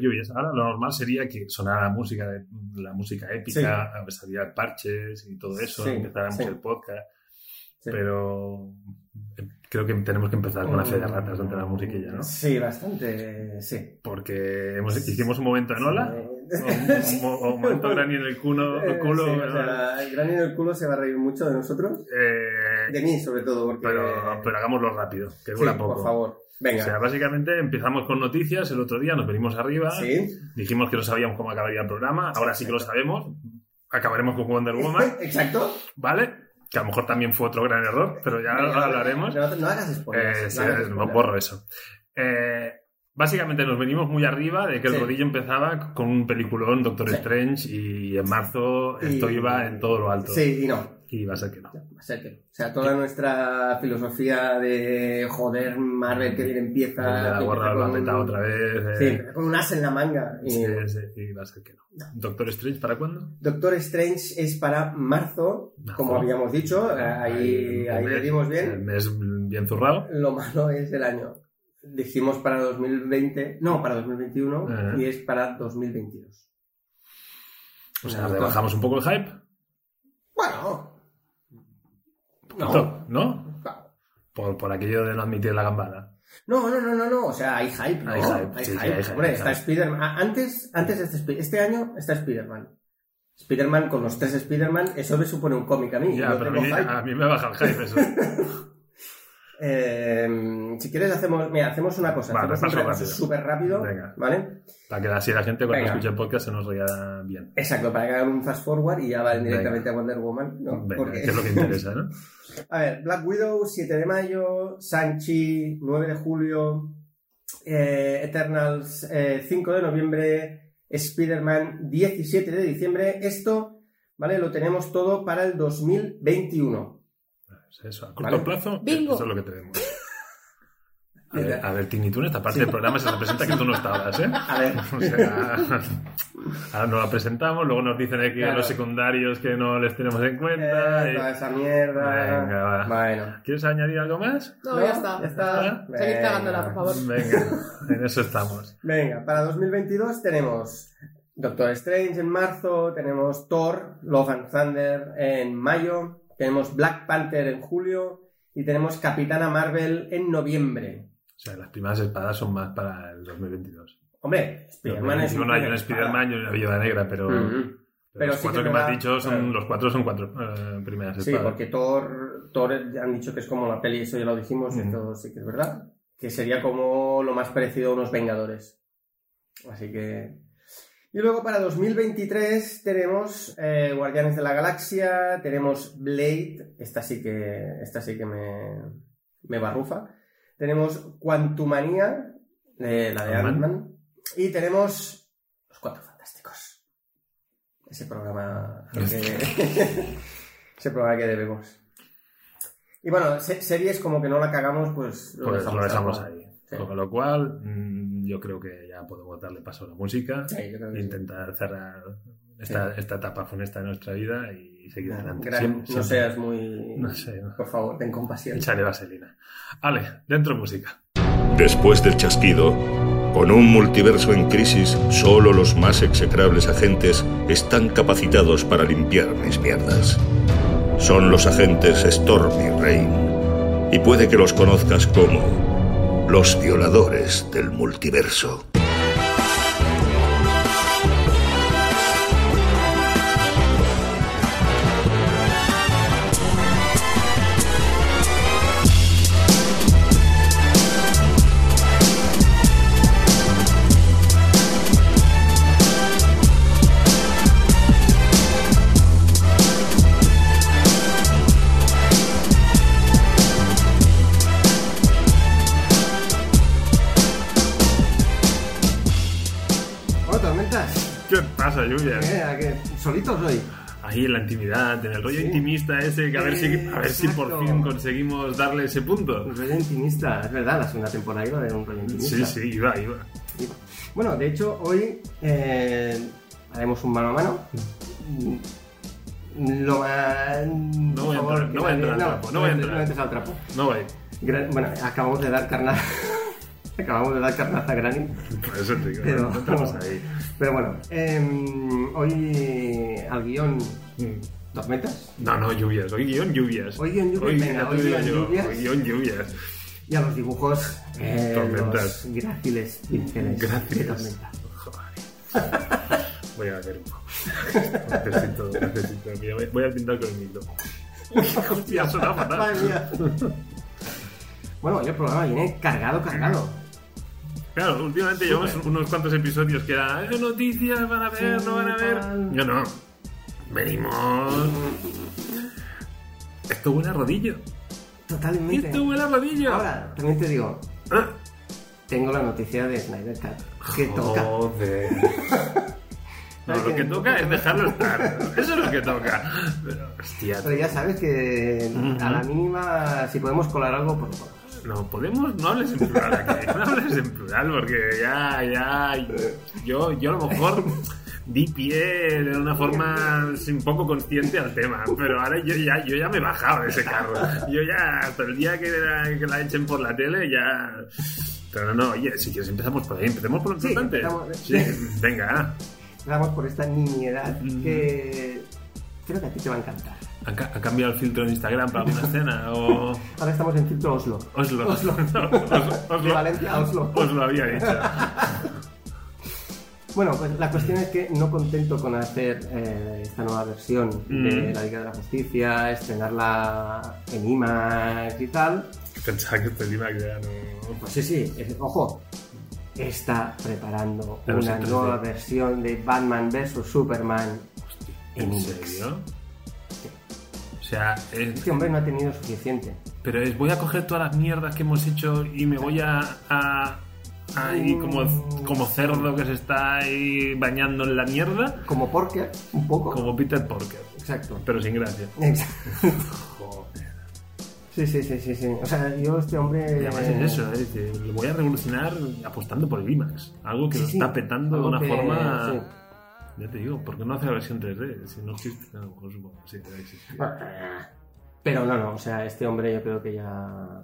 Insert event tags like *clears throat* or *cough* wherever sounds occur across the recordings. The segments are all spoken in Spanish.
Lluvias. Ahora lo normal sería que sonara la música, de- la música épica, salía parches y todo eso, Sí, empezáramos sí. el podcast. Sí. Pero eh, creo que tenemos que empezar con la fe de ratas ante la musiquilla, ¿no? Sí, bastante, sí. Porque hemos, hicimos un momento en ola, o un, mo- o un momento *laughs* grani en el culo, eh, culo sí, o ¿no? sea, el gran en el culo se va a reír mucho de nosotros. Eh, De mí, sobre todo, porque... pero, pero hagámoslo rápido, que Sí, dura poco. por favor. O Venga. sea, básicamente empezamos con noticias, el otro día nos venimos arriba, sí. dijimos que no sabíamos cómo acabaría el programa, ahora sí que lo sabemos, acabaremos con Wonder Woman, *laughs* Exacto. ¿vale? Que a lo mejor también fue otro gran error, pero ya lo hablaremos. No, no hagas spoilers. Eh, no sí, hagas no, spoilers. borro eso. Eh, básicamente nos venimos muy arriba de que el Sí. rodillo empezaba con un peliculón Doctor Sí. Strange y en marzo Y- esto iba en todo lo alto. Sí, y no. Y va a ser que no. Va a ser que no. O sea, toda nuestra filosofía de joder, Marvel que bien empieza. La con petado un- otra vez. Sí, eh, con un as en la manga. Y sí, sí, y va a ser que no. Doctor Strange, ¿para cuándo? Doctor Strange es para marzo, Marzo. como habíamos dicho. eh, Ahí, ahí el le dimos El bien. mes bien zurrado. Lo malo es el año. Dijimos para 2020, no, para 2021 Eh. y es para 2022. O sea, rebajamos un poco el hype. Bueno. No. ¿No? Por, por aquello de no admitir la gambada. No, no, no, no, no. O sea, hay hype. ¿no? Hay hype, sí, sí, hay hype, Hombre, hay está hype. Spider-Man. Antes, antes de este, este año está Spider-Man. Spider-Man con los tres Spider-Man, eso me supone un cómic a mí. Ya, yo pero a mí, a mí me baja el hype eso. *laughs* Eh, si quieres, hacemos, mira, hacemos una cosa. Vale, hacemos un súper rápido. Venga. ¿Vale? Para que así la gente cuando Venga. escuche el podcast se nos ría bien. Exacto, para que hagan un fast forward y ya van Venga. directamente a Wonder Woman. ¿no? Porque- que es lo que interesa, ¿no? *laughs* A ver, Black Widow, 7 de mayo, Sanchi, 9 de julio, eh, Eternals, eh, 5 de noviembre, Spider-Man, 17 de diciembre. Esto, ¿vale? Lo tenemos todo para el 2021. Es Eso, a corto Vale. plazo, Bingo. eso es lo que tenemos. A ver, a ver, Tini, tú en esta parte del programa se representa que tú no estabas, ¿eh? A ver, *laughs* O sea, ahora nos la presentamos, luego nos dicen aquí a Claro. los secundarios que no les tenemos en cuenta. eh, y- toda esa mierda. Venga, va. Bueno. ¿Quieres añadir algo más? No, ya está. Ya está. Cagándola, por favor. Venga, en eso estamos. Venga, para 2022 tenemos Doctor Strange en marzo, tenemos Thor, Love and Thunder en mayo, tenemos Black Panther en julio y tenemos Capitana Marvel en noviembre. O sea, las primeras espadas son más para el 2022. Hombre, Spider-Man es no hay un Spider-Man y una Viuda Negra, pero, pero Pero los sí cuatro que me has dicho son claro. los cuatro son cuatro eh, primeras Sí, espadas. porque Thor, Thor han dicho que es como la peli, eso ya lo dijimos, y Mm. esto sí que es verdad. Que sería como lo más parecido a unos Vengadores. Así que. Y luego para 2023 tenemos eh, Guardianes de la Galaxia, tenemos Blade, esta sí que, esta sí que me, me barrufa. Tenemos Quantumania, de la de Ant-Man. Y tenemos Los Cuatro Fantásticos. Ese programa que, *laughs* ese programa que debemos. Y bueno, se- series como que no la cagamos, pues lo Pues dejamos, lo ahí. Sí. Con lo cual, mm, yo creo que ya podemos darle paso a la música Sí, yo creo que e sí. intentar cerrar esta, esta etapa funesta de nuestra vida y seguir adelante. Gran- no siempre- seas muy... No sé, no. Por favor, ten compasión. Échale vaselina. Ale, dentro música. Después del chasquido, con un multiverso en crisis, solo los más execrables agentes están capacitados para limpiar mis mierdas. Son los agentes Storm y Rain. Y puede que los conozcas como los violadores del multiverso. ¿Qué pasa, Lluvia? ¿Qué? ¿A qué? ¿Solitos hoy? Ahí en la intimidad, en el rollo Sí. intimista ese, que a ver, si, a ver si por fin conseguimos darle ese punto. Un rollo intimista, es verdad, la segunda temporada iba de un rollo intimista. Sí, sí, iba, iba. Bueno, de hecho, hoy eh, haremos un mano a mano. Lo más... No voy a entrar- no voy a entrar al trapo, no voy a entrar. No entres al trapo. No voy. Bueno, acabamos de dar carnada. *laughs* Acabamos de dar carnaza a Granny. Por eso te digo, Pero- no ahí. Pero bueno, em, hoy al guion tormentas No, no, lluvias. Hoy guion lluvias. Hoy guion lluvias, venga, ya te hoy guion lluvias. Hoy guion lluvias. y a los dibujos eh, Tormentas. los gráciles pinceles Gracias. tormenta. Joder. *laughs* Voy a ver un. Necesito, necesito. Mira, voy- a pintar con el micro. *laughs* Hostia, suena fatal. Madre mía. bueno, hoy el programa viene cargado, cargado. Claro, últimamente llevamos unos cuantos episodios que era "Eh, noticias, van a ver, Sí, no van a ver. Yo no. Venimos. Esto huele a rodillo. Totalmente. Esto huele a rodillo. Ahora, también te digo, Ah. tengo la noticia de Snyder Cut. Que toca. Joder. *laughs* No, lo que- que toca es dejarlo estar. Eso es lo que toca. Pero, hostia, Pero ya sabes que a la mínima, si podemos colar algo, pues lo colamos. No, podemos, no hables en plural aquí, no hables en plural porque ya, ya, yo, yo a lo mejor di pie de una forma un poco consciente al tema, pero ahora yo ya, yo ya me he bajado de ese carro. Yo ya, hasta el día que la, que la echen por la tele, ya... Pero no, oye, si quieres empezamos por ahí, empecemos por lo Sí, importante. empezamos. Sí, venga. Vamos por esta nimiedad Mm. que creo que a ti te va a encantar. ¿Ha, ca- ha cambiado el filtro en Instagram para alguna escena o...? *laughs* Ahora estamos en filtro Oslo. Oslo. *laughs* Oslo. Os, os De Valencia a Oslo. os lo había dicho. *laughs* Bueno, pues la cuestión es que no contento con hacer eh, esta nueva versión de Mm. la Liga de la Justicia, estrenarla en IMAX y tal, Pensaba que este ya no... pues sí, sí, es- ojo, está preparando una sí, 3D. nueva versión de Batman vs Superman en ¿En IMAX. serio? O sea, es- Este hombre no ha tenido suficiente. pero es, voy a coger todas las mierdas que hemos hecho y me voy a... a ahí como, como cerdo que se está ahí bañando en la mierda, Como Porker, un poco. como Peter Porker, Exacto. pero sin gracia. Exacto. Joder. Sí, sí, sí, sí, sí. O sea, yo este hombre... Y además es eso, ¿eh? Lo voy a revolucionar apostando por el IMAX. Algo que Sí, lo sí. está petando Algo de una que- forma... sí. Ya te digo, ¿por qué no hace la versión 3D? Si no existe, a lo mejor supongo. Sí, debe existir. Pero no, no, o sea, este hombre yo creo que ya...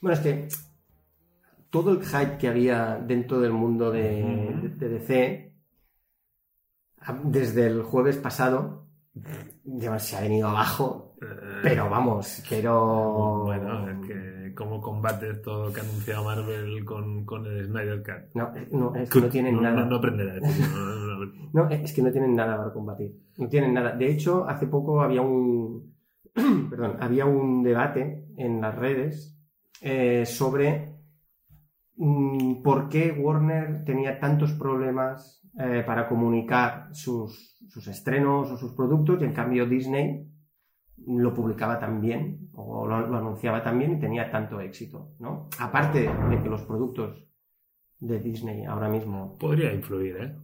Bueno, es que todo el hype que había dentro del mundo de, Ujú. de- de DC, desde el jueves pasado, ya se ha venido abajo, Eh, pero vamos, pero... Bueno, es que cómo combates todo que ha anunciado Marvel con, con el Snyder Cut. No, eh, no, es que no tienen no, nada. No, no aprenderá. *laughs* No, es que no tienen nada para combatir. No tienen nada. De hecho, hace poco había un. *clears throat* perdón, había un debate en las redes eh, sobre mm, por qué Warner tenía tantos problemas eh, para comunicar sus, sus estrenos o sus productos y en cambio Disney lo publicaba tan bien o lo, lo anunciaba tan bien y tenía tanto éxito, ¿no? Aparte de que los productos de Disney ahora mismo Podría influir, ¿eh?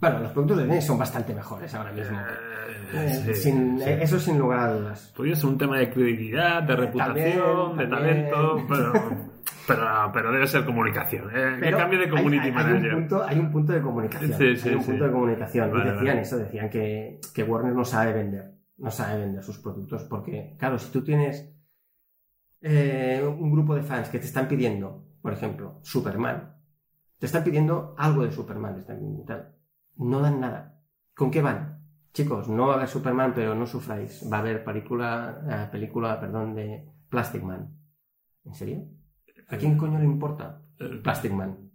bueno, los productos de Disney son bastante mejores ahora mismo. Eh, Eh, sí, sin- sí. Eso sin lugar a dudas. Podría ser un tema de credibilidad, de reputación, También, de también. talento, pero, pero, pero debe ser comunicación. ¿eh? Pero cambio de hay- community hay, hay manager. un punto, hay un punto de comunicación. Sí, sí, hay un sí. punto de comunicación. Vale, y decían vale. eso, decían que, que Warner no sabe vender. No sabe vender sus productos. Porque, claro, si tú tienes eh, un grupo de fans que te están pidiendo, por ejemplo, Superman, te están pidiendo algo de Superman, están tal. No dan nada. ¿Con qué van? Chicos, no va a haber Superman, pero no sufráis. Va a haber película, eh, película, perdón, de Plastic Man. ¿En serio? ¿A quién coño le importa Eh, Plastic Man?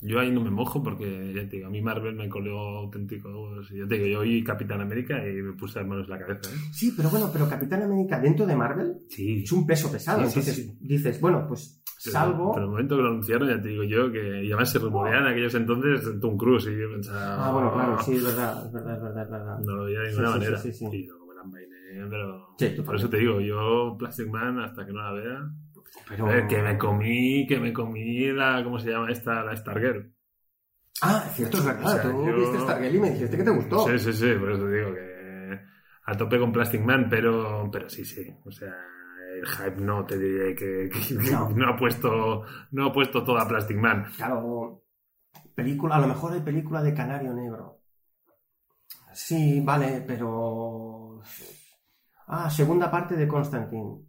Yo ahí no me mojo porque, ya te digo, a mí Marvel me coleó auténtico. Ya te digo, yo oí Capitán América y me puse las manos en la cabeza, ¿eh? Sí, pero bueno, pero Capitán América dentro de Marvel Sí. es un peso pesado. Sí, Entonces sí. dices, bueno, pues salvo. Pero el momento que lo anunciaron, ya te digo yo, que y además se rumoreaba en aquellos entonces Tom Cruise y yo pensaba. Ah, bueno, claro, sí, es verdad, es verdad, es verdad, es verdad. No lo veía de ninguna manera. sí, sí, sí. Y no pero. Por eso te digo, yo Plastic Man, hasta que no la vea. Pero... Eh, que me comí, que me comí la. ¿Cómo se llama esta? La Stargirl. Ah, cierto, es verdad. O sea, Tú yo- viste Stargirl y me dijiste que te gustó. Sí, sí, sí, por eso te digo que. A tope con Plastic Man, pero, pero sí, sí. O sea, el hype no te diré que, que- que No. no. ha puesto no ha puesto toda Plastic Man. Claro, película, a lo mejor hay película de Canario Negro. Sí, vale, pero. Ah, segunda parte de Constantine.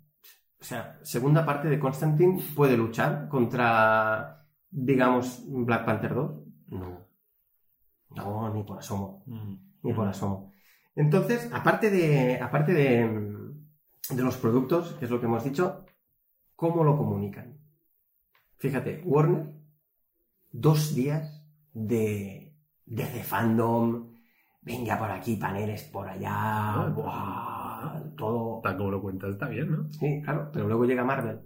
O sea, segunda parte de Constantine puede luchar contra, digamos, Black Panther 2. No. No, ni por asomo. Ni por asomo. Entonces, aparte de, aparte de, de los productos, que es lo que hemos dicho, ¿cómo lo comunican? Fíjate, Warner, dos días de, de The Fandom, venga por aquí, paneles por allá, Ah, todo. Tal como lo cuentas, está bien, ¿no? Sí, claro, pero luego llega Marvel.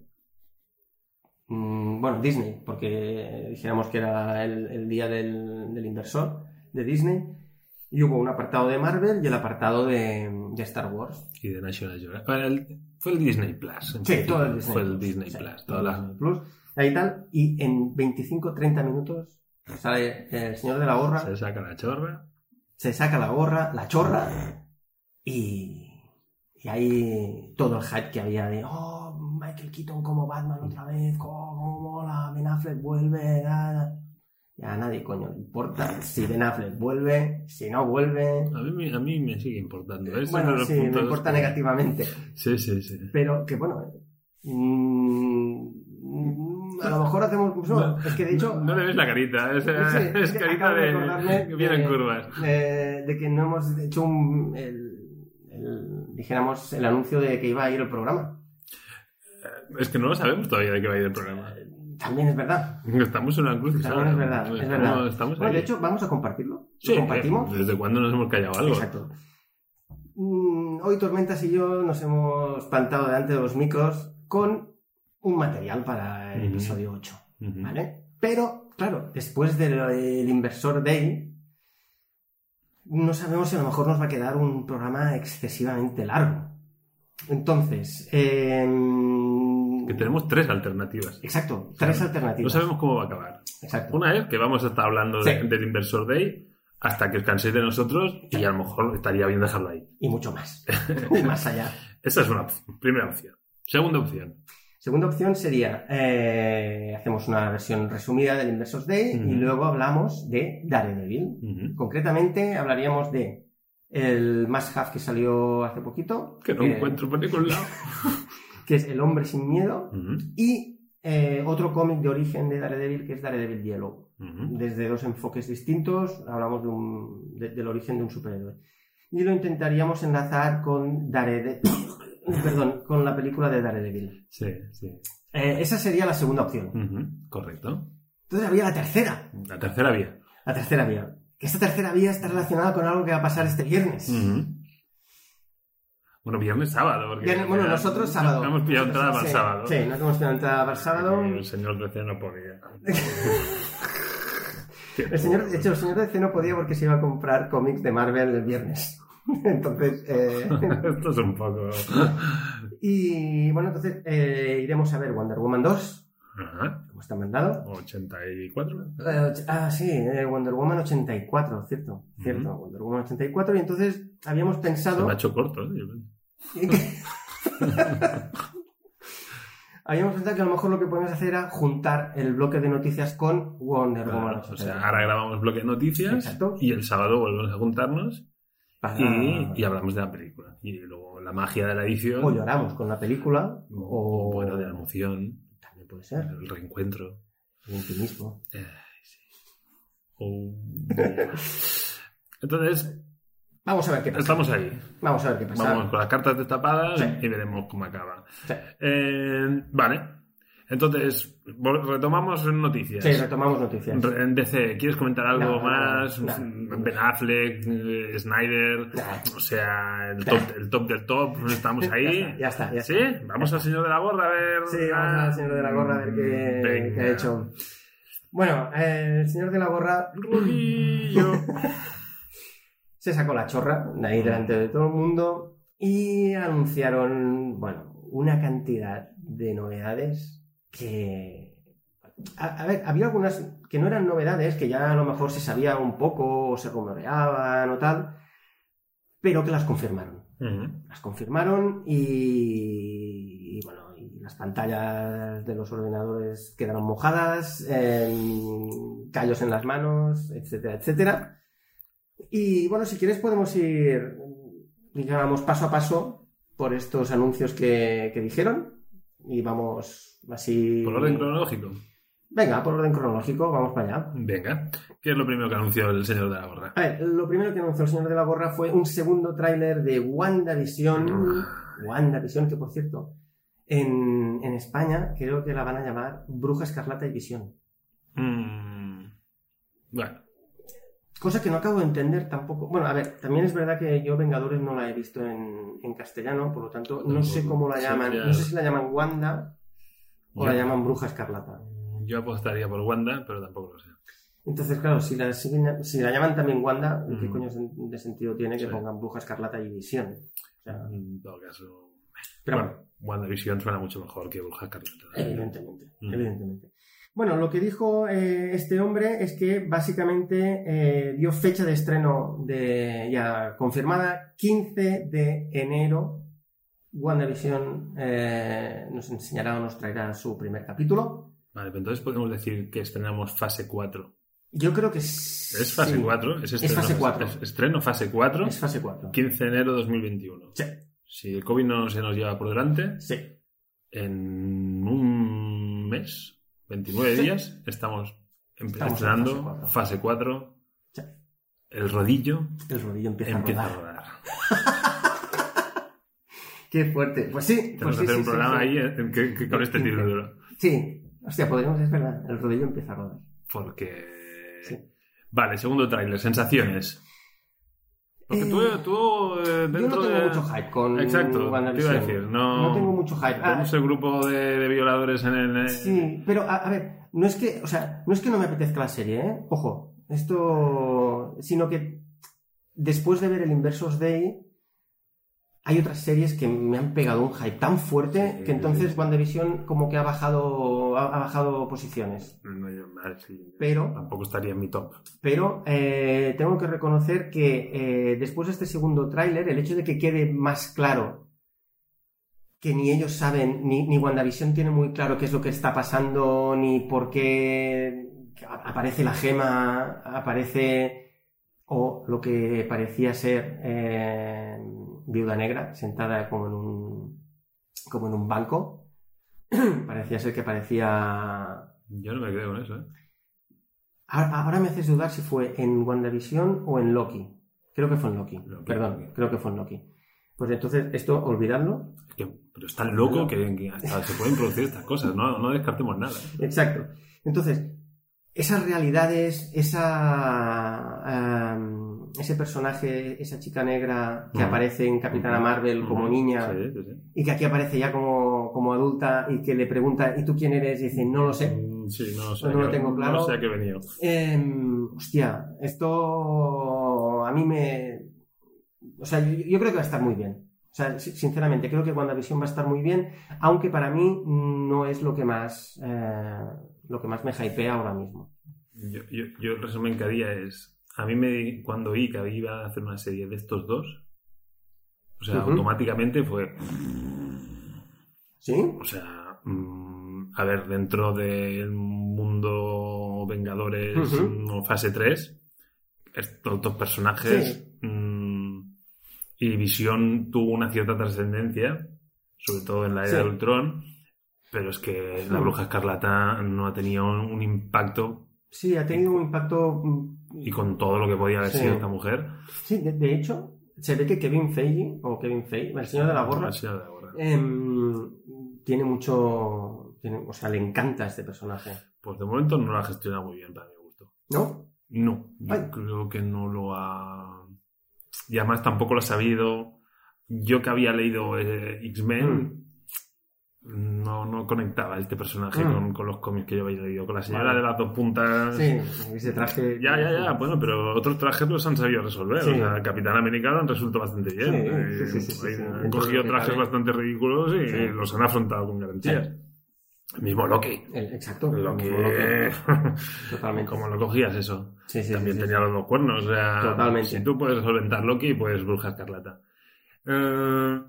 Mm, bueno, Disney, porque dijéramos que era el, el día del, del inversor de Disney. Y hubo un apartado de Marvel y el apartado de, de Star Wars. Y de National Geographic. Fue el Disney Plus. en Sí, todo el Disney Fue el Plus. Disney Sí, Plus. todo todas el Disney Plus. Ahí tal. Y en 25-30 minutos sale el señor de la gorra, Se saca la chorra. se saca la gorra, la chorra y, y ahí todo el hype que había de oh, Michael Keaton como Batman otra vez, cómo, mola, Ben Affleck vuelve, da, da". Ya a nadie coño le importa si Ben Affleck vuelve, si no vuelve. A mí, me- a mí me sigue importando. Bueno, de sí, me importa negativamente. Sí, sí, sí. Pero que bueno, mm, a lo mejor hacemos... no, es que de hecho... No, no le ves la carita. *laughs* Es, Sí, es que carita de de. que *laughs* viene en de- curvas. eh, de que no hemos hecho un, el- dijéramos el anuncio de que iba a ir el programa. Es que no lo sabemos todavía de qué va a ir el programa. También es verdad. Estamos en una cruz. También es verdad, es verdad. estamos Bueno, de hecho, vamos a compartirlo. Sí, ¿Lo compartimos? ¿Desde cuándo nos hemos callado algo? Exacto. Mm, Hoy Tormentas y yo nos hemos plantado delante de los micros con un material para el episodio 8. Ujú. ¿Vale? Pero, claro, después del el Inversor Day, no sabemos si a lo mejor nos va a quedar un programa excesivamente largo. Entonces, em, Que tenemos tres alternativas. Exacto, tres No alternativas. sabemos cómo va a acabar. Exacto. Una es que vamos a estar hablando Sí. del Inversor Day hasta que os canséis de nosotros y a lo mejor estaría bien dejarlo ahí. Y mucho más. *laughs* y más allá. Esa es una primera opción. Segunda opción. Segunda opción sería, eh, hacemos una versión resumida del Inversors Day y luego hablamos de Daredevil. Concretamente hablaríamos de el Must Have que salió hace poquito, Que no encuentro por ningún lado. *laughs* que es El Hombre Sin Miedo, y eh, otro cómic de origen de Daredevil que es Daredevil Yellow. Desde dos enfoques distintos hablamos de un- de- del origen de un superhéroe. Y lo intentaríamos enlazar con Daredevil, perdón, con la película de Daredevil. Sí, sí. Eh, esa sería la segunda opción. Correcto. Entonces había la tercera, La tercera vía. la tercera vía. Que esta tercera vía está relacionada con algo que va a pasar este viernes. Bueno, viernes, sábado. Porque Viernes- bueno, nosotros sábado. Hemos pillado entrada para Sí, sábado. Sí, nos hemos pillado entrada para sábado. El señor DC no podía. *laughs* El señor, de hecho, el señor DC no podía porque se iba a comprar cómics de Marvel el viernes. *laughs* Entonces, eh, *laughs* Esto es un poco. *laughs* y bueno, entonces eh, iremos a ver Wonder Woman 2, Ajá. como está mandado. 84. Eh, ah, sí, eh, Wonder Woman 84, cierto, cierto, Wonder Woman 84. Y entonces habíamos Se pensado... me ha hecho corto. ¿eh? Habíamos pensado que a lo mejor lo que podemos hacer era juntar el bloque de noticias con Wonder Woman o 84. sea, ahora grabamos bloque de noticias Exacto. y el sábado volvemos a juntarnos Y, y hablamos de la película. Y luego la magia de la edición. O lloramos con la película, o o... bueno, de la emoción, También puede ser, el reencuentro. el intimismo. Eh, sí. Entonces, Vamos a ver qué pasa. estamos ahí. Vamos a ver qué pasa. Vamos con las cartas destapadas Sí. y veremos cómo acaba. Sí. Eh, vale. Entonces, retomamos noticias. Sí, retomamos noticias. En DC, ¿quieres comentar algo No, más? no. Ben Affleck, eh, Snyder, o sea, el top, el top del top, estamos *laughs* ahí. Ya está, ya está. ¿Sí? Vamos al señor de la gorra a ver. Sí, vamos al señor de la gorra a ver qué, ha hecho. Bueno, eh, el señor de la gorra Rubillo. *laughs* se sacó la chorra de ahí delante de todo el mundo y anunciaron, bueno, una cantidad de novedades que... A, a ver, había algunas que no eran novedades, que ya a lo mejor se sabía un poco o se rumoreaban o tal, pero que las confirmaron. Las confirmaron y, y, bueno, y las pantallas de los ordenadores quedaron mojadas, em, callos en las manos, etcétera, etcétera. Y bueno, si quieres podemos ir, digamos, paso a paso por estos anuncios que, que dijeron. y vamos así... Por orden cronológico. Venga, por orden cronológico, vamos para allá. Venga. ¿Qué es lo primero que anunció el señor de la gorra? A ver, lo primero que anunció el señor de la gorra fue un segundo tráiler de WandaVision. WandaVision, que por cierto, en, en España creo que la van a llamar Bruja Escarlata y Visión. Mm, bueno, Cosa que no acabo de entender tampoco. Bueno, a ver, también es verdad que yo Vengadores no la he visto en, en castellano, por lo tanto, no sé cómo la Sí, llaman. ya. No sé si la llaman Wanda o la llaman Bruja Escarlata. yo apostaría por Wanda, pero tampoco lo sé. Entonces, claro, si la, siguen- si la llaman también Wanda, ¿qué Mm. coño de sentido tiene que Sí. pongan Bruja Escarlata y Visión? O sea, En todo caso. pero bueno, WandaVision suena mucho mejor que Bruja Escarlata. Evidentemente, Mm. evidentemente. Bueno, lo que dijo eh, este hombre es que básicamente eh, dio fecha de estreno de, ya confirmada, 15 de enero. WandaVision eh, nos enseñará o nos traerá su primer capítulo. Vale, pero entonces podemos decir que estrenamos fase 4. Yo creo que es, Es fase sí, 4, es, estreno, fase 4. es estreno fase 4, Es fase 4. 15 de enero de 2021. Sí, Si el COVID no se nos lleva por delante, sí. en un mes, 29 Sí. días, estamos, em- Estamos en estrenando fase cuatro. fase 4. Sí. El rodillo El rodillo empieza, empieza a a rodar. *laughs* Qué fuerte. Pues sí. Tenemos pues sí, hacer un sí, sí, programa sí. ahí eh, que- que con este 15. título. Sí. Hostia, podríamos, es verdad. El rodillo empieza a rodar. Porque. Sí. Vale, segundo tráiler, sensaciones. Porque tú, Eh, tú, eh, Yo dentro no tengo de. mucho hype con Exacto, te iba a decir. No, No tengo mucho hype. Ah, Tenemos el grupo de, de violadores en el. Sí, pero a, a ver, no es que, o sea, no es que no me apetezca la serie, ¿eh? Ojo, esto, sino que después de ver el Inversos Day, hay otras series que me han pegado un hype tan fuerte Sí, que entonces. WandaVision como que ha bajado, ha, ha bajado posiciones. No, yo- vale, sí. Pero, Tampoco estaría en mi top. pero eh, tengo que reconocer que eh, después de este segundo tráiler, el hecho de que quede más claro que ni ellos saben, ni, ni WandaVision tiene muy claro qué es lo que está pasando, ni por qué aparece la gema, aparece o lo que parecía ser eh, Viuda Negra sentada como en un como en un banco. *clears throat* parecía ser que parecía Yo no me quedo con eso, ¿eh? Ahora, ahora me haces dudar si fue en WandaVision o en Loki. Creo que fue en Loki. Loki, Perdón, Loki. creo que fue en Loki. Pues entonces, esto, olvidadlo. Pero es tan loco que, que hasta se pueden producir estas cosas, no, no descartemos nada. Exacto. Entonces, esas realidades, esa, am, ese personaje, esa chica negra que aparece en Capitana Marvel como niña Sí, sí, sí. y que aquí aparece ya como, como adulta y que le pregunta, ¿y tú quién eres? Y dice, no lo sé. Mm, Sí, no lo sé. No lo tengo claro. No sé a qué he venido. Em, hostia, esto a mí me... O sea, yo, yo creo que va a estar muy bien. O sea, si- sinceramente, creo que WandaVision va a estar muy bien, aunque para mí no es lo que más, eh, lo que más me hypea ahora mismo. Yo, yo, yo el resumen que haría es, a mí me cuando oí que iba a hacer una serie de estos dos, o sea, automáticamente fue, ¿Sí? o sea, mm, a ver, dentro del mundo Vengadores Ujú. mm, fase 3, estos dos personajes Sí. mm, y Visión tuvo una cierta trascendencia, sobre todo en la era Sí. de Ultron, pero es que la Mm. Bruja Escarlata no ha tenido un impacto Sí, ha tenido un impacto... mm, y con todo lo que podía haber Sí. sido esta mujer. Sí, de, de hecho, se ve que Kevin Feige, o Kevin Feige, el señor de la gorra, de la em, tiene mucho... tiene- o sea, le encanta este personaje. Pues de momento no lo ha gestionado muy bien para mi gusto. ¿No? No, yo Ay. creo que no lo ha. Y además tampoco lo ha sabido. Yo que había leído eh, X-Men, no, no conectaba este personaje Mm. con, con los cómics que yo había leído. Con la señora Vale. de las dos puntas. Sí, ese traje... Ya, ya, ya, bueno, pero otros trajes los han sabido resolver. Sí. O sea, Capitán América han resuelto bastante bien. Sí, Eh, sí, sí, sí, sí, han cogido trajes bastante ridículos y los han afrontado con garantías. El mismo Loki. El- exacto. Lo *laughs* como que... lo que- Totalmente. ¿Cómo lo cogías eso? Sí, sí, También sí. tenía los dos cuernos. O sea, Totalmente. Si tú puedes solventar Loki, pues Bruja Escarlata. Eh,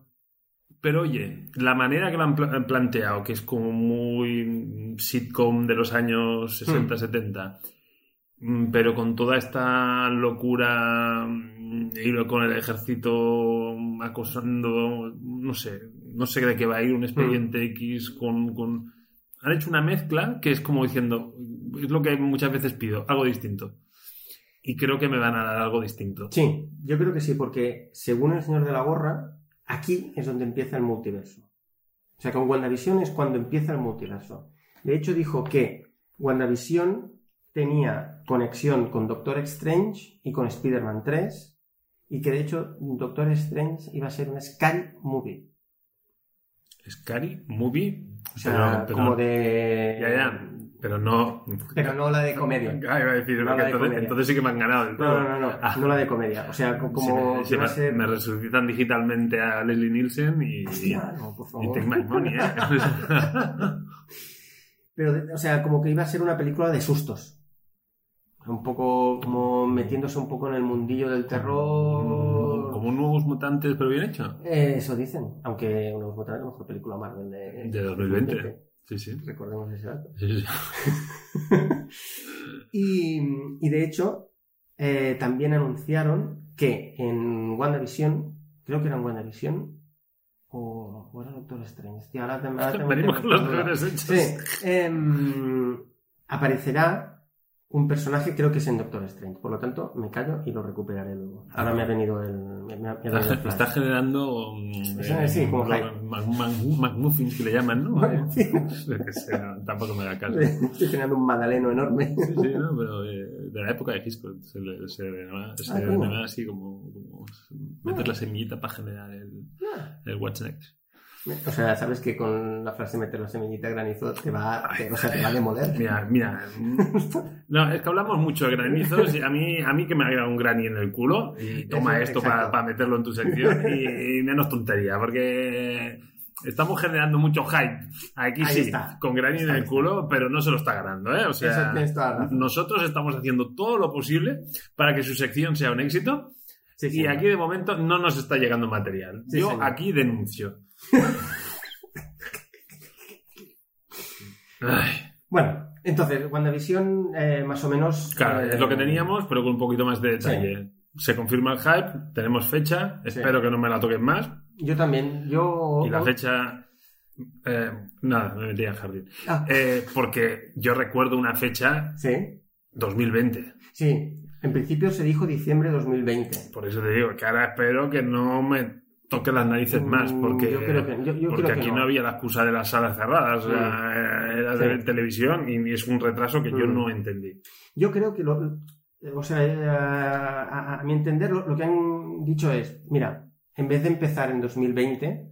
pero oye, la manera que lo han pla- planteado, que es como muy sitcom de los años 60-70, mm, pero con toda esta locura mm, y con el ejército acosando, no sé, no sé de qué va a ir, un expediente X con, con... Han hecho una mezcla que es como diciendo, es lo que muchas veces pido, algo distinto. Y creo que me van a dar algo distinto. Sí, yo creo que sí, porque según el señor de la gorra, aquí es donde empieza el multiverso. O sea, con WandaVision es cuando empieza el multiverso. De hecho, dijo que WandaVision tenía conexión con Doctor Strange y con Spider-Man 3 y que de hecho Doctor Strange iba a ser un Scary Movie. Scary Movie. O sea, Pero- pero- como de... Ya, ya. Pero no. Pero no la de comedia. Ah, iba a decir, No porque la de entonces, comedia. entonces sí que me han ganado del No, todo. no, no, no, Ah. no la de comedia. O sea, co- Si como me, si ser... me resucitan digitalmente a Leslie Nielsen y, Hostia, no, por y favor. Take My Money, ¿eh? *laughs* Pero, o sea, como que iba a ser una película de sustos. Un poco como metiéndose un poco en el mundillo del terror. Como nuevos mutantes, pero bien hecho. Eh, eso dicen. Aunque Nuevos Mutantes es la mejor película Marvel de, De 2020. Sí, sí. Recordemos ese dato. Sí, sí. *laughs* Y, y de hecho, eh, también anunciaron que en WandaVision, creo que era en WandaVision, o, o era Doctor Strange. Tío, ahora te- ahora *laughs* tengo- Venimos con los. Sí, em, aparecerá un personaje, creo que es en Doctor Strange. Por lo tanto, me callo y lo recuperaré luego. Ahora me ha venido el, me, me ha- venido el Está, flash. está generando Eso, sí, como McMuffins que le llaman, ¿no? Bueno, *laughs* sí. Sé, no, tampoco me da caso. *laughs* Estoy generando un magdaleno enorme. Sí, sí, no, pero eh, de la época de Hitchcock se, le- se se Ah, denominaba así como, como meter la semillita para generar el, Ah. el What's Next. O sea, sabes que con la frase meter la semillita granizo te va, te- o sea, te va a demoler. Mira, mira. No, es que hablamos mucho de granizos y a mí, a mí que me haga un grani en el culo y toma Eso, esto para meterlo en tu sección y, y menos tontería, porque estamos generando mucho hype. Aquí Ahí sí, está. con grani en Está, el está. culo, pero no se lo está ganando, ¿eh? O sea, nosotros estamos haciendo todo lo posible para que su sección sea un éxito Sí, y aquí de momento no nos está llegando material. Sí, Yo señor. aquí denuncio. Bueno, entonces, WandaVision, eh, más o menos. Claro, eh, es lo que teníamos, pero con un poquito más de detalle. Se confirma el hype, tenemos fecha, espero que no me la toquen más. Yo también, yo. Y la fecha. eh, nada, me metí al jardín. Ah, Eh, porque yo recuerdo una fecha sí, 2020. sí. En principio se dijo diciembre de 2020. Por eso te digo que ahora espero que no me toque las narices más, Mm, porque, yo creo que- yo- yo porque creo que aquí no. no. había la excusa de las salas cerradas, sea, eh, era de Sí. televisión y es un retraso que yo Mm. no entendí. Yo creo que, lo, o sea, eh, a, mi entender, lo, lo que han dicho es: mira, en vez de empezar en 2020,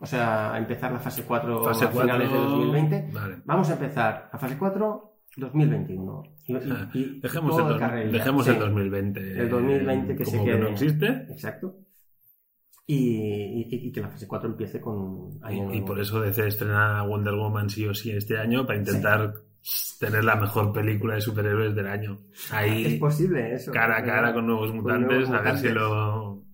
o sea, empezar la fase 4 Fase a finales de 2020, Vale. vamos a empezar la fase 4 2021. Y, y- y Dejemos, el, de dejemos Sí, el 2020. El 2020 que se que quede. no existe. Exacto. Y, y- y que la fase 4 empiece con Y, y por eso DC estrena Wonder Woman sí o sí este año para intentar tener la mejor película de superhéroes del año. Es Ahí, posible eso. cara a cara con nuevos mutantes, nuevos a ver si lo.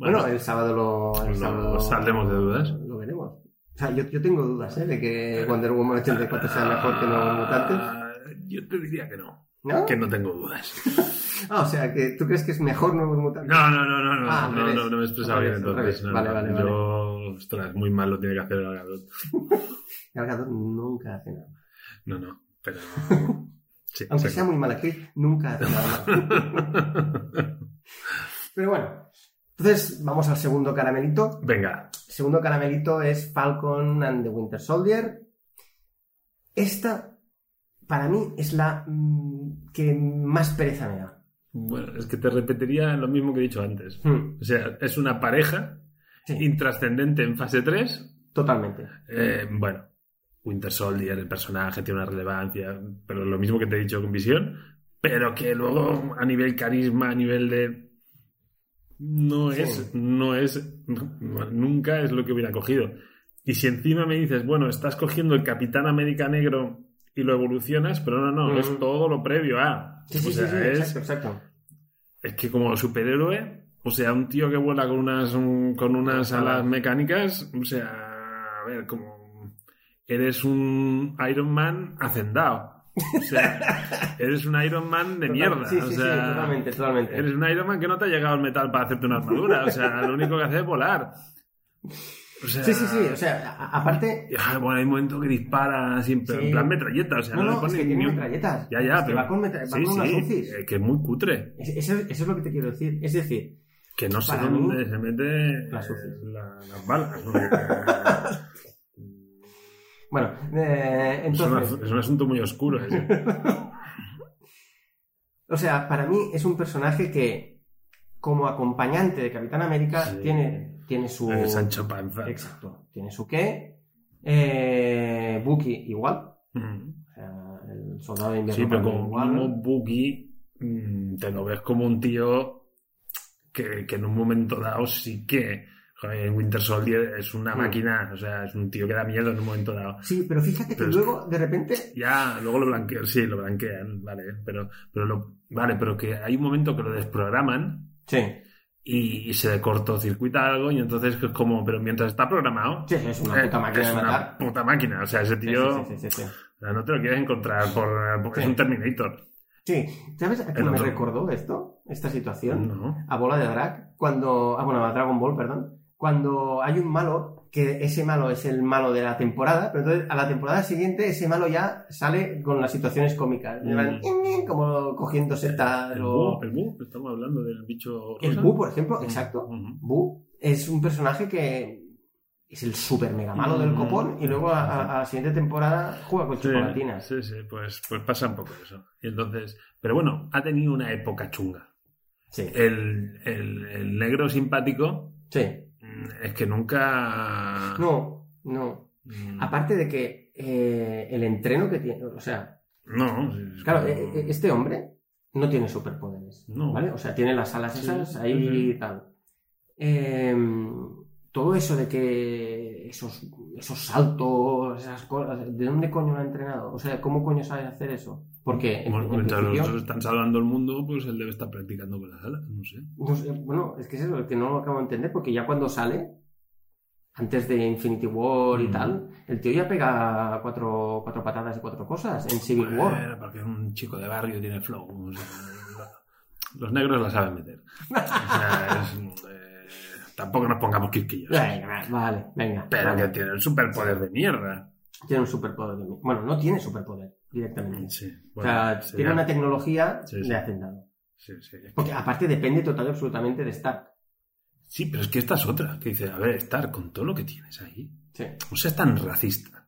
Bueno, el sábado lo, el lo- sábado saldremos de dudas. Lo veremos. O sea, yo, yo tengo dudas, ¿eh? De que Wonder Woman 84 sea mejor que Nuevos Mutantes. Ah, Yo te diría que no. ¿No? Que no tengo dudas. *laughs* Ah, o sea, que tú crees que es mejor Nuevos Mutantes. No, no, no, no, no, Ah, no, no, no me he expresado bien entonces. no, Vale, vale, vale. Yo, ostras, muy mal lo tiene que hacer el Gadot. Gal *laughs* Gadot nunca hace nada. No, no, pero. *laughs* Sí, Aunque sí. sea muy mala actriz, nunca hace nada. *laughs* Pero bueno. Entonces, vamos al segundo caramelito. Venga, El segundo caramelito es Falcon and the Winter Soldier. Esta, para mí, es la mm, que más pereza me da. Bueno, es que te repetiría lo mismo que he dicho antes. Hmm, O sea, es una pareja Sí. intrascendente en fase 3. Totalmente. Eh, bueno, Winter Soldier, el personaje tiene una relevancia, pero lo mismo que te he dicho con Visión, pero que luego a nivel carisma, a nivel de... No Sí. es, no es, no, nunca es lo que hubiera cogido. Y si encima me dices, bueno, estás cogiendo el Capitán América negro y lo evolucionas, pero no, no, Mm. es todo lo previo a... Sí, sí, o sea, sí, sí, es, exacto, exacto. es que como superhéroe, o sea, un tío que vuela con unas, un- con unas alas mecánicas, o sea, a ver, como eres un Iron Man hacendado. O sea, *laughs* eres un Iron Man de Total- mierda. Sí, o sí, sí, totalmente, totalmente. Eres un Iron Man que no te ha llegado el metal para hacerte una armadura. O sea, lo único que hace es volar. O sea, Sí, sí, sí. O sea, a- aparte. ah, bueno, hay un momento que dispara siempre, Sí. en plan metralleta, o sea, No, no, no, es que tiene metralletas. Ya, ya, Es que pero... va con, metra- va sí, con unas sí, eh, que es muy cutre. Es- Eso, eso es lo que te quiero decir. Es decir, Que no sé dónde se mete las eh, UCIs. la- las balas. ¿no? *laughs* bueno, eh, es, entonces. es un asunto muy oscuro. ese. *laughs* O sea, para mí es un personaje que, como acompañante de Capitán América, tiene, tiene su. El Sancho Panza. Exacto. Tiene su qué. Eh, Bucky igual. Mm. O sea, el soldado de invierno Sí, pero como, como Boogie mm, te lo ves como un tío que, que en un momento dado sí que joder, Winter Soldier es una Mm. máquina, o sea, es un tío que da miedo en un momento dado. Sí, pero fíjate que Pero luego, de repente. Ya, luego lo blanquean, sí, lo blanquean, vale, pero, pero lo, vale, pero que hay un momento que lo desprograman Sí, y, y se cortocircuita algo y entonces es como, pero mientras está programado, sí, es una puta eh, máquina es de una matar. puta máquina, o sea, ese tío sí, sí, sí, sí. o sea, no te lo quieres encontrar por, porque es un Terminator. Sí, ¿sabes a qué me recordó esto? Esta situación. No. A Bola de Drag, cuando. Ah, bueno, a Dragon Ball, perdón. Cuando hay un malo, que ese malo es el malo de la temporada, pero entonces a la temporada siguiente ese malo ya sale con las situaciones cómicas. Mm. Como cogiendo setas El o. Boo, el Boo, estamos hablando del bicho. El. Boo, por ejemplo, exacto. Ujú. Boo es un personaje que es el super mega malo del Mm. copón y luego a, a- a la siguiente temporada juega con Sí, chocolatinas. sí, sí, pues, pues pasa un poco eso. Y entonces, pero bueno, ha tenido una época chunga. Sí, El, el, el negro simpático sí. Es que nunca. No, no. Mm, Aparte de que eh, el entreno que tiene, o sea, No, es claro, como- eh, eh, este hombre no tiene superpoderes, No. ¿vale? O sea, tiene las alas Sí, esas ahí sí. y tal. Eh, todo eso de que esos, esos saltos, esas cosas, ¿de dónde coño lo ha entrenado? O sea, ¿cómo coño sabe hacer eso? Porque en, Bueno, en mientras los están salvando el mundo, pues él debe estar practicando con las alas, no sé. no sé, bueno, es que es eso, que no lo acabo de entender, porque ya cuando sale, antes de Infinity War y Mm. tal, el tío ya pega cuatro, cuatro patadas y cuatro cosas en Civil War. Bueno, porque es un chico de barrio y tiene flow. o sea, *laughs* los negros la saben meter. O sea, es, tampoco nos pongamos quisquillos. Venga, vale, venga. Pero vale. que tiene el superpoder de mierda. Tiene un superpoder. de mí. Bueno, no tiene superpoder directamente. Sí, o sea, sería- tiene una tecnología Sí, sí. de hacendado. sí, sí. Porque aparte depende total y absolutamente de Stark. Sí, pero es que esta es otra. Que dice, a ver, estar con todo lo que tienes ahí. Sí. No seas tan racista.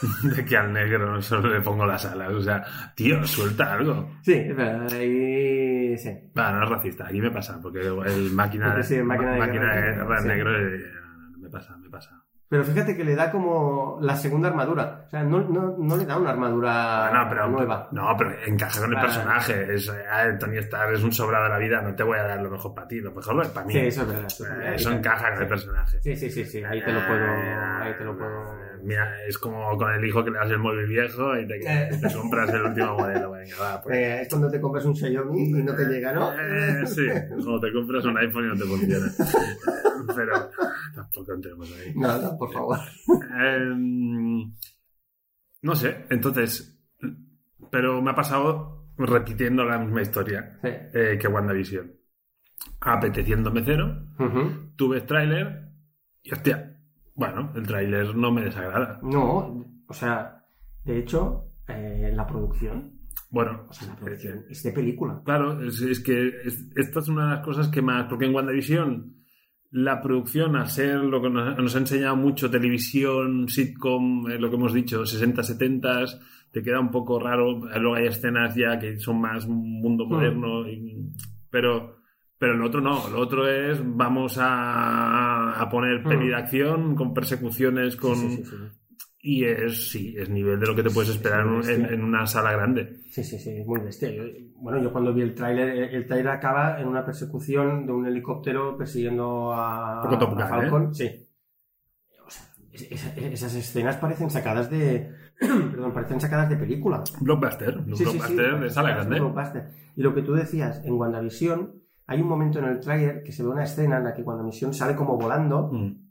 *laughs* De que al negro solo le pongo las alas. O sea, tío, suelta algo. Sí, es verdad. Va, no es racista, aquí me pasa, porque el máquina, Porque sí, el máquina de máquina de guerra negro eh, me pasa, me pasa. Pero fíjate que le da como la segunda armadura. O sea, no, no, no le da una armadura Ah, no, pero, nueva. No, pero encaja con el personaje. Es, eh, Tony Stark es un sobrado de la vida, no te voy a dar lo mejor para ti, lo mejor lo es para mí. Sí, eso es verdad. eso es Eh. Eso encaja con el personaje. Sí, sí, sí, sí. Ahí te lo puedo. Ahí te lo puedo. Mira, es como con el hijo que le das el móvil viejo y te, Eh. te compras el último modelo. Venga, va, pues. Eh, es cuando te compras un Xiaomi y no te llega, ¿no? Eh, sí, como te compras un iPhone y no te funciona. Pero tampoco entremos ahí. No, por favor. Em, no sé, entonces. Pero me ha pasado repitiendo la misma historia Sí. eh, que WandaVision. Apeteciéndome cero, Ujú. tuve tráiler y hostia, bueno, el tráiler no me desagrada. No, o sea, de hecho, eh, la producción, Bueno, o sea, la producción es de película. Claro, es, es que es- esta es una de las cosas que más. Porque en WandaVision, la producción, al ser lo que nos, nos ha enseñado mucho, televisión, sitcom, eh, lo que hemos dicho, 60, 70, te queda un poco raro. Luego hay escenas ya que son más mundo Mm. moderno, y- pero. Pero lo otro no, lo otro es vamos a, a poner peli de acción con persecuciones, con Sí, sí, sí, sí. y es sí, es nivel de lo que te puedes Sí, esperar sí, en- en, una sala grande. Sí, sí, sí, es muy bestia. Yo- bueno, yo cuando vi el tráiler, el el tráiler acaba en una persecución de un helicóptero persiguiendo a, Poco Top a Gun, Falcon. Sí. O sea, es- es- esas escenas parecen sacadas de... *clears throat* perdón, parecen sacadas de película. Blockbuster, un Sí, sí, sí, blockbuster de sala es grande. blockbuster. Y lo que tú decías, en WandaVision hay un momento en el tráiler que se ve una escena en la que WandaVision sale como volando Mm.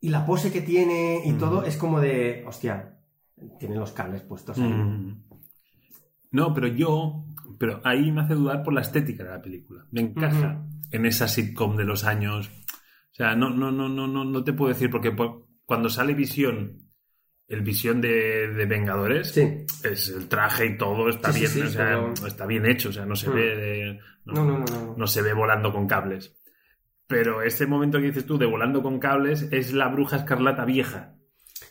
y la pose que tiene y Mm. todo es como de, hostia, tiene los cables puestos ahí. Mm. No, pero yo, pero ahí me hace dudar por la estética de la película. Me encaja en esa sitcom de los años O sea, no, no, no, no, no, no te puedo decir, porque po- cuando sale Visión, el Visión de, de Vengadores, Sí. es el traje y todo está Sí, bien, sí, o sea, todo. está bien hecho, o sea, no se Hmm. ve No, no, no, no. no se ve volando con cables. Pero ese momento que dices tú de volando con cables es la bruja escarlata vieja.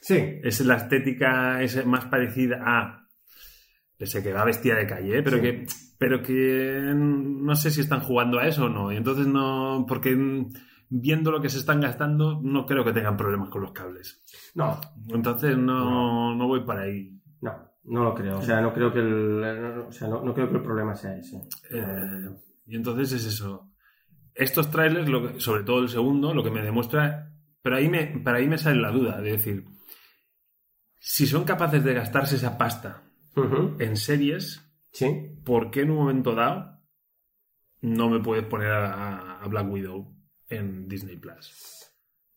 Sí, Es la estética es más parecida a. Pese que va vestida de calle, ¿eh? pero, que, pero que no sé si están jugando a eso o no. Y entonces no. Porque mm, viendo lo que se están gastando, no creo que tengan problemas con los cables. no, Entonces no, no voy para ahí. no, no lo creo. O sea, no creo que el, no, o sea, no, creo que el problema sea ese. Eh, y entonces es eso. Estos trailers, lo que- sobre todo el segundo, lo que me demuestra. Pero ahí me, para ahí me sale la duda de decir. Si son capaces de gastarse esa pasta en series, Sí, ¿por qué en un momento dado no me puedes poner a, a Black Widow en Disney Plus?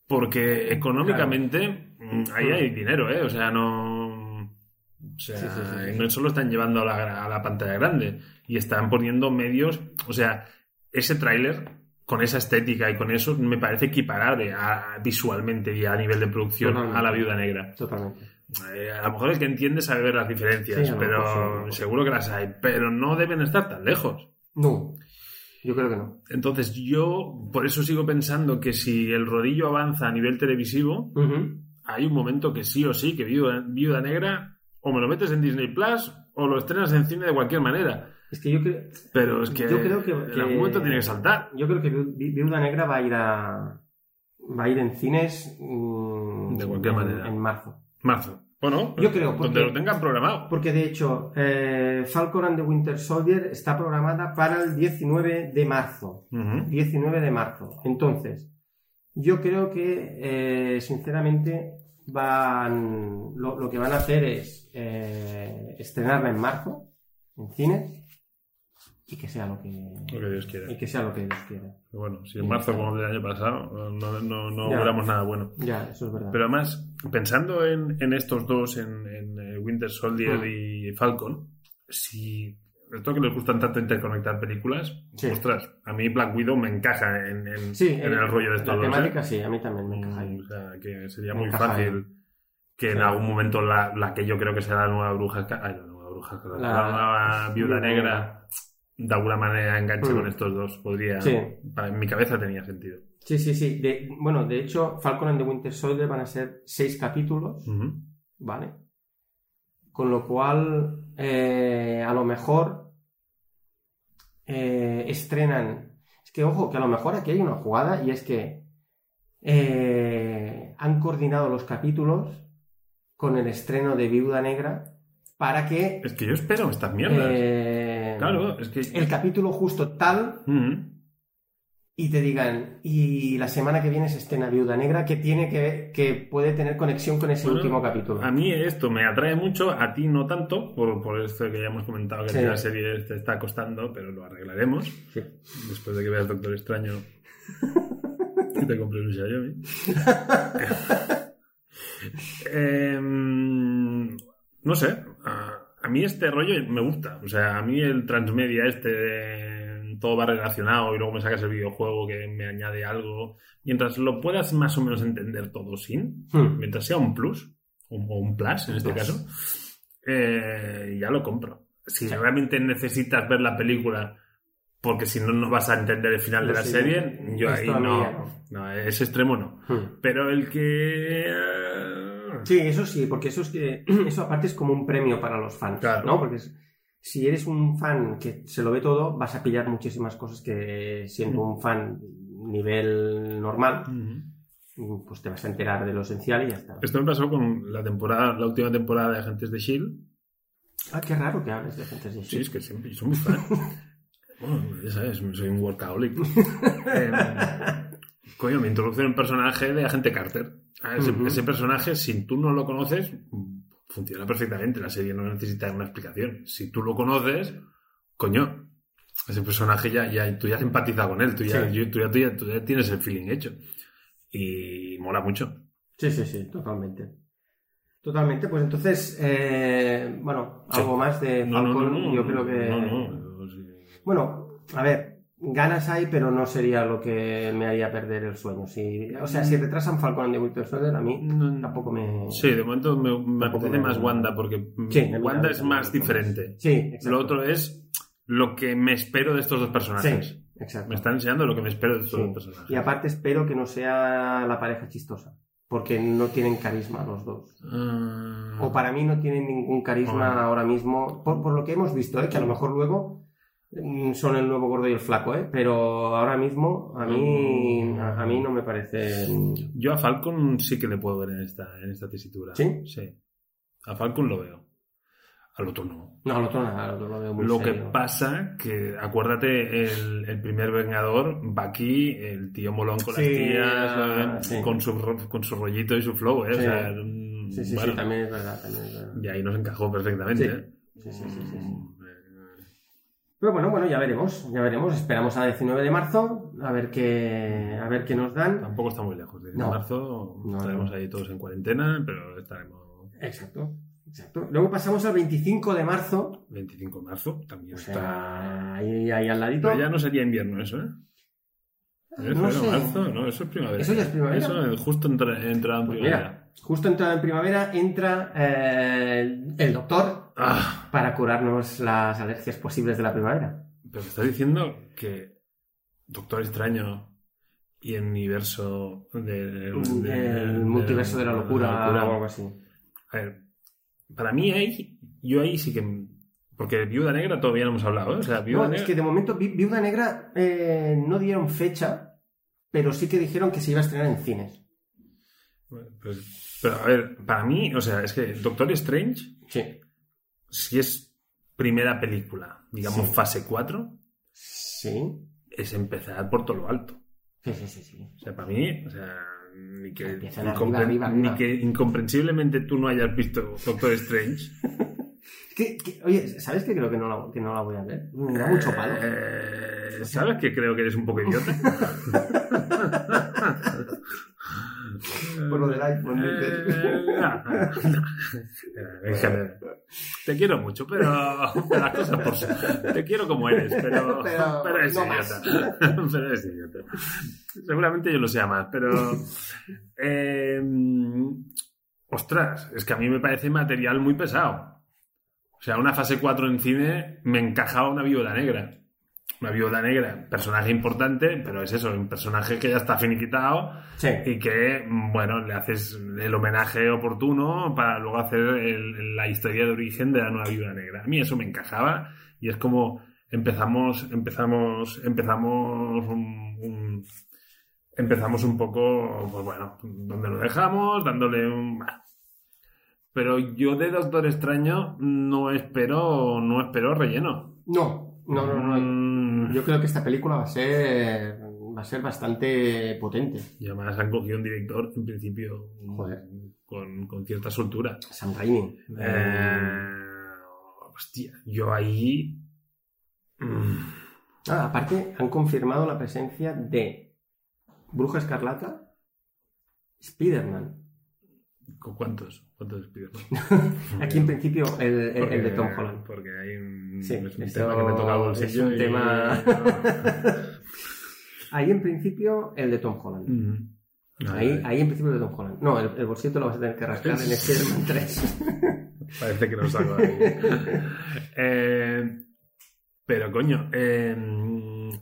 Porque económicamente mm, ahí hay dinero, ¿eh? O sea, no. O sea, Sí, sí, sí, sí. no solo están llevando a la, a la pantalla grande y están poniendo medios. O sea, ese tráiler con esa estética y con eso me parece equiparable a- visualmente y a nivel de producción Totalmente. a la viuda negra. totalmente. Eh, a lo mejor el que entiende sabe ver las diferencias, pero seguro que las hay, pero no deben estar tan lejos. No, yo creo que no. Entonces yo por eso sigo pensando que si el rodillo avanza a nivel televisivo, hay un momento que sí o sí, que Viuda, Viuda Negra, o me lo metes en Disney Plus o lo estrenas en cine de cualquier manera. Es que yo creo, Pero es que, Yo creo que- en algún momento tiene que saltar. yo creo que Vi- Vi- Viuda Negra va a ir a va a ir en cines mm, De cualquier en- manera. en marzo. Marzo. Bueno, Yo creo, donde porque- lo tengan programado. Porque de hecho, eh, Falcon and the Winter Soldier está programada para el 19 de marzo. Ujú. 19 de marzo. Entonces, yo creo que, eh, sinceramente, van lo, lo que van a hacer es eh, estrenarla en marzo, en cine, y que sea lo que, Lo que Dios quiera. y que sea lo que Dios quiera. Pero bueno, si en marzo como el del año pasado, no, no, no Ya. nada bueno. Ya, eso es verdad. Pero además, pensando en, en estos dos, en, en, eh, Winter Soldier Mm. y Falcon, si esto que les gustan tanto interconectar películas, Sí. ostras, a mí Black Widow me encaja en, en- sí, en el rollo de estos la dos. temática ¿eh? sí, a mí también me encaja ahí. O sea, que sería Me muy fácil que en Sí. algún momento la, la que yo creo que será la nueva bruja, ay, la nueva bruja, la, La- nueva Viuda negra, de alguna manera enganche Mm. con estos dos. Podría, Sí. para- en mi cabeza tenía sentido. Sí, sí, sí. De- bueno, de hecho, Falcon and the Winter Soldier van a ser seis capítulos. ¿vale? Con lo cual, eh, a lo mejor eh, estrenan. Es que, ojo, que a lo mejor aquí hay una jugada y es que eh, han coordinado los capítulos con el estreno de Viuda Negra para que Es que yo espero estas mierdas. Claro, es que. el capítulo justo tal Ujú. y te digan, y la semana que viene se estrena Viuda Negra que tiene que, que puede tener conexión con ese Bueno, último capítulo. A mí esto me atrae mucho, a ti no tanto, por, por esto que ya hemos comentado que Sí. la serie te está costando, pero lo arreglaremos. Sí. Después de que veas Doctor Extraño y te compres un Xiaomi. *laughs* *laughs* Em, no sé, a, mí este rollo me gusta. O sea, a mí el transmedia este, de todo va relacionado y luego me sacas el videojuego que me añade algo. Mientras lo puedas más o menos entender todo sin, Hmm. mientras sea un plus, o un plus en este Plus. caso, eh, ya lo compro. Si realmente necesitas ver la película porque si no, no vas a entender el final de la serie, yo ahí no, no. no, ese extremo no. Hmm. Pero el que... Sí, eso sí, porque eso es que *clears throat* eso aparte es como un premio para los fans, Claro. ¿no? Porque es- si eres un fan que se lo ve todo, vas a pillar muchísimas cosas que siendo un fan nivel normal, Ujú. pues te vas a enterar de lo esencial y ya está. Esto me pasó con la temporada, la última temporada de Agentes de Shield. Ah, qué raro que hables de gente así. Sí, es que siempre soy muy fan. *laughs* bueno, ya sabes, soy un workaholic. *laughs* Eh, coño, me introducen un personaje de Agente Carter. Ah, Ese, personaje, si tú no lo conoces, funciona perfectamente. La serie no necesita una explicación. Si tú lo conoces, coño, ese personaje ya, ya tú ya has empatizado con él, tú ya, Sí. yo- tú ya- tú ya- tú ya tienes el feeling hecho. Y mola mucho. Sí, sí, sí, totalmente. Totalmente, pues entonces, eh, bueno, Sí. algo más de no, Falcon, no, no, yo creo que... no, no, sí. Bueno, a ver, ganas hay, pero no sería lo que me haría perder el sueño. Si, o sea, si retrasan Falcon and the Winter Soldier, a mí tampoco me... Sí, de momento me, apetece me- más Wanda porque Sí, Wanda es más diferente. Sí, exacto. Lo otro es lo que me espero de estos dos personajes. Sí, exacto. Me están enseñando lo que me espero de estos Sí. dos personajes. Y aparte espero que no sea la pareja chistosa, porque no tienen carisma los dos. Ah, O para mí no tienen ningún carisma ahora mismo, por, por lo que hemos visto, ¿eh? que a lo mejor luego son el nuevo gordo y el flaco, ¿eh? pero ahora mismo a mí, Mm. a, a mí no me parece... Yo a Falcon sí que le puedo ver en esta, en esta tesitura. ¿Sí? Sí. A Falcon lo veo. Al otro no. No, al otro nada, al otro lo veo muy Lo que pasa que, acuérdate, el, el primer Vengador, Bucky, el tío molón con Sí, las tías, eh, sí. con, su, con su rollito y su flow, ¿eh? O Sí. sea, mm, Sí, sí, bueno, sí, también es verdad, también es verdad. Y ahí nos encajó perfectamente. Sí. ¿eh? Sí, sí, sí, sí. Eh, Pero bueno, bueno, ya veremos, ya veremos. Esperamos a 19 de marzo a ver qué, a ver qué nos dan. Tampoco está muy lejos. De No. marzo No, estaremos no. ahí todos en cuarentena, pero estaremos Exacto, exacto. Luego pasamos al 25 de marzo, 25 de marzo, también o está... sea, ahí, ahí al ladito. Pero ya no sería invierno eso, ¿eh? ¿Es No febrero, sé. marzo? No, eso es primavera. ¿Eso ya es primavera? Eso es justo entra, entrado en Pues primavera. mira, justo entrada en primavera entra eh, el doctor Ah, para curarnos las alergias posibles de la primavera. pero me estás diciendo que Doctor Extraño y el universo del... el del- multiverso de la locura, de o algo así. A ver, para mí ahí, yo ahí sí que... Porque Viuda Negra todavía no hemos hablado, ¿eh? O sea, Viuda No, Negra... es que de momento Vi- Viuda Negra eh, no dieron fecha, pero sí que dijeron que se iba a estrenar en cines. Pues- pero a ver, para mí, o sea, es que Doctor Strange, Sí. Si es primera película, digamos Sí. fase 4, Sí. es empezar por todo lo alto. Sí, sí, sí, sí. O sea, para mí, o sea, ni que, arriba, arriba. ni que incomprensiblemente tú no hayas visto Doctor Strange. *laughs* ¿Qué- qué- oye, ¿sabes que creo que no, la, que no la voy a ver? Me da mucho palo. Eh, ¿Sabes que creo que eres un poco idiota? *laughs* *laughs* Por lo del iPhone. Eh. *laughs* *laughs* Te quiero mucho, pero las cosas por su. Te quiero como eres, pero, Pero pero eres no idiota. pero eres idiota. Seguramente yo lo sea más, pero. eh, ostras, es que a mí me parece material muy pesado. O sea, una fase 4 en cine me encajaba una viuda negra. Una viuda negra, personaje importante, pero es eso, un personaje que ya está finiquitado Sí. y que, bueno, le haces el homenaje oportuno para luego hacer el- la historia de origen de la nueva viuda negra. A mí eso me encajaba y es como empezamos, empezamos, empezamos un, un- empezamos un poco, pues bueno, donde lo dejamos, dándole un... Pero yo de Doctor Extraño no espero, no espero relleno. No, no, no, no. Mm, Yo creo que esta película va a ser, va a ser bastante potente. Y además han cogido un director, en principio, Joder. con, con cierta soltura. Sam Raimi. Eh, hostia, yo ahí. mm, Ah, aparte, han confirmado la presencia de Bruja Escarlata, Spider-Man. ¿Con cuántos? *laughs* Aquí en principio el, el- el de Tom Holland. Porque hay un, Sí, es un esto tema que me toca el es bolsillo. un y- tema- *laughs* Ahí en principio el de Tom Holland. Ahí, ahí en principio el de Tom Holland. No, el, el bolsillo te lo vas a tener que rascar en Spider-Man 3. *laughs* Parece que no salgo ahí. Eh, pero coño, eh,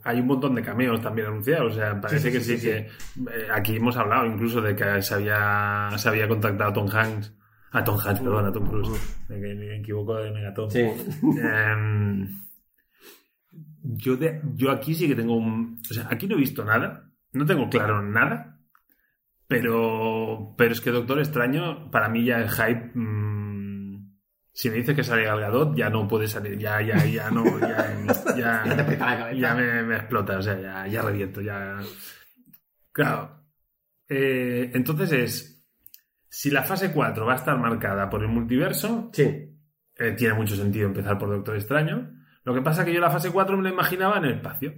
hay un montón de cameos también anunciados. O sea, parece Sí, sí, que sí, sí, que. eh, aquí hemos hablado incluso de que se había, se había contactado a Tom Hanks. A Tom Hanks, perdón, a Tom Cruise. Me, me equivoco de Megaton. Sí. Em, yo, de, yo aquí sí que tengo un. O sea, aquí no he visto nada. No tengo claro nada. Pero. Pero es que Doctor Extraño, para mí ya el hype. mm, si me dice que sale Gal Gadot, ya no puede salir. Ya, ya, ya no. Ya, *laughs* ya, Ya te la ya me, me explota. O sea, ya, ya reviento. Ya. Claro. Eh, entonces es. Si la fase 4 va a estar marcada por el multiverso, Sí. eh, tiene mucho sentido empezar por Doctor Extraño. Lo que pasa es que yo la fase 4 me la imaginaba en el espacio.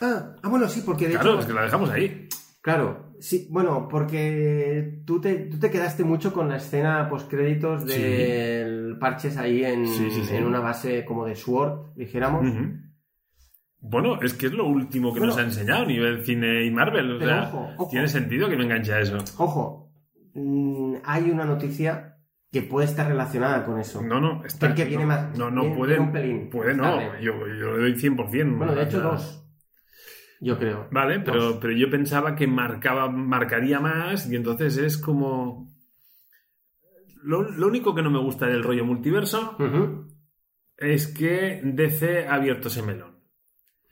Ah, ah, bueno, sí, porque de Claro, hecho... es que la dejamos ahí. Claro, sí, bueno, porque tú te, tú te quedaste mucho con la escena postcréditos Sí. del parches ahí en, Sí, sí, sí. en una base como de Sword, dijéramos. Bueno, es que es lo último que Bueno. nos ha enseñado a nivel cine y Marvel. O sea, ojo, ojo. tiene sentido que me enganche a eso. Ojo, mm, hay una noticia que puede estar relacionada con eso. No, no, está. Porque viene no, más- No, no, viene- puede. viene un pelín. Puede no. Tarde. Yo, yo le doy 100%. Bueno, de hecho, dos. Yo creo. Vale, pero, Dos. pero yo pensaba que marcaba, marcaría más y entonces es como... Lo, lo único que no me gusta del rollo multiverso es que DC ha abierto ese melón.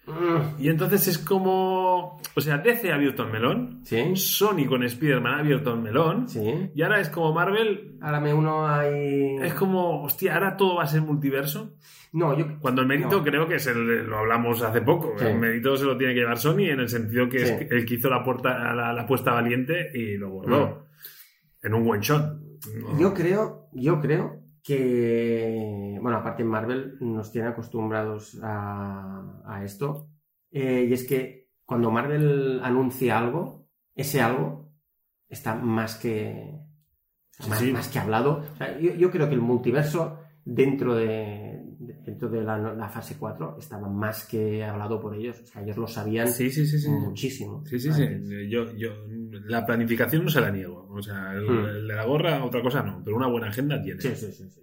Mm, Y entonces es como... O sea, DC ha abierto el melón, Sí, Sony con Spider-Man ha abierto el melón sí. y ahora es como Marvel... Ahora me uno hay... Es como, hostia, ahora todo va a ser multiverso. No, yo... Cuando el mérito No. creo que es el, lo hablamos hace poco. Sí. El mérito se lo tiene que llevar Sony en el sentido que Sí. es el que hizo la, puerta, la, la apuesta valiente y lo bordó. En un one shot. No. Yo creo, yo creo que, bueno, aparte en Marvel nos tiene acostumbrados a, a esto. Eh, y es que cuando Marvel anuncia algo, ese algo está más que, Sí, más, sí. más que hablado. O sea, yo, yo creo que el multiverso dentro de, de- dentro de la, la fase 4 estaba más que hablado por ellos. O sea, ellos lo sabían Sí, sí, sí, sí. muchísimo. Sí, sí, sí. Yo, yo, la planificación no se la niego. O sea, el, Hmm. el de la gorra, otra cosa no, pero una buena agenda tiene. Sí, sí, sí, sí.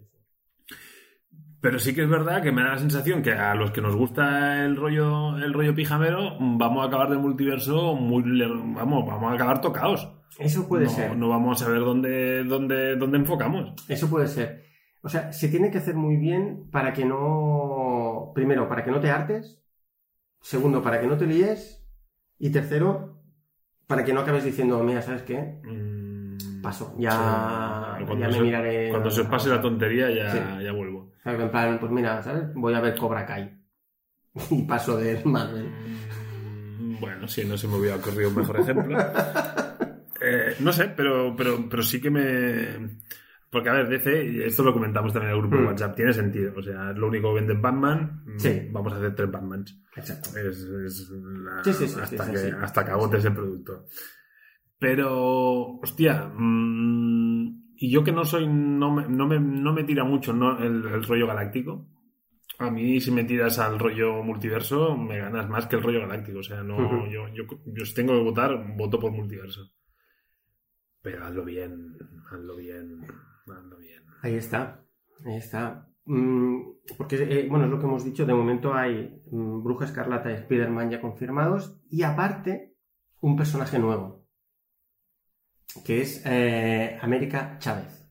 Pero sí que es verdad que me da la sensación que a los que nos gusta el rollo, el rollo pijamero, vamos a acabar de multiverso muy, vamos, vamos a acabar tocados. Eso puede no, ser. no vamos a ver dónde, dónde, dónde enfocamos. Eso puede ser. O sea, se tiene que hacer muy bien para que no. Primero, para que no te hartes. Segundo, para que no te líes. Y tercero, para que no acabes diciendo, mira, ¿sabes qué? Mm, Paso. Ya, sí, ya me se- miraré. Cuando se os pase la tontería ya, Sí. ya vuelvo. En plan, pues mira, ¿sabes? Voy a ver Cobra Kai. *laughs* Y paso de Marvel. Mm, Bueno, sí, no se me hubiera ocurrido un mejor ejemplo. *laughs* Eh, no sé, pero, pero, pero sí que me... Porque, a ver, DC, esto lo comentamos también en el grupo de Mm. WhatsApp, tiene sentido. O sea, lo único que vende es Batman, mm, Sí. vamos a hacer tres Batmans. Exacto. Es, es la- Sí, sí, sí, hasta, que, hasta que agotes el producto. Pero, hostia, mm, y yo que no soy, no me, no me, no me tira mucho ¿no? el, el rollo galáctico. A mí, si me tiras al rollo multiverso, me ganas más que el rollo galáctico. O sea, no, yo, yo, yo si tengo que votar, voto por multiverso. Pero hazlo bien, hazlo bien, bien. Ahí está. Ahí está. Mm, porque, eh, bueno, es lo que hemos dicho. De momento hay mm, Bruja Escarlata y Spider-Man ya confirmados. Y aparte, un personaje nuevo. Que es eh, América Chávez.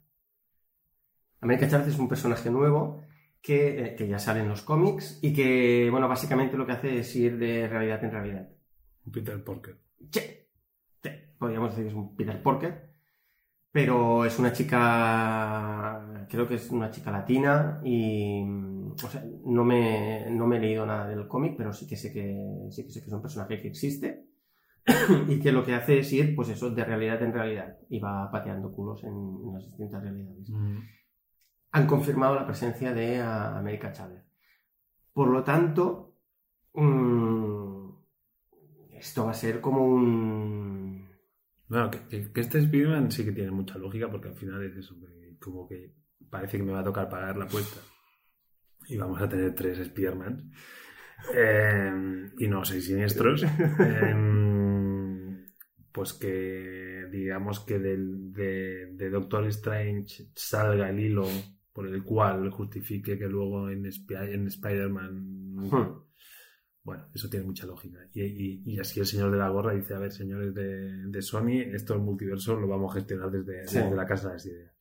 América Chávez es un personaje nuevo que, eh, que ya sale en los cómics y que, bueno, básicamente lo que hace es ir de realidad en realidad. Peter Porker. Sí, sí, podríamos decir que es un Peter Porker, pero es una chica, creo que es una chica latina y, o sea, no me, no me he leído nada del cómic, pero sí que sé que, sí que sé que es un personaje que existe *clears throat* y que lo que hace es ir, pues eso, de realidad en realidad y va pateando culos en, en las distintas realidades. Han confirmado la presencia de América Chávez. Por lo tanto, mm, esto va a ser como un... Bueno, que, este Spider-Man sí que tiene mucha lógica porque al final es eso, como que parece que me va a tocar pagar la apuesta. Y vamos a tener tres Spider-Man. Eh, y no seis siniestros. Eh, pues que digamos que del, de, Doctor Strange salga el hilo por el cual justifique que luego en, en Spider-Man. Bueno, eso tiene mucha lógica. Y, y- y así el señor de la gorra dice, a ver, señores de, de Sony, esto el multiverso lo vamos a gestionar desde, Sí. desde la casa de las ideas.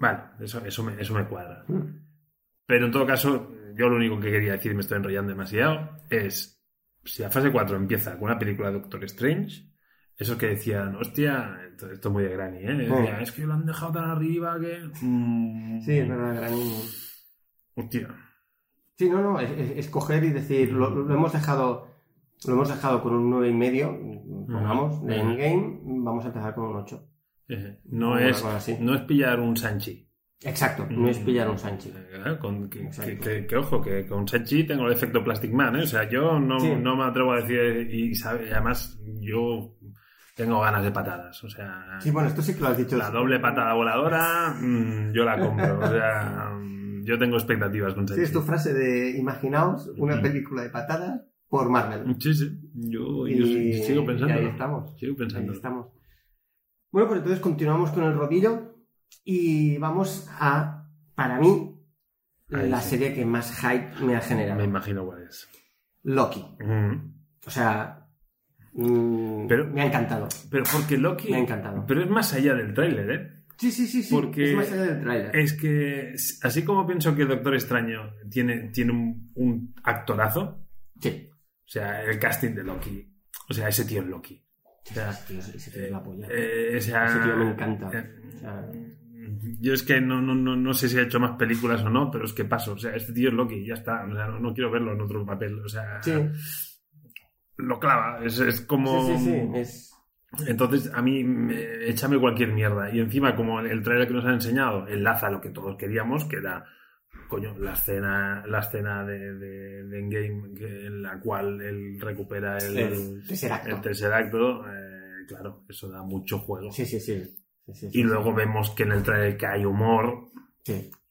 Vale, eso, eso, me, eso me cuadra. Hmm. Pero en todo caso, yo lo único que quería decir, me estoy enrollando demasiado, es, si la fase 4 empieza con una película de Doctor Strange, esos que decían, hostia, esto, esto es muy de Granny, ¿eh? Decían, Hmm. es que lo han dejado tan arriba que... mm, Sí, es verdad, Granny. Hostia. Sí, no, no, es, es- es coger y decir, lo, lo hemos dejado lo hemos dejado con un 9,5, y medio, pongamos, de. Endgame, vamos a empezar con un 8. Eh, no, Una es, no es pillar un Sanchi. Exacto, no es pillar un Sanchi. Eh, con- que, que- que- que, ojo, que con Sanchi tengo el efecto Plastic Man, ¿eh? O sea, yo no, Sí. no me atrevo a decir, y sabe, además yo tengo ganas de patadas, o sea, Sí, bueno, esto sí que lo has dicho. la doble patada voladora, mm, yo la compro, o sea, *laughs* yo tengo expectativas con Sí, Shang-Chi. es tu frase de imaginaos una Mm. película de patadas por Marvel. Sí, sí. Yo, yo Y- sigo pensando. ahí estamos. Sigo Ahí pensando. estamos. Bueno, pues entonces continuamos con el rodillo y vamos a, para mí, Ahí la sí. serie que más hype me ha generado. Me imagino cuál es. Loki. Mm. O sea, mm, Pero- me ha encantado. Pero porque Loki. Me ha encantado. Pero es más allá del tráiler, ¿eh? Sí, sí, sí, sí. Porque es más allá del tráiler. Es que, así como pienso que Doctor Extraño tiene, tiene un, un actorazo, Sí. o sea, el casting de Loki, o sea, ese tío es Loki. O sea, Ese tío- ese tío es la polla. eh, o sea, Ese tío me encanta. eh, O sea, yo es que no, no, no, no sé si ha hecho más películas o no, pero es que paso. O sea, este tío es Loki, ya está. O sea, no, no quiero verlo en otro papel. O sea, sí, lo clava. Es, es como. sí, sí, sí, es... Entonces, a mí, me- échame cualquier mierda. Y encima, como el trailer que nos han enseñado enlaza lo que todos queríamos, que era, coño, la escena, la escena de, de, de Endgame en la cual él recupera el, El Tesseracto. el Tesseracto, eh, claro, eso da mucho juego. Sí, sí, sí. Sí, sí, Y luego vemos que en el trailer que hay humor,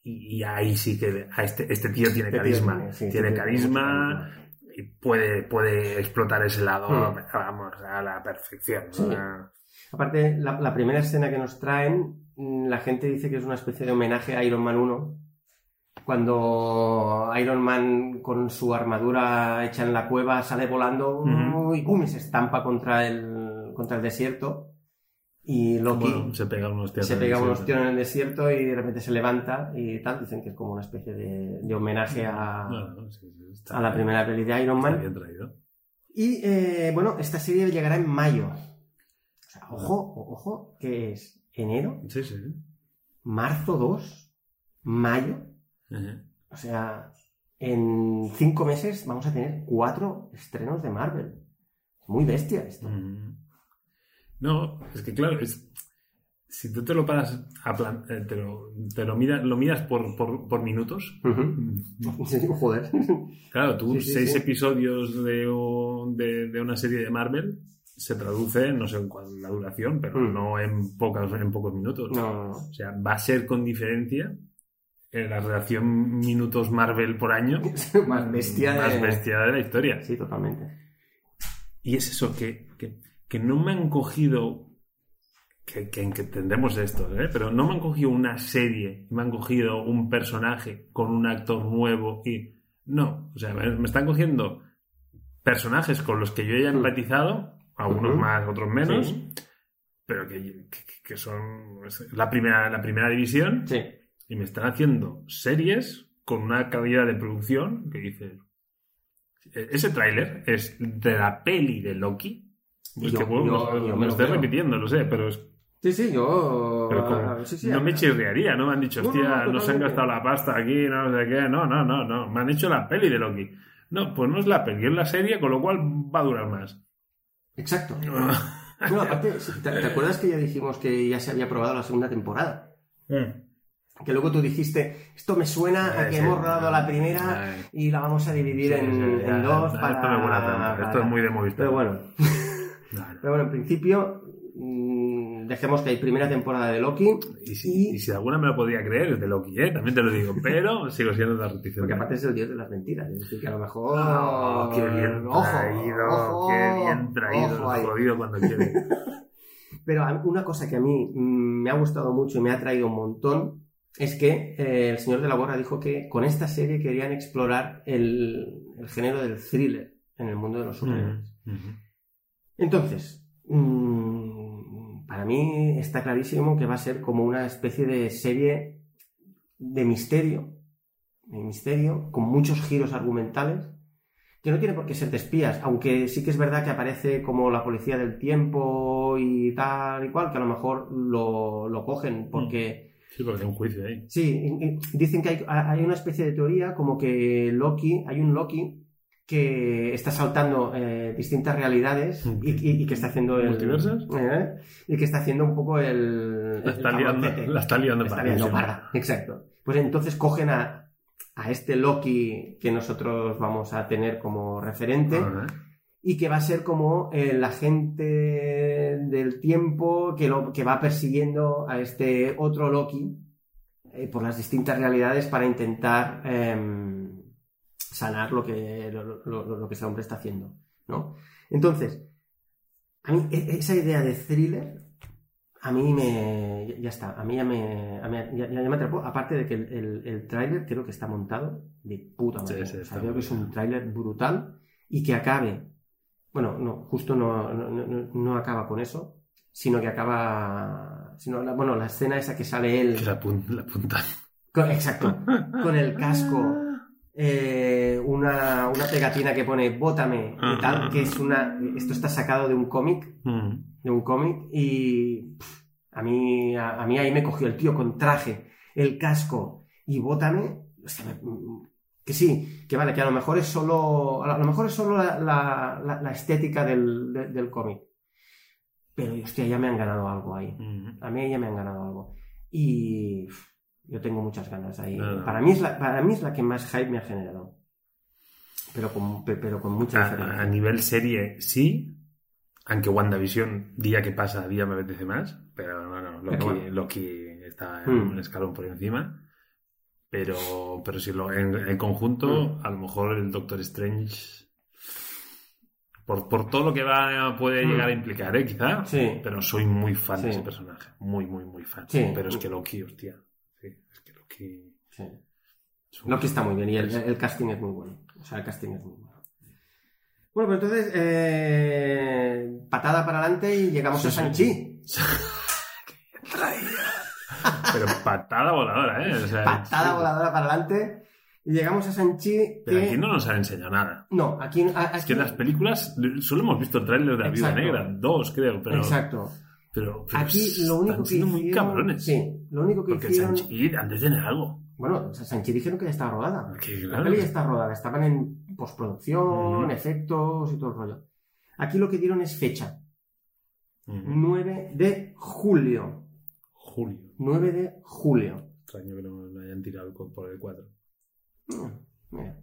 y, y ahí sí que a este, este tío tiene Este carisma. tiene- carisma. Y puede, puede explotar ese lado, Mm. vamos, a la perfección. Sí. Aparte, la, la primera escena que nos traen, mm, la gente dice que es una especie de homenaje a Iron Man 1. Cuando Iron Man con su armadura hecha en la cueva sale volando y ¡pum! se estampa contra el, contra el desierto. Y Loki Bueno, se pega unos tíos. se pega unos tiros en el desierto y de repente se levanta y tal. Dicen que es como una especie de, de homenaje a, Bueno, sí, sí, está a la primera peli de Iron Man. bien traído. Y eh, bueno, esta serie llegará en mayo. O sea, ojo, ojo, que es enero, Sí, sí. marzo 2, mayo. O sea, en cinco meses vamos a tener cuatro estrenos de Marvel. Muy bestia esto. No, es que claro, es, si tú te lo paras a plan, eh, te lo, te lo miras, lo miras por, por, por minutos. Ujú. *laughs* Sí, Joder. Claro, tú Sí, sí, seis episodios de, de, de una serie de Marvel se traduce, no sé en cuál la duración, pero Mm. no en, pocas, en pocos minutos. No, no, no. O sea, va a ser con diferencia en la relación minutos Marvel por año *laughs* Más bestia de... más bestia de la historia. Sí, totalmente. Y es eso, que, que, que no me han cogido, que, que, que tendremos esto, ¿eh? pero no me han cogido una serie, me han cogido un personaje con un actor nuevo y... No, o sea, me, me están cogiendo personajes con los que yo ya he Mm. empatizado, algunos más, otros menos, Sí. pero que, que- que son la primera, la primera división Sí. y me están haciendo series con una calidad de producción que dices. "E- Ese tráiler es de la peli de Loki. Es Yo- que, bueno, yo- me- yo me me lo estoy repitiendo, lo sé, pero, es, Sí, sí, yo... pero como- ah, sí, sí, no ah, me chirriaría, ¿no? Me han dicho, No, no, hostia, no, nos han gastado la pasta aquí, no sé qué. No, no, no, no. Me han hecho la peli de Loki. No, pues no es la peli, es la serie, con lo cual va a durar más. Exacto. *laughs* Bueno, aparte, ¿te, te acuerdas que ya dijimos que ya se había probado la segunda temporada? Que luego tú dijiste, esto me suena a Eh, que hemos rodado la primera Ay. y la vamos a dividir en, en dos esto para... no mola tanto, Esto es muy de Movistar. Pero bueno, Pero bueno, en principio mm, dejemos que hay primera temporada de Loki Y si, y si alguna me lo podría creer es de Loki, ¿eh? También te lo digo, *laughs* pero sigo siendo de la reticente. porque aparte es el dios de las mentiras. Es decir, que a lo mejor... Oh, qué bien traído, ojo, qué bien traído, jodido cuando quiere. *laughs* Pero una cosa que a mí mm, me ha gustado mucho y me ha traído un montón es que eh, el señor de la Borra dijo que con esta serie querían explorar el, el género del thriller en el mundo de los superhéroes. Entonces, mm, para mí está clarísimo que va a ser como una especie de serie de misterio, de misterio, con muchos giros argumentales, que no tiene por qué ser de espías, aunque sí que es verdad que aparece como la policía del tiempo y tal y cual, que a lo mejor lo, lo cogen porque... Sí, porque hay un juicio ahí. Sí, dicen que hay, hay una especie de teoría como que Loki, hay un Loki que está saltando eh, distintas realidades y, y- y que está haciendo el... ¿Multiversas? ¿eh? Y que está haciendo un poco el... La está el liando, la está liando La está para liando eso. parda, exacto. Pues entonces cogen a, a este Loki que nosotros vamos a tener como referente y que va a ser como el agente del tiempo que, lo, que va persiguiendo a este otro Loki eh, por las distintas realidades para intentar em, sanar lo que, lo, lo- lo que ese hombre está haciendo, ¿no? Entonces, a mí e- esa idea de thriller, a mí me... ya está, a mí ya me, a mí ya, ya me atrapó, aparte de que el, el, el tráiler creo que está montado de puta madre. Sí, sí, O sea, creo que es un tráiler brutal y que acabe... Bueno, no, justo no, no, no- no acaba con eso, sino que acaba... Sino la- bueno, la escena esa que sale él... La, pun- la punta. Con- exacto. Con el casco, eh, una, una pegatina que pone bótame y tal, que es una. Esto está sacado de un cómic, Mm. de un cómic, y pff, a mí, a, a mí ahí me cogió el tío con traje, el casco y bótame. o sea, me- que sí, que vale, que a lo mejor es solo. A lo mejor es solo la, la- la- la estética del, de- del cómic. Pero, hostia, ya me han ganado algo ahí. Mm. A mí ya me han ganado algo. Y yo tengo muchas ganas ahí. No, no. Para, mí es la, para mí es la que más hype me ha generado. Pero con, pe- pero con mucha A, a diferencia. nivel serie, sí. Aunque WandaVision, día que pasa, día me apetece más. Pero no, no, Loki, bueno. Loki está en Hmm. un escalón por encima. Pero, pero si lo en, en conjunto, Hmm. a lo mejor el Doctor Strange. Por, por todo lo que va, puede Hmm. llegar a implicar, ¿eh? Quizá. Sí. Pero soy muy fan de ese personaje. Muy, muy, muy fan. Sí. Pero es que Loki, hostia. Sí, es que Loki. Sí. Loki está muy bien y el, el casting es muy bueno. O sea, el casting es muy bueno. Bueno, pues entonces, eh, patada para adelante y llegamos Sí, a sí. Sanchi. *laughs* Pero patada voladora, ¿eh? O sea, Patada sí. voladora para adelante y llegamos a Sanchi. Pero que- aquí no nos han enseñado nada. No, aquí, a- Es aquí- que en las películas solo hemos visto el tráiler de la Exacto. Negra, dos creo, pero, Exacto. Pero, pero Aquí lo único que siendo muy hicieron... cabrones. Sí, lo único que Porque hicieron... Sanchi han de tener algo. Bueno, Sanchi dijeron que ya estaba rodada. Que, La claro, peli ya está rodada, estaban en postproducción, Ujú. efectos y todo el rollo. Aquí lo que dieron es fecha, Ujú. 9 de julio. Julio. 9 de julio. Extraño que no, no hayan tirado por el 4. Mm, mira.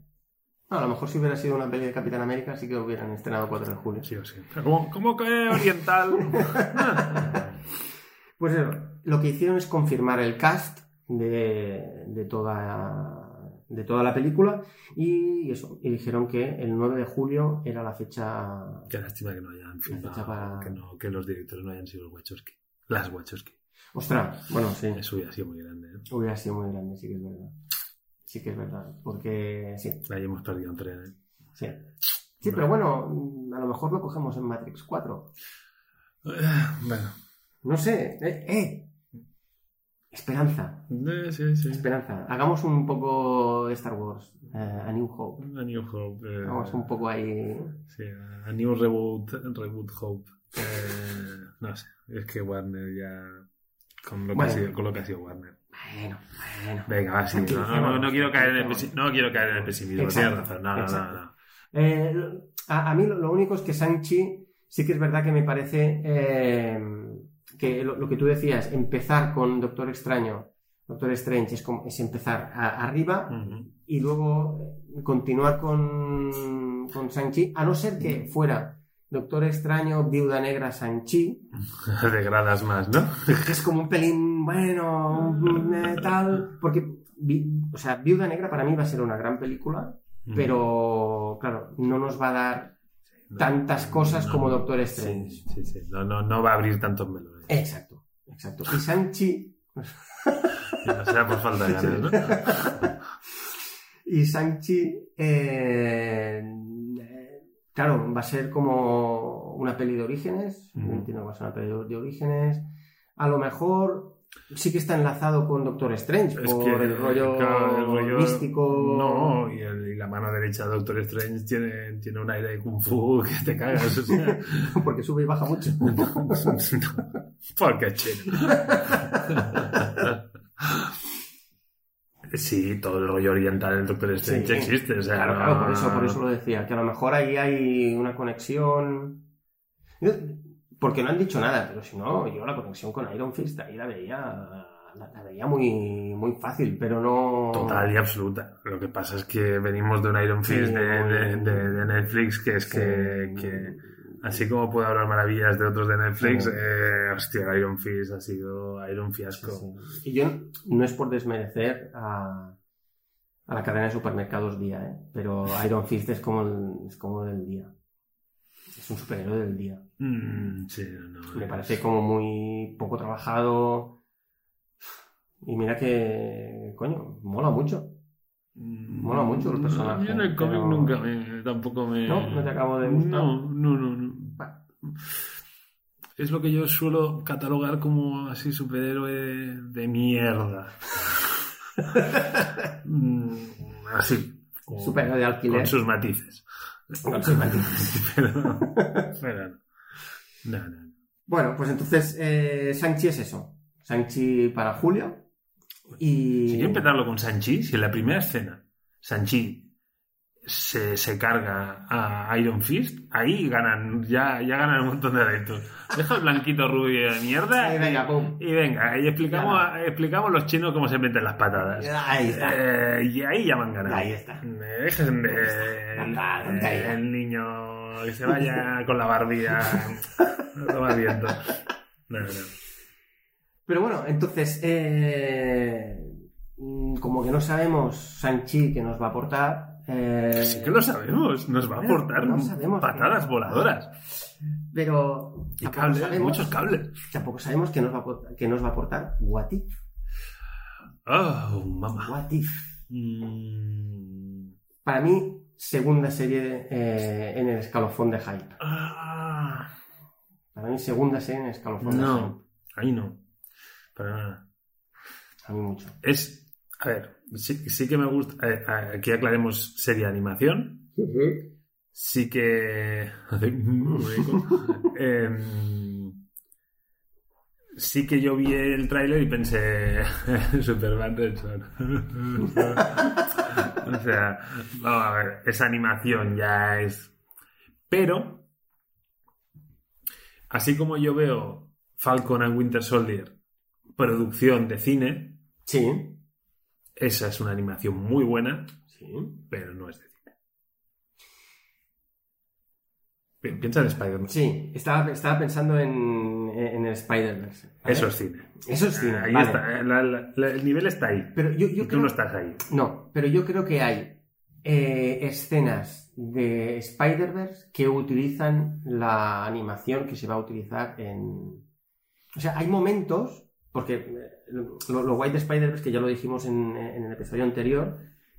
A lo mejor si hubiera sido una peli de Capitán América sí que hubieran estrenado 4 de julio. Sí o sí. ¿Cómo, cómo que oriental? *laughs* Pues eso, lo que hicieron es confirmar el cast de, de toda de toda la película y eso y dijeron que el 9 de julio era la fecha Qué lástima que no hayan filmado, para- que, no, que los directores no hayan sido los Wachowski. Las Wachowski. ostras bueno sí Eso hubiera sido muy grande. ¿eh? hubiera sido muy grande sí que es verdad sí que es verdad porque sí Ahí hemos perdido un tren. ¿eh? sí sí pero bueno a lo mejor lo cogemos en Matrix 4 Bueno. no sé eh, eh. esperanza Eh, sí, sí. esperanza hagamos un poco de Star Wars eh, a New Hope A New Hope. eh, Vamos un poco ahí. Sí, a New Reboot, Reboot Hope. Eh, no sé, es que Warner ya. Con lo, que Bueno. ha sido, con lo que ha sido Warner. Bueno, bueno. Venga, va, sí. No, no, quiero caer en el pesi- no quiero caer en el pesimismo. Exacto, Tienes razón. No, no, exacto. no, no. Eh, a, a mí lo, lo único es que Sanchi sí que es verdad que me parece eh, que lo, lo que tú decías, empezar con Doctor Extraño, Doctor Strange, es, como, es empezar a- arriba y luego continuar con, con Sanchi, a no ser que fuera Doctor Extraño, Viuda Negra, Sanchi, *laughs* Degradas más, ¿no? es como un pelín, bueno, un, tal, porque, o sea, Viuda Negra para mí va a ser una gran película, pero claro, no nos va a dar tantas cosas no, como. Doctor Strange. Sí, sí, sí. No, no, no va a abrir tantos melones. Exacto, exacto. Y Sanchi, *laughs* No sea por falta de ganas, ¿no? *laughs* y Sanchi, eh, claro, va a ser como una peli de orígenes, Ujú. entiendo que va a ser una peli de orígenes, a lo mejor sí que está enlazado con Doctor Strange Es por que, el, rollo claro, el rollo- místico. No, y, el- y la mano derecha de Doctor Strange tiene, tiene un aire de kung fu que te cagas. O sea, *laughs* porque sube y baja mucho. *laughs* Porque chino. *laughs* Sí, todo el rollo oriental del Doctor Strange Sí, existe. O sea, Claro, claro, por eso, por eso lo decía, que a lo mejor ahí hay una conexión. Porque no han dicho nada, pero si no, yo la conexión con Iron Fist ahí la veía, la, la veía muy, muy fácil, pero no. Total y absoluta. Lo que pasa es que venimos de un Iron Sí, Fist de, de- muy- de- de Netflix que es Sí. que, que Así como puedo hablar maravillas de otros de Netflix, Sí. eh, hostia, Iron Fist ha sido Iron Fiasco. Sí. Y yo no es por desmerecer a, a la cadena de supermercados día, ¿eh? pero Iron Fist es como el, es como del día. Es un superhéroe del día. Mm, sí, no, Me es- parece como muy poco trabajado. Y mira que, coño, mola mucho. mola mucho el personaje, Yo en el cómic pero- nunca me, tampoco me. No, no te acabo de gustar. No, no, no. Es lo que yo suelo catalogar como así superhéroe de mierda. Mm, así. Superhéroe de alquiler. Con sus matices. Con sus matices. *laughs* pero, pero no. No, no. Bueno, pues entonces eh, Sanchi es eso. Sanchi para Julio. Y. Si empezarlo con Sanchi, si en la primera escena Sanchi se, se carga a Iron Fist, ahí ganan, ya, ya ganan un montón de adeptos. Deja el blanquito rubio de mierda Ahí, venga, pum. y venga, y explicamos, Gana. explicamos los chinos cómo se meten las patadas. Ahí está. Eh, y ahí ya van ganando. Ahí está. Eh, Dejen de Anda, eh, el niño que se vaya con la barbilla *laughs* a tomar viento. No, no. Pero bueno, entonces, eh, mm, como que no sabemos Sanchi que nos va a aportar. Eh, Sí que lo sabemos, nos va a aportar no sabemos patadas voladoras. Pero Y cables, sabemos- muchos cables. Tampoco sabemos que nos va a, aportar- que nos va a aportar What If. Oh, mamá. What If. Mm. Para mí, segunda serie eh, en el escalofón de Hype. Ah, Para mí, segunda serie en el escalofón de Hype. no, ahí no. Para nada. A mí mucho. Es, a ver, sí, sí que me gusta. eh, aquí aclaremos serie de animación. Sí que. *laughs* *laughs* Em, sí que yo vi el tráiler y pensé. *laughs* Superman Red Son. o sea, vamos a ver, esa animación ya es. Pero. Así como yo veo Falcon and Winter Soldier, producción de cine, Sí. Esa es una animación muy buena, Sí. pero no es de cine. Pi- Piensa en Spider-Man. Sí, estaba, estaba pensando en, en el Spider-Verse. ¿vale? Eso es cine. Eso es cine. Ahí vale. está. eh, la- la- la- el nivel está ahí. Pero yo, y yo tú creo... no estás ahí. No, pero yo creo que hay eh, escenas de Spider-Verse que utilizan la animación que se va a utilizar en... O sea, hay momentos, porque eh, lo, de Spider-Verse, que ya lo dijimos en, en el episodio anterior,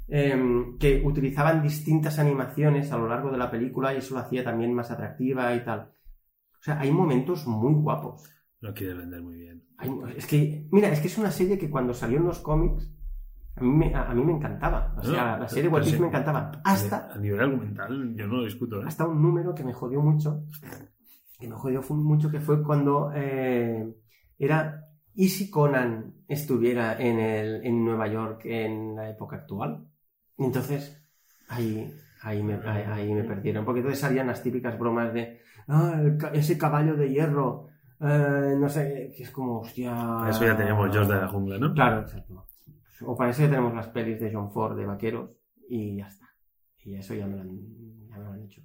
em, que utilizaban distintas animaciones a lo largo de la película y eso lo hacía también más atractiva y tal. O sea, hay momentos muy guapos. Lo quieres vender muy bien. Hay- es que, mira, es que es una serie que cuando salió en los cómics, a mí me, a, a mí me encantaba. O sea, No, la serie What If me encantaba. Hasta, A nivel argumental, yo no lo discuto. ¿eh? hasta un número que me jodió mucho, que me jodió mucho, que fue cuando eh, era, ¿y si Conan estuviera en, el, en Nueva York en la época actual? Entonces, ahí, ahí, me, ahí, ahí me perdieron, porque entonces salían las típicas bromas de, ah, el ese caballo de hierro, eh, no sé, que es como, hostia... Para eso ya teníamos George de la jungla, ¿no? Claro, exacto. O para eso ya tenemos las pelis de John Ford de vaqueros y ya está. Y eso ya me lo han, ya me lo han hecho.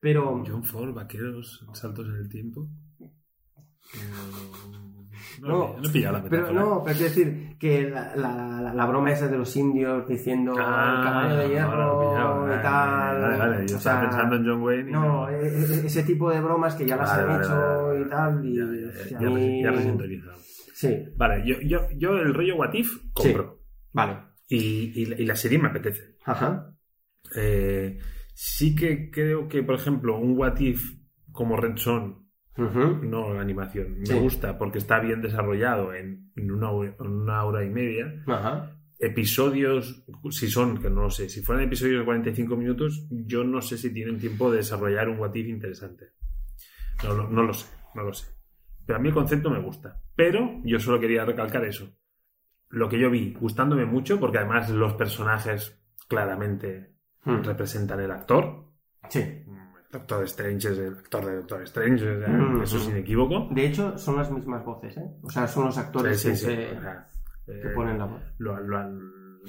Pero John Ford, vaqueros, saltos en el tiempo. No, No, Pero no, pero quiero decir que la, la, broma esa de los indios diciendo Ah, el caballo de hierro y tal. Vale, vale, yo o estaba sea, pensando en John Wayne. y No, e- e- ese tipo de bromas que ya las Vale, han vale, hecho y tal. Y, Ya, ya, mí- ya. Sí, Vale, yo, yo, yo el rollo What If compro. vale. Y, y, la- y la serie me apetece. Ajá. Eh, sí que creo que, por ejemplo, un What If como Red Son, Ujú. no la animación, me Sí. gusta porque está bien desarrollado en, una, hora- en una hora y media. Ajá. Episodios, si son, que no lo sé, si fueran episodios de 45 minutos, yo no sé si tienen tiempo de desarrollar un What If interesante. No, lo- no lo sé, no lo sé. Pero a mí el concepto me gusta. Pero yo solo quería recalcar eso. Lo que yo vi, gustándome mucho, porque además los personajes claramente Hmm. representan el actor. Sí. Doctor Strange es el actor de Doctor Strange, o sea, Mm, eso es mm. inequívoco. De hecho, son las mismas voces, ¿eh? O sea, son los actores Sí, que, sí, sí. se- O sea, que eh, ponen la voz. lo, lo han,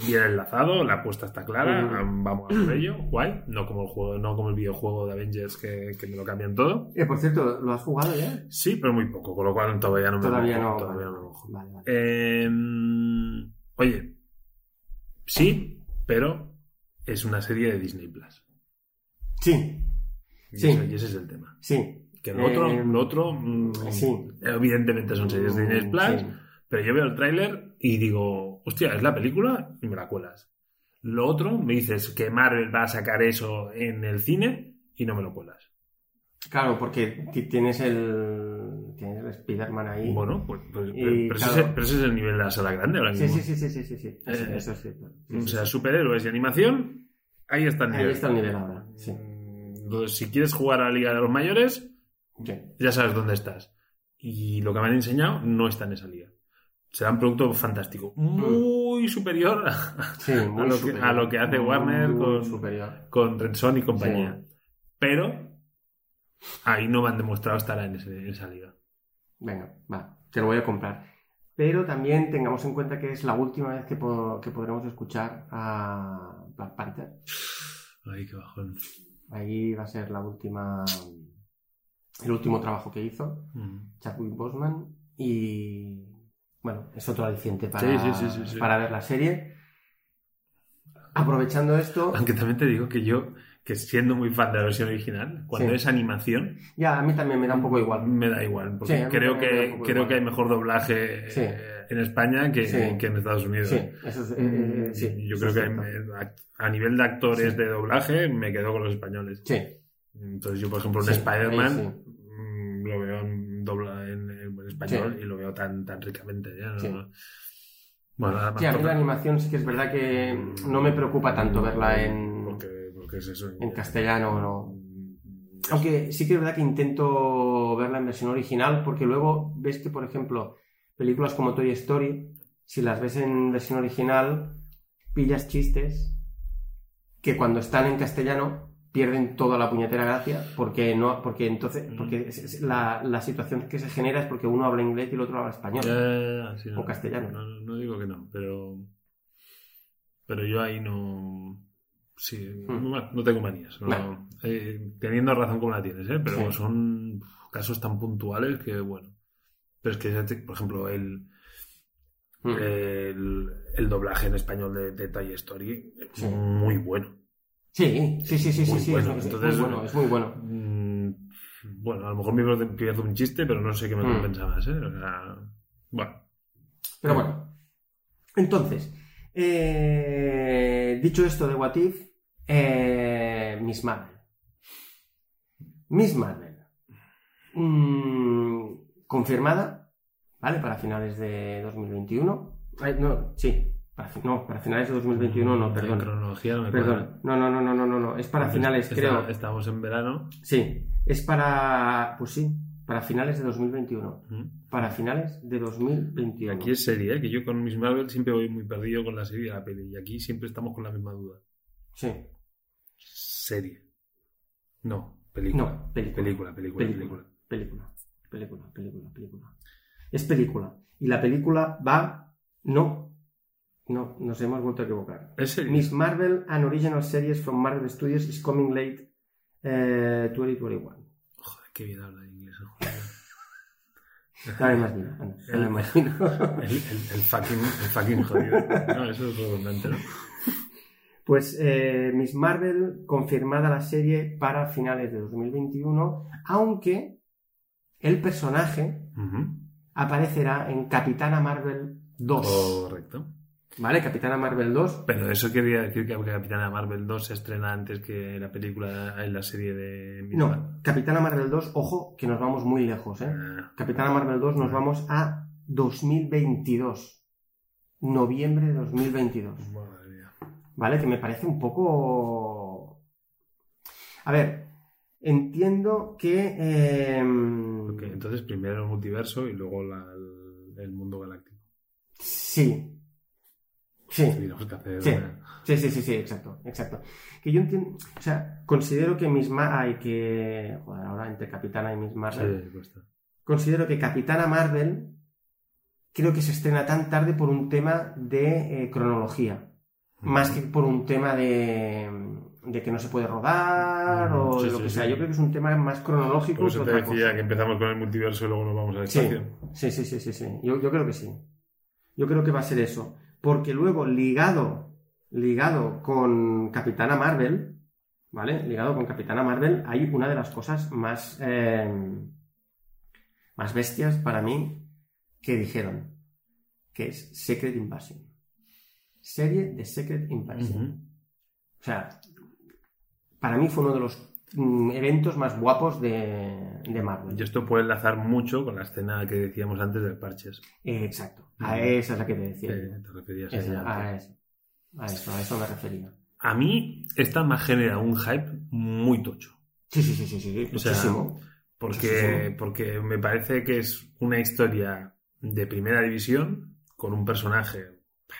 bien enlazado, la apuesta está clara, Ujú. vamos a por ello, guay, no como el juego, no como el videojuego de Avengers que, que me lo cambian todo. Eh, por cierto, ¿lo has jugado ya? Sí, pero muy poco, con lo cual todavía no me Todavía mojo, no. todavía vale, no mojo. vale, vale. Eh, oye, sí, pero es una serie de Disney Plus. Sí, Y, Sí. ese, y ese es el tema. sí. Que lo otro, Eh, lo otro mm, sí. evidentemente son series de Disney Plus, Sí. pero yo veo el tráiler y digo, hostia, es la película y me la cuelas. Lo otro, me dices que Marvel va a sacar eso en el cine y no me lo cuelas. Claro, porque ti- tienes el, tienes el Spider-Man ahí. Bueno, pues, pues- Y, pero, ese, claro. pero ese es el nivel de la sala grande ahora sí, mismo. sí, sí, sí, sí, sí, sí. Eso, Eh, eso sí. Sí, O sea, superhéroes y animación, ahí está el Ahí nivel. está el nivel ahora. Sí. Mm, Entonces, si quieres jugar a la Liga de los Mayores, Sí. ya sabes dónde estás. Y lo que me han enseñado no está en esa liga. Será un producto fantástico. Muy superior a, Sí, muy a lo que- superior. a lo que hace Warner Muy con- superior. con Red Son y compañía. Sí. Pero ahí no me han demostrado estar en, ese- en esa liga. Venga, va, te lo voy a comprar. Pero también tengamos en cuenta que es la última vez que, po- que podremos escuchar a Black Panther. Ay, qué bajón. Ahí va a ser la última, el último trabajo que hizo Mm. Chadwick Boseman y bueno, es otro aliciente para, Sí, sí, sí, sí, sí. para ver la serie. Aprovechando esto, Aunque también te digo que yo, que siendo muy fan de la versión original, cuando Sí. es animación, ya a mí también me da un poco igual. me da igual. Porque Sí, creo, que, creo igual. que hay mejor doblaje Sí. eh, en España que, en Estados Unidos. Sí, eso es, eh, sí, Yo creo es que a nivel de actores de doblaje me quedo con los españoles. Sí, Entonces yo, por ejemplo, Sí, Spider-Man mm, lo veo en, dobla, en, en español y lo veo tan, tan ricamente. Bueno, además Sí, a mí toca- la animación sí que es verdad que no me preocupa tanto verla en, Es eso. en castellano, ¿no? Mm, Aunque sí que es verdad que intento verla en versión original porque luego ves que, por ejemplo, películas como Toy Story, si las ves en versión original, pillas chistes que cuando están en castellano pierden toda la puñetera gracia porque no porque entonces Mm. porque es- es la, la situación que se genera es porque uno habla inglés y el otro habla español sí, no, O castellano. No, no- no digo que no, pero. Pero yo ahí no. Sí, Hmm. no, no tengo manías. no- eh, teniendo razón como la tienes, ¿eh? pero Sí. son casos tan puntuales que, bueno. Pero es que, por ejemplo, el, Mm. el, el doblaje en español de, de Toy Story es Sí. muy bueno. sí sí sí sí sí, Muy sí, bueno, es, muy bueno es muy bueno Mm, Bueno, a lo mejor me pierdo- un chiste, pero no sé qué me Hmm. compensa más, ¿eh? O sea, bueno. Pero bueno. Entonces, eh, dicho esto de What If, eh, Miss Marvel. Miss Marvel. Mm, confirmada, ¿vale? Para finales de 2021. Ay, no, sí. Para, no, para finales de 2021 no, La perdón. cronología no me. Perdón. No, no, no, no, no, no, no. Es para Porque finales, está- creo. Estamos en verano. Sí. Es para. Pues sí, para finales de 2021. Mm. Para finales de 2021. Aquí es serie, ¿eh? que yo con Miss Marvel siempre voy muy perdido con la serie y la peli. Y aquí siempre estamos con la misma duda. Sí. Serie. No, película. No, película. Película, película, película. Película, película, película, película. Es película. Y la película va. No. No, nos hemos vuelto a equivocar. ¿Es serie? Miss Marvel, an original series from Marvel Studios, is coming late eh, 2021. Joder, qué bien habla inglés. Más vida. anda, dame más vida. El, el, el fucking, el fucking jodido. No, eso es redundante, ¿no? Pues eh, Miss Marvel confirmada la serie para finales de 2021, aunque el personaje aparecerá en Capitana Marvel 2. Correcto. ¿Vale? Capitana Marvel 2. Pero eso quería decir que Capitana Marvel 2 se estrena antes que la película en la serie de. No, Capitana Marvel 2, ojo, que nos vamos muy lejos, ¿eh? Ah, Capitana Marvel 2 nos vamos a 2022. Noviembre de 2022. madre mía. ¿Vale? Que me parece un poco... A ver, entiendo que... em, entonces primero el multiverso y luego la- el, el mundo galáctico. Sí. Sí. Tendríamos que hacer Sí. Sí, sí, sí, sí, exacto, exacto. Que yo entiendo, o sea, considero que Misma hay que, joder, ahora entre Capitana y Miss Marvel, Sí, considero que Capitana Marvel creo que se estrena tan tarde por un tema de eh, cronología. más que por un tema de, de que no se puede rodar Mm, o sí, de lo que sea. Yo creo que es un tema más cronológico Por eso te decía cosa. que empezamos con el multiverso y luego nos vamos Sí, espacio. sí, sí, sí, sí, sí. Yo, yo creo que sí. Yo creo que va a ser eso. Porque luego, ligado, ligado con Capitana Marvel, ¿vale? Ligado con Capitana Marvel, hay una de las cosas más, eh, más bestias para mí que dijeron, que es Secret Invasion. Serie de Secret Invasion. O sea, para mí fue uno de los eventos más guapos de, de Marvel. Y esto puede enlazar mucho con la escena que decíamos antes del parches. Eh, exacto. A esa es la que te decía. Te referías a Esa, eso. a eso, a eso me refería. A mí, esta me genera un hype muy tocho. Sí, sí, sí, sí, sí, O sea, muchísimo. Porque, porque me parece que es una historia de primera división con un personaje.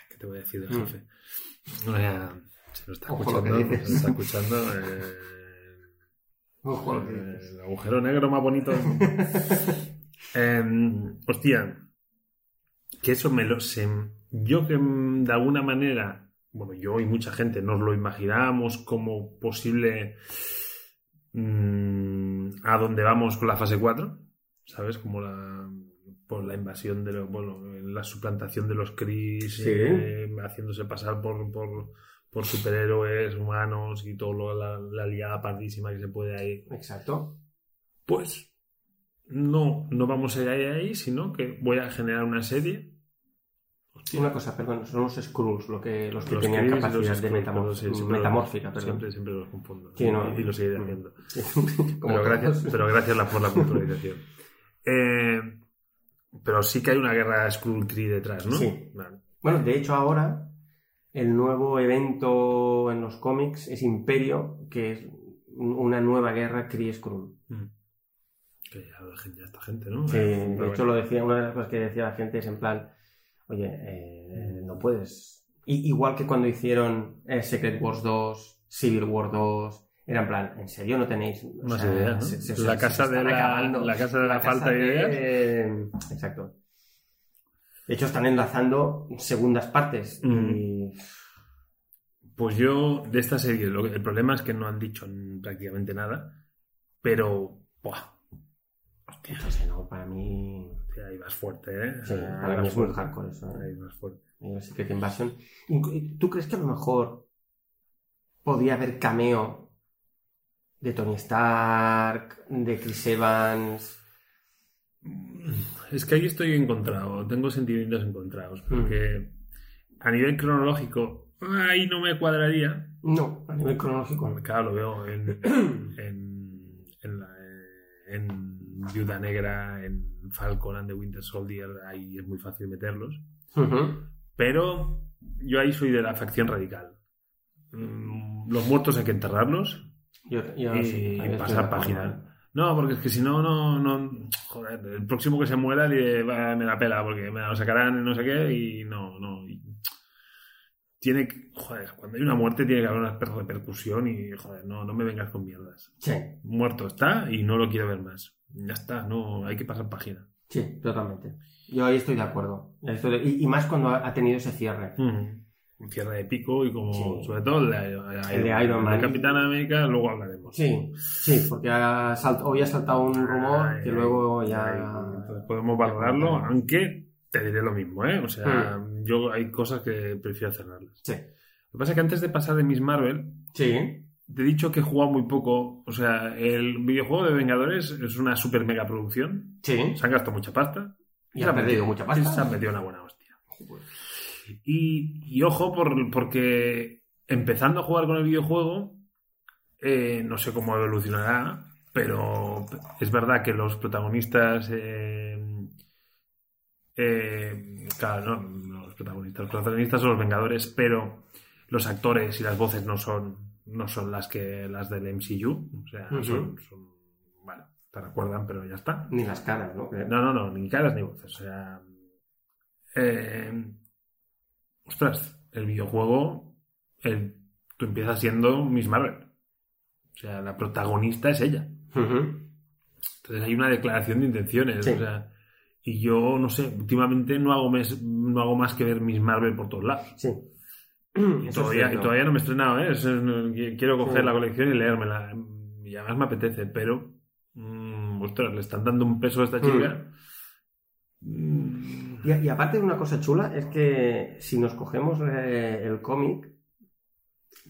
¿Qué te voy a decir del Mm. jefe? O sea, se lo está Ojo escuchando. Se lo está escuchando. *laughs* eh, Ojo eh, dices. el agujero negro más bonito. *laughs* Em, hostia, que eso me lo sé. Yo que mm, de alguna manera, bueno, yo y mucha gente nos lo imaginábamos como posible mm, a dónde vamos con la fase 4, ¿sabes? Como la por la invasión de los, bueno, la suplantación de los Kree, Sí. eh, haciéndose pasar por, por, por superhéroes humanos y todo lo, la, la liada pardísima que se puede ahí Exacto. pues no, no vamos a ir ahí, ahí, sino que voy a generar una serie. Hostia, Una cosa, perdón, son los Skrulls lo que, los que los tenían capacidad los de metamor- sí, metamórfica, los- perdón. Siempre, siempre los confundo. Sí, no. y, lo seguiré haciendo. *laughs* Pero gracias, pero gracias por la puntualización. *laughs* Eh, pero sí que hay una guerra Skrull Kree detrás, ¿no? Sí. Vale. Bueno, de hecho ahora el nuevo evento en los cómics es Imperio, que es una nueva guerra Kree-Skrull. Mm. Que ya lo dejen ya esta gente, ¿no? Sí, Eh, de hecho bueno. lo decía, una de las cosas que decía la gente es en plan, oye, eh, no puedes. I- igual que cuando hicieron eh, Secret Wars 2, Civil War 2, era en plan, ¿en serio no tenéis Más ideas, La casa de la- la la falta de de- Exacto. De hecho, están enlazando segundas partes. y- Pues yo, de esta serie, lo que- el problema es que no han dicho prácticamente nada, pero, ¡buah! Hostia, No sé, no, para mí... hostia, ahí vas fuerte, ¿eh? Sí, para mí es muy hardcore eso. ¿eh? Ahí vas fuerte. el Secret Invasion. ¿Tú crees que a lo mejor podía haber cameo de Tony Stark, de Chris Evans? Es que ahí estoy encontrado, tengo sentimientos encontrados, porque a nivel cronológico, ahí no me cuadraría. No, a nivel cronológico. Claro, lo veo en, *clears throat* en, en, la- en Viuda Negra, en Falcon and the Winter Soldier, ahí es muy fácil meterlos. Pero yo ahí soy de la facción radical. Mm, Los muertos hay que enterrarlos Yo, yo y, sí, pasar página. No, porque es que si no, no, no. Joder, el próximo que se muera le va- me la pela porque me lo sacarán no sé qué y no, no. y- tiene que. Joder, cuando hay una muerte tiene que haber una per- repercusión y, joder, no, no me vengas con mierdas. Sí, Muerto está y no lo quiero ver más. Ya está, no, hay que pasar página. sí, totalmente. Yo ahí estoy de acuerdo. Ahí estoy de- Y, y más cuando ha, tenido ese cierre. Un cierre de pico y como, Sí. sobre todo el de, Iron Man. El Capitán América, luego hablaremos. Sí, sí, porque ha salt- hoy ha saltado un rumor Ay, que luego ay, ya... entonces podemos valorarlo, aunque te diré lo mismo, ¿eh? O sea, Hmm. yo hay cosas que prefiero cerrarlas. Sí, Lo que pasa es que antes de pasar de Miss Marvel, sí, te he dicho que he jugado muy poco. O sea, el videojuego de Vengadores es una super mega producción. sí. Se han gastado mucha pasta. Y ha perdido mucha pasta. Se han metido una buena hostia. Y, y ojo, por, porque empezando a jugar con el videojuego, eh, no sé cómo evolucionará, pero es verdad que los protagonistas. eh, eh, claro, no, no los protagonistas. Los protagonistas son los Vengadores, pero los actores y las voces no son, no son las que las del MCU. O sea, son, son- Bueno, te recuerdan, pero ya está. Ni las caras, ¿no? No, no, no, ni caras ni voces. O sea. eh, ostras, el videojuego. el- tú empiezas siendo Miss Marvel. O sea, la protagonista es ella. Entonces hay una declaración de intenciones. Sí. O sea, y yo, no sé, últimamente no hago, mes- no hago más que ver Miss Marvel por todos lados. Sí. *clears throat* Y todavía, y no me he estrenado, ¿eh? Eso es- no- quiero coger Sí. la colección y leérmela. Y además me apetece, pero. mm, ostras, le están dando un peso a esta chica. Mm, Y, y aparte de una cosa chula, es que si nos cogemos eh, el cómic,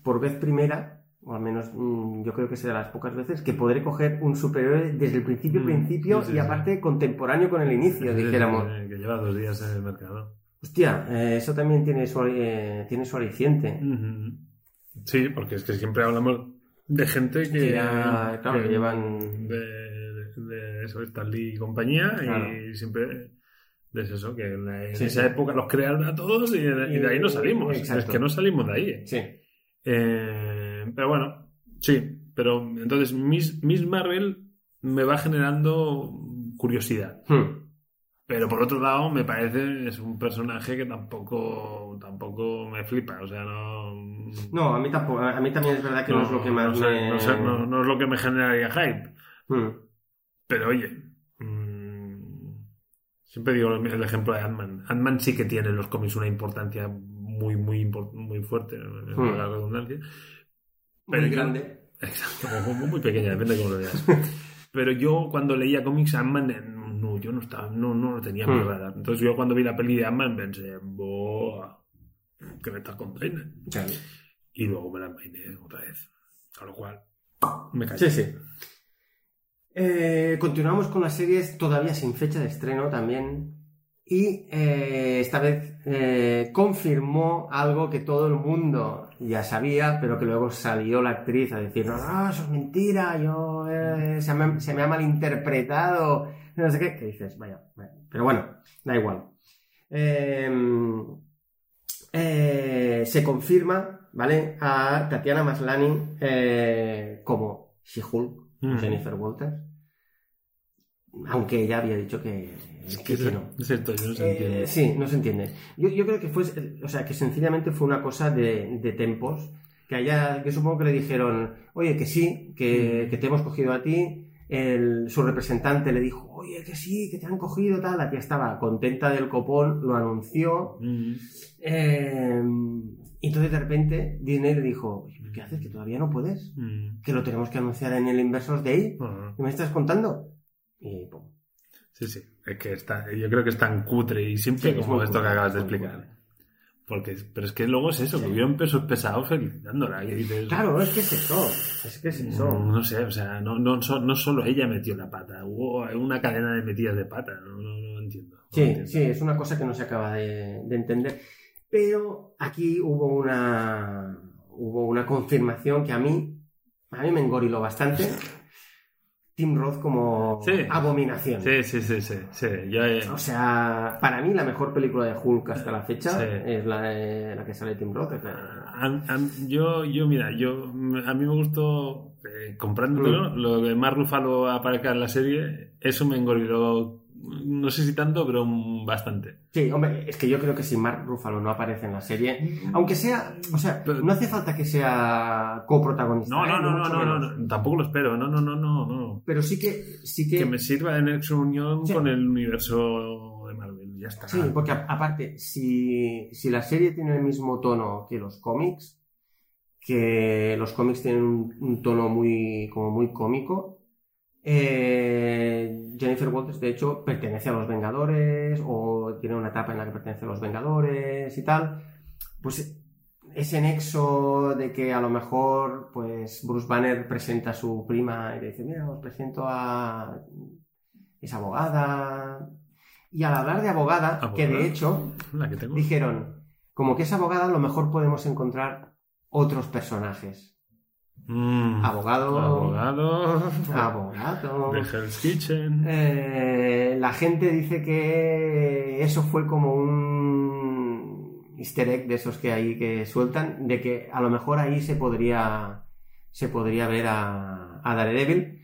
por vez primera, o al menos mm, yo creo que será las pocas veces, que podré coger un superhéroe desde el principio, Mm, principio, sí, sí, y sí. aparte contemporáneo con el inicio, dijéramos. Que lleva dos días en el mercado. Hostia, eh, eso también tiene su, eh, tiene su aliciente. Sí, porque es que siempre hablamos de gente que, Que ya, claro, que llevan- de, de eso, Stan Lee y compañía, Claro. y siempre es eso, que en, la- en Sí, esa época los crearon a todos y de, y de ahí no salimos. Exacto. Es que no salimos de ahí. Sí. Eh, pero bueno, sí, pero entonces Miss, Miss Marvel me va generando curiosidad. Hmm. Pero por otro lado, me parece es un personaje que tampoco tampoco me flipa. O sea, no. No, a mí tampoco, a mí también es verdad que no, es lo que más no sé, me... no sé, no- no es lo que me generaría hype. Hmm. Pero oye, mm, siempre digo el ejemplo de Ant-Man. Ant-Man sí que tiene en los cómics una importancia muy, muy, muy fuerte, Hmm. la redundancia. Muy yo- grande. Exacto, muy, muy pequeña, depende de cómo lo veas. Pero yo cuando leía cómics Ant-Man, eh, no, yo no estaba, no, no lo tenía en mi Hmm. radar. Entonces yo cuando vi la peli de Ant-Man pensé, ¡boh! ¿Qué me estás contando? Claro. Y luego me la envainé otra vez. A lo cual, me caí. Sí, sí. Eh, continuamos con las series todavía sin fecha de estreno también. Y eh, esta vez eh, confirmó algo que todo el mundo ya sabía, pero que luego salió la actriz a decir, no, no, eso es mentira, yo, eh, se, me, se me ha malinterpretado, no sé qué, que dices, vaya, vaya. pero bueno, da igual. Eh, eh, se confirma, ¿vale? A Tatiana Maslany eh, como She-Hulk, Mm. Jennifer Walters. Aunque ella había dicho que, que- que no. Es cierto, yo no se Eh, entiende. sí, no se entiende. Yo, yo creo que fue, o sea, que sencillamente fue una cosa de, de tempos. Que allá, que supongo que le dijeron, oye, que sí, que, que te hemos cogido a ti. El, su representante le dijo, oye, que sí, que te han cogido, tal. La tía estaba contenta del copón, lo anunció. Mm. Eh, y entonces de repente Disney le dijo, ¿qué haces? Que todavía no puedes. Mm. Que lo tenemos que anunciar en el Inversors Day. ¿Qué me estás contando? Y pum. Sí, sí. Es que está, yo creo que es tan cutre y simple Sí, como esto que acabas de explicar. cutre. Porque, pero es que luego es eso, que hubieron pesos pesados felicitándola. Dices, Claro, es que es eso. Es que es eso. No, no sé, o sea, no, no, no solo ella metió la pata, hubo una cadena de metidas de pata, no, no, no entiendo. Sí, entiendo. sí, es una cosa que no se acaba de, de entender. Pero aquí hubo una, hubo una confirmación que a mí, a mí me engoriló bastante. Tim Roth como Sí. abominación. Sí, sí, sí, sí, sí, yo, eh, O sea, para mí la mejor película de Hulk hasta la fecha Sí. es la, de- la que sale Tim Roth. am- am- yo, yo, mira, yo, a mí me gustó, eh, comprándolo, Mm. lo que más Rúfalo aparezca en la serie, eso me engoriló, no sé si tanto, pero mm, bastante. Sí, hombre, es que yo creo que si Mark Ruffalo no aparece en la serie, aunque sea, o sea, Pero- no hace falta que sea coprotagonista. No, ¿eh? no, no, no, no, no, no, tampoco lo espero, no, no, no, no, no. Pero sí que, sí que, Que me sirva de nexo unión Sí. con el universo de Marvel, ya está. sí, porque a- aparte, si, si la serie tiene el mismo tono que los cómics, que los cómics tienen un, un tono muy, como muy cómico, eh, Jennifer Walters, de hecho, pertenece a los Vengadores o tiene una etapa en la que pertenece a los Vengadores y tal. Pues ese nexo de que a lo mejor pues Bruce Banner presenta a su prima y le dice, mira, os presento a esa abogada. Y al hablar de abogada, ¿Abogada? que de hecho La que tengo. dijeron, como que es abogada, a lo mejor podemos encontrar otros personajes. Mm. Abogado. Abogado. Abogado. De Hell's Kitchen. Eh, la gente dice que eso fue como un easter egg de esos que hay que sueltan, de que a lo mejor ahí se podría, se podría ver a, a Daredevil,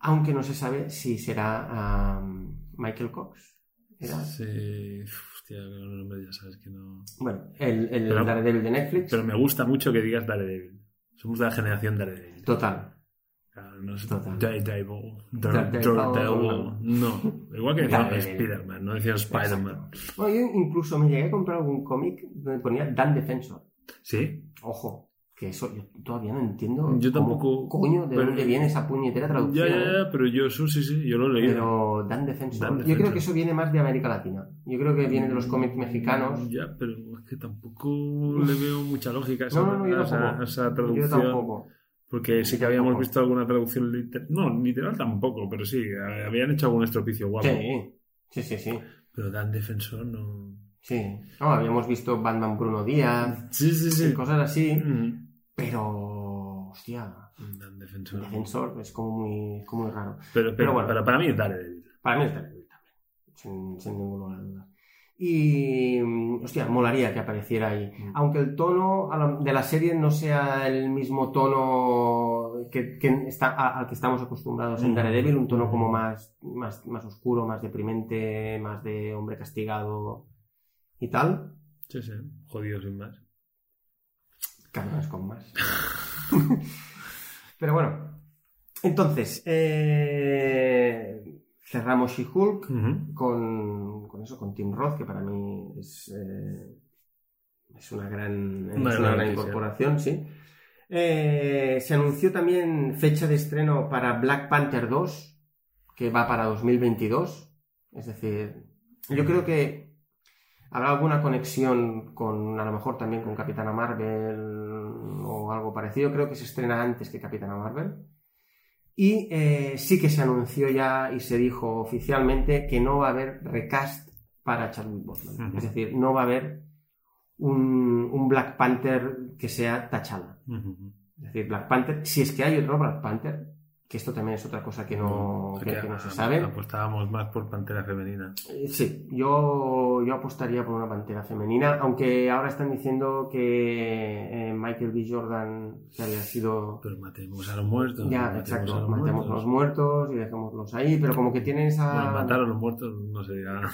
aunque no se sabe si será um, Michael Cox. ¿Era? Sí. Hostia, no, no, ya sabes que no. Bueno, el, el Pero- Daredevil de Netflix. Pero me gusta mucho que digas Daredevil. Somos de la generación Daredevil. Total. Claro, no es. Daredevil. Daredevil. No. Igual que decían. Spider-Man, no decían Spider-Man. Bueno, yo incluso me llegué a comprar algún cómic donde ponía Dan Defensor. Sí, Ojo, que eso yo todavía no entiendo. Yo cómo tampoco, Coño, ¿de pero- dónde viene esa puñetera ya, traducción? ya, eh? ya, pero yo eso sí, sí, yo lo he leído. Pero Dan Defensor. Dan Yo creo que eso viene más de América Latina. Yo creo que viene de los cómics mexicanos. Ya, pero es que tampoco le veo mucha lógica a esa, No, no, no, yo a esa- tampoco. a esa Yo tampoco. Porque sí que habíamos visto alguna traducción literal. No, literal tampoco, pero sí, habían hecho algún estropicio guapo. Sí, sí, sí, sí. Pero Dan Defensor no. Sí. No, habíamos visto Batman Bruno Díaz Sí, sí, sí. y cosas así, Mm. pero. Hostia. Dan Defensor. Defensor es como muy, como muy raro. Pero, pero, Pero bueno. pero para mí es Daredevil. Para mí está también, sin, sin ninguna duda. Y, mm, hostia, molaría que apareciera ahí. Mm. Aunque el tono de la serie no sea el mismo tono que, que está, al que estamos acostumbrados en Mm. Daredevil, un tono como más, más, más oscuro, más deprimente, más de hombre castigado y tal. Sí, sí. Jodido sin más. Cabrones con más. *laughs* Pero bueno, entonces, eh, cerramos She-Hulk con, con eso, con Tim Roth, que para mí es, eh, es una gran, es Una gran noticia. incorporación, sí. Eh, se anunció también fecha de estreno para Black Panther 2, que va para 2022. Es decir, yo creo que habrá alguna conexión con, a lo mejor también con Capitana Marvel o algo parecido. Creo que se estrena antes que Capitana Marvel. Y eh, sí que se anunció ya y se dijo oficialmente que no va a haber recast para Chadwick Boseman. Ujú. Es decir, no va a haber un, un Black Panther que sea T'Challa. Es decir, Black Panther, si es que hay otro Black Panther, que esto también es otra cosa que no, O sea que, que no se a- sabe. Apostábamos más por Pantera Femenina. Eh, Sí, yo, yo apostaría por una pantera femenina, aunque ahora están diciendo que eh, Michael B. Jordan, que había sido... Pero matemos a los muertos. Ya, exacto, a los matemos a muertos. los muertos y dejémoslos ahí, pero como que tienen esa... Bueno, matar a los muertos no sería. *laughs*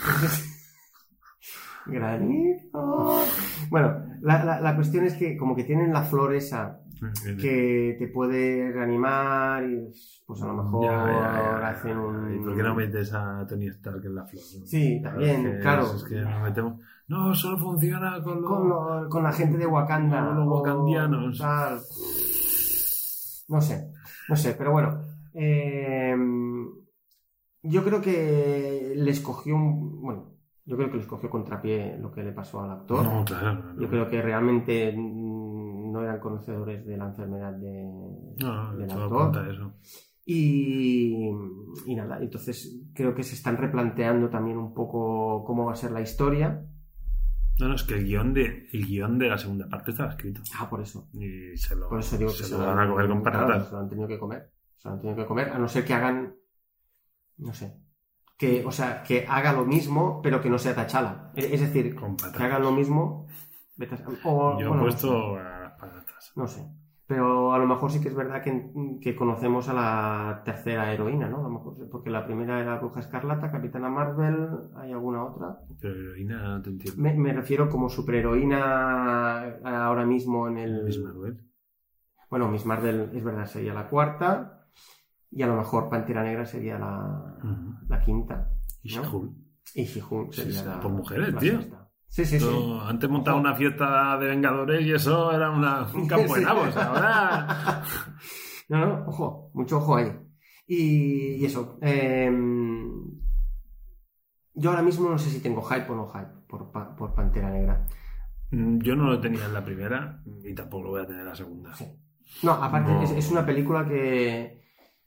Granizo. Bueno, la, la- la cuestión es que como que tienen la flor esa que te puede reanimar y pues a lo mejor Ya, ya, ya. hacen un... ¿Y por qué no metes a Tony Stark en la flor? no? Sí, también, Es que- claro. Es que nos metemos. No, solo funciona con los. con, lo- con la gente de Wakanda. Con los wakandianos. tal. No sé, no sé, pero bueno. eh, yo creo que le escogió un. Bueno, yo creo que le escogió contrapié lo que le pasó al actor. No, claro. no, no. Yo creo que realmente no eran conocedores de la enfermedad de, No, no, del eso. Y, y nada, entonces creo que se están replanteando también un poco cómo va a ser la historia. No, no, es que el guion de, el guion de la segunda parte estaba escrito. Ah, por eso. Y se lo, Por eso digo que se lo van a comer con claro, patatas. se lo han tenido que comer. Se lo han tenido que comer, a no ser que hagan. No sé. Que, o sea, que haga lo mismo, pero que no sea Tachala. Es, es decir, Con que hagan lo mismo. o- Yo bueno, he no puesto sé. No sé. Pero a lo mejor sí que es verdad que, que conocemos a la tercera heroína, ¿no? A lo mejor, porque la primera era Bruja Escarlata, Capitana Marvel, ¿hay alguna otra? Pero heroína no te entiendo. Me, me refiero como superheroína ahora mismo en el... Miss Marvel. Bueno, Miss Marvel es verdad, sería la cuarta. Y a lo mejor Pantera Negra sería la, la quinta. Y. She-Hulk. Y Sí, sería sí, la, por mujeres, la tío. sexta. Sí, sí, sí. Antes montaba una fiesta de Vengadores y eso era una- *laughs* un campo de nabos. Ahora. *laughs* No, no, ojo, mucho ojo ahí. Y, y eso. eh, yo ahora mismo no sé si tengo hype o no hype por, por Pantera Negra. Mm, Yo no lo tenía en la primera y tampoco lo voy a tener en la segunda. Sí. No, aparte No. Es, es una película que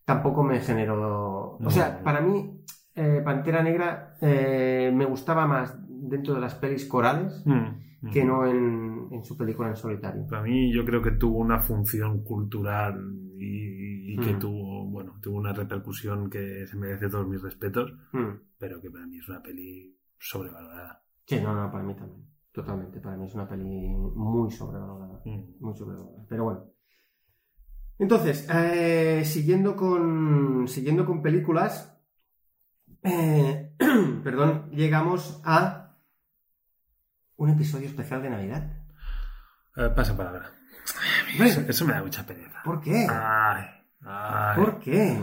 tampoco me generó... No. O sea, para mí eh, Pantera Negra eh, me gustaba más dentro de las pelis corales Mm, que mm. no en, en su película en solitario. Para mí yo creo que tuvo una función cultural y, y que Mm. tuvo, bueno, tuvo una repercusión que se merece todos mis respetos, Mm. pero que para mí es una peli sobrevalorada. Sí, no, no, para mí también. Totalmente. Para mí es una peli muy sobrevalorada. Muy sobrevalorada. Pero bueno. Entonces, eh, siguiendo con. Siguiendo con películas. eh, *clears throat* perdón, llegamos a un episodio especial de Navidad. Eh, pasa palabra. Eso, eso me da mucha pereza. ¿Por qué? Ay, ay, ¿Por qué?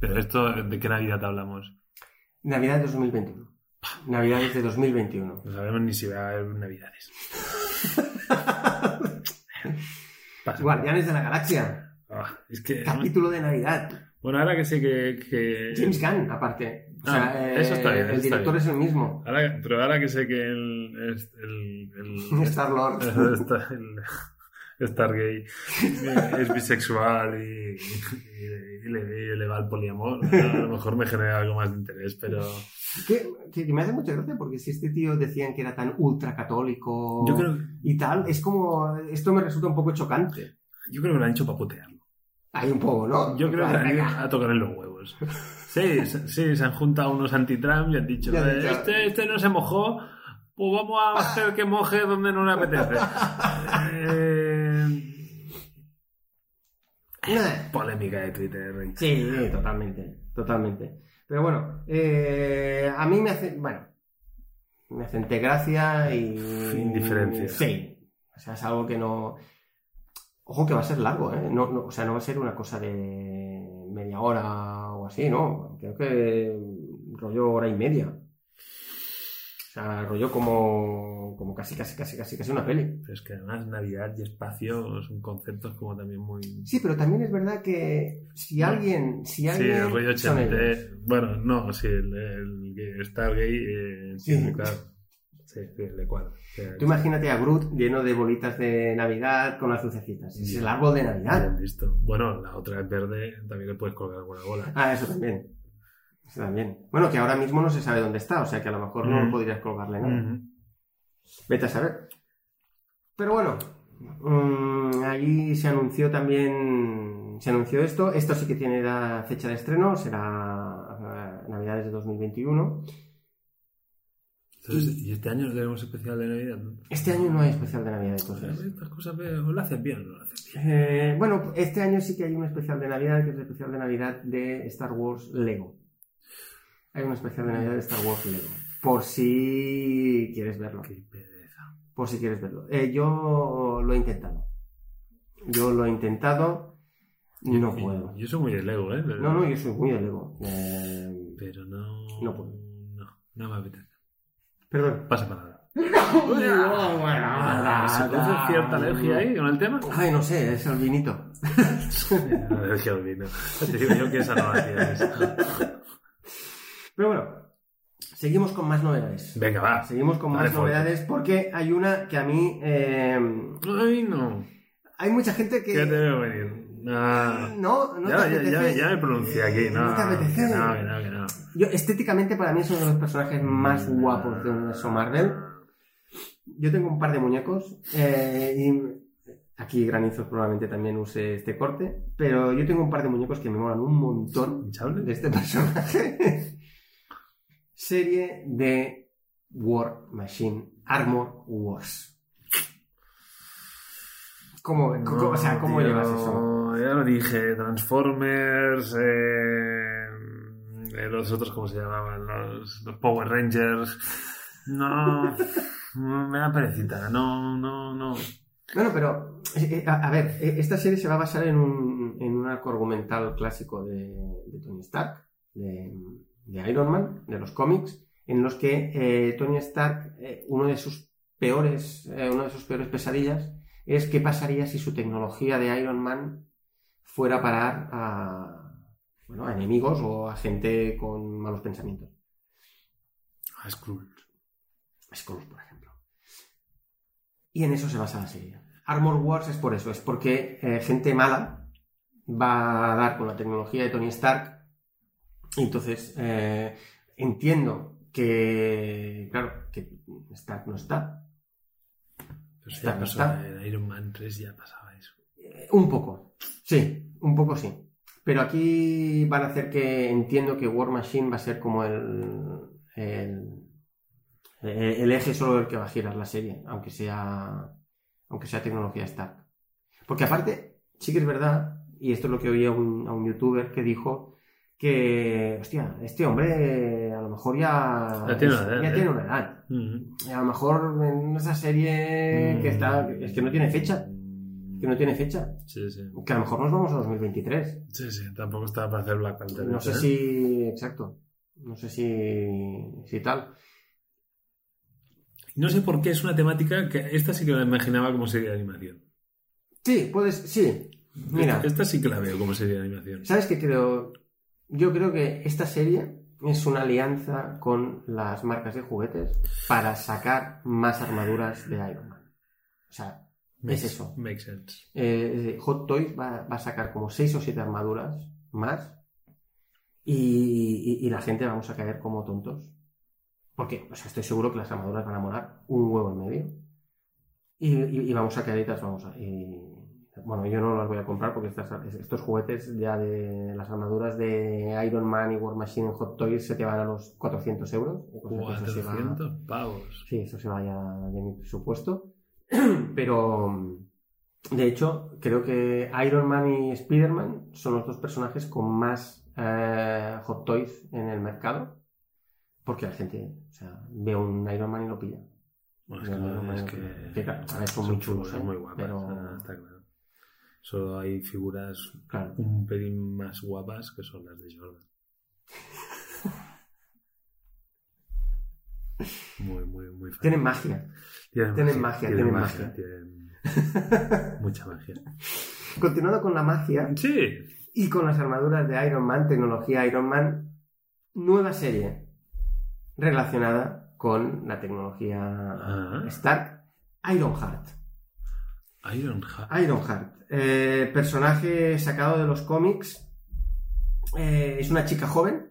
Pero esto, ¿de qué Navidad hablamos? Navidad de 2021. Navidades de 2021. No sabemos ni si va a haber Navidades. *laughs* Guardianes de la Galaxia. Ah, es que. Capítulo de Navidad. Bueno, ahora que sé que. que- James Gunn, aparte. O sea, Ah, eso está bien, eso el está director bien. es el mismo. ahora- pero ahora que sé que el. el, *laughs* el, Star Lord. *laughs* el- *laughs* el Stargate eh, es bisexual y, y- y le, y le va al poliamor. A lo mejor me genera algo más de interés, pero. Que, me hace mucha gracia porque si este tío decían que era tan ultra católico Yo creo, y tal, es como. Esto me resulta un poco chocante. yo creo que lo han hecho para putearlo. Hay un poco, ¿no? Yo creo que han ido a tocar en los huevos. Sí, se- sí, se han juntado unos anti-Trump y han dicho, Ya "Eh, este, este no se mojó, pues vamos a hacer que moje donde no le apetece. *laughs* Eh, Nah. polémica de Twitter. Sí, totalmente, totalmente. Pero bueno, eh, a mí me hace, bueno, me hace gracia y... Indiferencia. Sí, o sea, es algo que no... Ojo que va a ser largo, ¿eh? No, no, o sea, no va a ser una cosa de media hora o así, ¿no? Creo que rollo hora y media. O sea, rollo como, como casi, casi, casi, casi, casi una peli. Pero es que además Navidad y espacio son conceptos como también muy... Sí, pero también es verdad que si alguien, si Sí, alguien el rollo son ellos. 80. Bueno, no, sí, el, el, el Stargate, eh, sí, Sí. claro. Sí, sí, le cuadra. Sí, Tú imagínate a Groot lleno de bolitas de Navidad con las lucecitas. Es el árbol de Navidad. Visto. Bueno, la otra es verde, también le puedes colgar alguna bola. Ah, eso también. Eso también. Bueno, que ahora mismo no se sabe dónde está, o sea que a lo mejor no Mm. podrías colgarle nada. Vete a saber. Pero bueno, mm, allí se anunció también, se anunció esto. Esto sí que tiene la fecha de estreno, será eh, Navidades de 2021. Entonces, y este año tenemos especial de Navidad. ¿no? Este año no hay especial de Navidad, entonces. Estas cosas pero lo hacen bien o no lo hacen bien. Eh, bueno, este año sí que hay un especial de Navidad, que es el especial de Navidad de Star Wars Lego. Hay un especial de Navidad de Star Wars Lego. Por si quieres verlo. Qué pereza. Por si quieres verlo. Eh, yo lo he intentado. Yo lo he intentado. No Yo- puedo. Yo soy muy de Lego, ¿eh? Pero, No, no, yo soy muy de Lego. Eh, Pero no. No puedo. No, no me apetece. Perdón. Pasa palabra. ¿Se produce cierta alergia ahí con el tema? Ay, no sé, es el vinito. *laughs* alergia al vino. Te digo yo que esa no la tienes. Pero bueno, seguimos con más novedades. Venga, va. Seguimos con Dale más fuerte. novedades porque hay una que a mí... eh, Ay, no. hay mucha gente que... ¿Qué te veo venir? Ah. No, no ya, te ya, ya, ya me pronuncié aquí. No, No te apetece. que no, que no, que no. Yo, estéticamente, para mí es uno de los personajes más guapos del universo Marvel. Yo tengo un par de muñecos eh, y aquí Granizos probablemente también use este corte, pero yo tengo un par de muñecos que me molan un montón de este personaje. *laughs* Serie de War Machine Armor Wars. ¿Cómo, cómo- o sea, ¿cómo tío, llevas eso? Ya lo dije, Transformers, eh, los otros, ¿cómo se llamaban? Los, los Power Rangers. No, *laughs* no, me da perecita, no, no, no. Bueno, pero, eh, eh, a, a ver, esta serie se va a basar en un, en un arco argumental clásico de, de Tony Stark, de, de Iron Man, de los cómics, en los que eh, Tony Stark, eh, uno de sus peores, eh, una de sus peores pesadillas, es qué pasaría si su tecnología de Iron Man fuera a parar a, bueno, a enemigos o a gente con malos pensamientos. Ah, Skrull. Skrulls, por ejemplo. Y en eso se basa la serie. Armor Wars es por eso, es porque eh, gente mala va a dar con la tecnología de Tony Stark. Y entonces eh, entiendo que, claro, que Stark no está. Ya pasó en Iron Man 3 ya pasaba eso. Eh, un poco, sí, un poco sí. Pero aquí van a hacer que entiendo que War Machine va a ser como el, el, eh, el eje solo del que va a girar la serie, aunque sea, aunque sea tecnología Stark. Porque aparte, sí que es verdad, y esto es lo que oí a un, a un youtuber que dijo que, hostia, este hombre mejor ya, Ya tiene una edad, ya ¿eh? tiene una edad. Y a lo mejor en esa serie que está, es que no tiene fecha, que no tiene fecha. Sí, sí. Que a lo mejor nos vamos a 2023. Sí, sí, tampoco estaba para hacer Black Panther. No sé ¿eh? si. Exacto. No sé si. Si tal. No sé por qué es una temática que esta sí que la imaginaba como serie de animación. Sí, puedes, sí. Mira, Esta, esta sí que la veo como serie de animación. ¿sabes qué creo? Yo creo que esta serie es una alianza con las marcas de juguetes para sacar más armaduras de Iron Man. O sea, es eso. Makes sense. Eh, Hot Toys va, va a sacar como 6 o 7 armaduras más y, y- y la gente vamos a caer como tontos. Porque, o sea, estoy seguro que las armaduras van a molar un huevo en medio. Y, y- y vamos a caer y las vamos a... y- bueno, yo no las voy a comprar porque estas- estos juguetes ya de las armaduras de Iron Man y War Machine en Hot Toys se te van a los 400 euros. O sea, que eso se va- 400 pavos. Sí, eso se vaya de mi presupuesto. *clears throat* Pero, de hecho, creo que Iron Man y Spider-Man son los dos personajes con más eh, hot toys en el mercado. Porque la gente, o sea, ve un Iron Man y lo pilla. Bueno, es que, Man es que. Que, claro, ver, son muy chulos, figuras ¿eh? muy guapas, Pero, está claro. Solo hay figuras claro. un pelín más guapas que son las de Jordan. *laughs* Muy, muy, muy fan. Tienen magia. Tienen tienen magia, tienen magia. tienen *laughs* mucha magia. Continuando con la magia Sí, y con las armaduras de Iron Man, tecnología Iron Man, nueva serie relacionada con la tecnología Ah. Stark, Ironheart. Ironheart. Ironheart, eh, personaje sacado de los cómics, eh, es una chica joven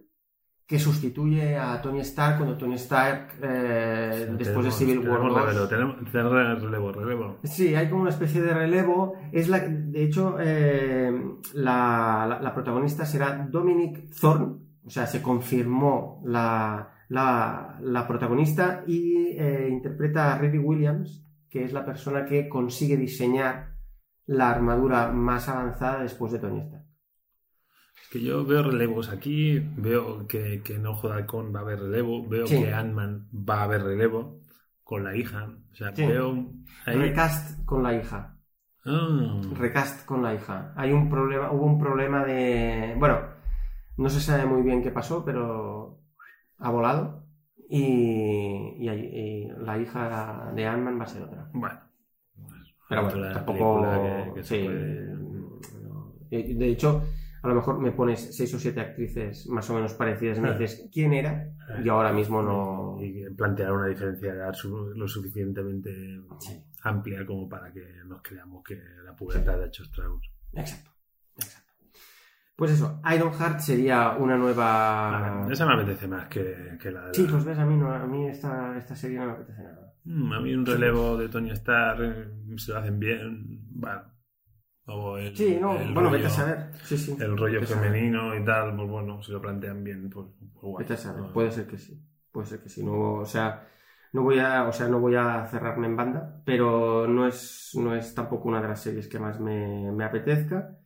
que sustituye a Tony Stark cuando Tony Stark, eh, después de Civil War tenemos 2, relevo, tenemos, tenemos relevo, relevo. Sí, hay como una especie de relevo. Es la, de hecho, la, la- la protagonista será Dominic Thorne. O sea, se confirmó la, la- protagonista y interpreta a Riri Williams, que es la persona que consigue diseñar la armadura más avanzada después de Tony Stark. Es que yo veo relevos aquí, veo que, que en Ojo de Halcón va a haber relevo, veo Sí. que Ant-Man va a haber relevo con la hija. O sea, Sí. veo ahí. Recast con la hija. Ah, recast con la hija. Hay un problema, hubo un problema de, bueno, no se sabe muy bien qué pasó, pero ha volado y, y, y la hija de Ant-Man va a ser otra. bueno. Pero bueno, tampoco, que- que sí, puede-. Y, de hecho, a lo mejor me pones seis o siete actrices más o menos parecidas y me Ah. dices quién era. Yo ahora mismo no. Y plantear una diferencia de edad su- lo suficientemente Sí. amplia como para que nos creamos que la pubertad ha hecho estragos. Exacto. Pues eso, Ironheart sería una nueva. Esa me apetece más que, que la de Sí, pues ves, a mí, no, a mí esta, esta serie no me apetece nada. Mm, A mí un relevo de Tony Stark, eh, si lo hacen bien, bueno. O el, Sí, no, el bueno, rollo- vete a saber. Sí, sí. El rollo Vete femenino y tal, pues bueno, si lo plantean bien, pues, pues guay. Vete a saber. No, Puede ser que sí. Puede ser que sí. No, o sea, no voy a, o sea, no voy a cerrarme en banda, pero no es, no es tampoco una de las series que más me, me apetezca.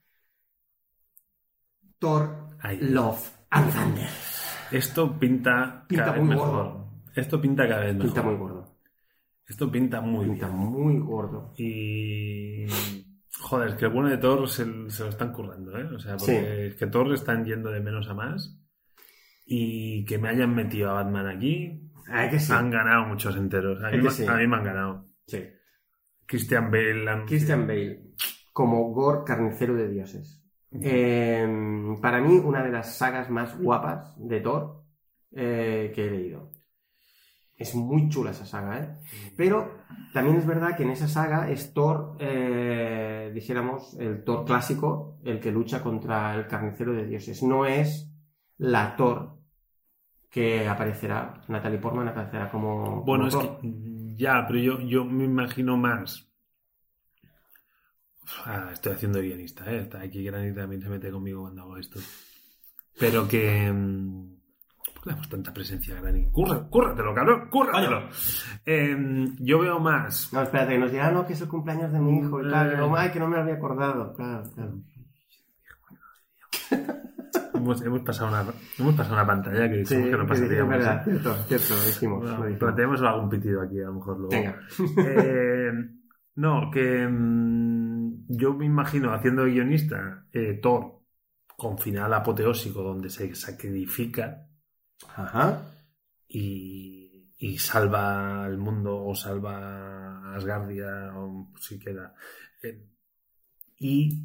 Thor, Ahí. Love and Thunder. Esto pinta, Pinta cada vez muy mejor. gordo. Esto pinta cada vez mejor. Pinta muy gordo. Esto pinta muy Pinta bien. muy gordo. Y. Joder, es que el bueno de Thor se, se lo están currando, ¿eh? O sea, porque Sí. es que Thor están yendo de menos a más. Y que me hayan metido a Batman aquí. Ay, que sí. Han ganado muchos enteros. A mí, que me- sí. a mí me han ganado. Sí. Christian Bale. han- Christian Bale, como Gore carnicero de dioses. Eh, para mí, una de las sagas más guapas de Thor eh, que he leído. Es muy chula esa saga, ¿eh? Pero también es verdad que en esa saga es Thor, eh, dijéramos, el Thor clásico, el que lucha contra el carnicero de dioses. No es la Thor que aparecerá, Natalie Portman aparecerá como. Bueno, como es Thor. que. Ya, pero yo, yo me imagino más. Ah, estoy haciendo guionista, ¿eh? Está aquí Granny también se mete conmigo cuando hago esto. Pero que. mm, ¿Por qué le damos tanta presencia a Granny? Curra, cúrratelo, cabrón, cúrratelo. Eh, yo veo más. No, espérate, que nos dirán, no, que es el cumpleaños de mi hijo y tal. No, ay, que no me había acordado. Claro, claro. Hemos, hemos pasado, una, hemos pasado una pantalla que dijimos que no es pasaríamos. verdad, ¿eh? cierto, cierto, lo dijimos. Bueno, lo dijimos. planteemos algún pitido aquí, a lo mejor luego. Venga. *laughs* Eh, no, que mm, yo me imagino haciendo guionista eh, Thor con final apoteósico donde se sacrifica Ajá. y, y salva el mundo o salva a Asgardia o si queda. Eh, y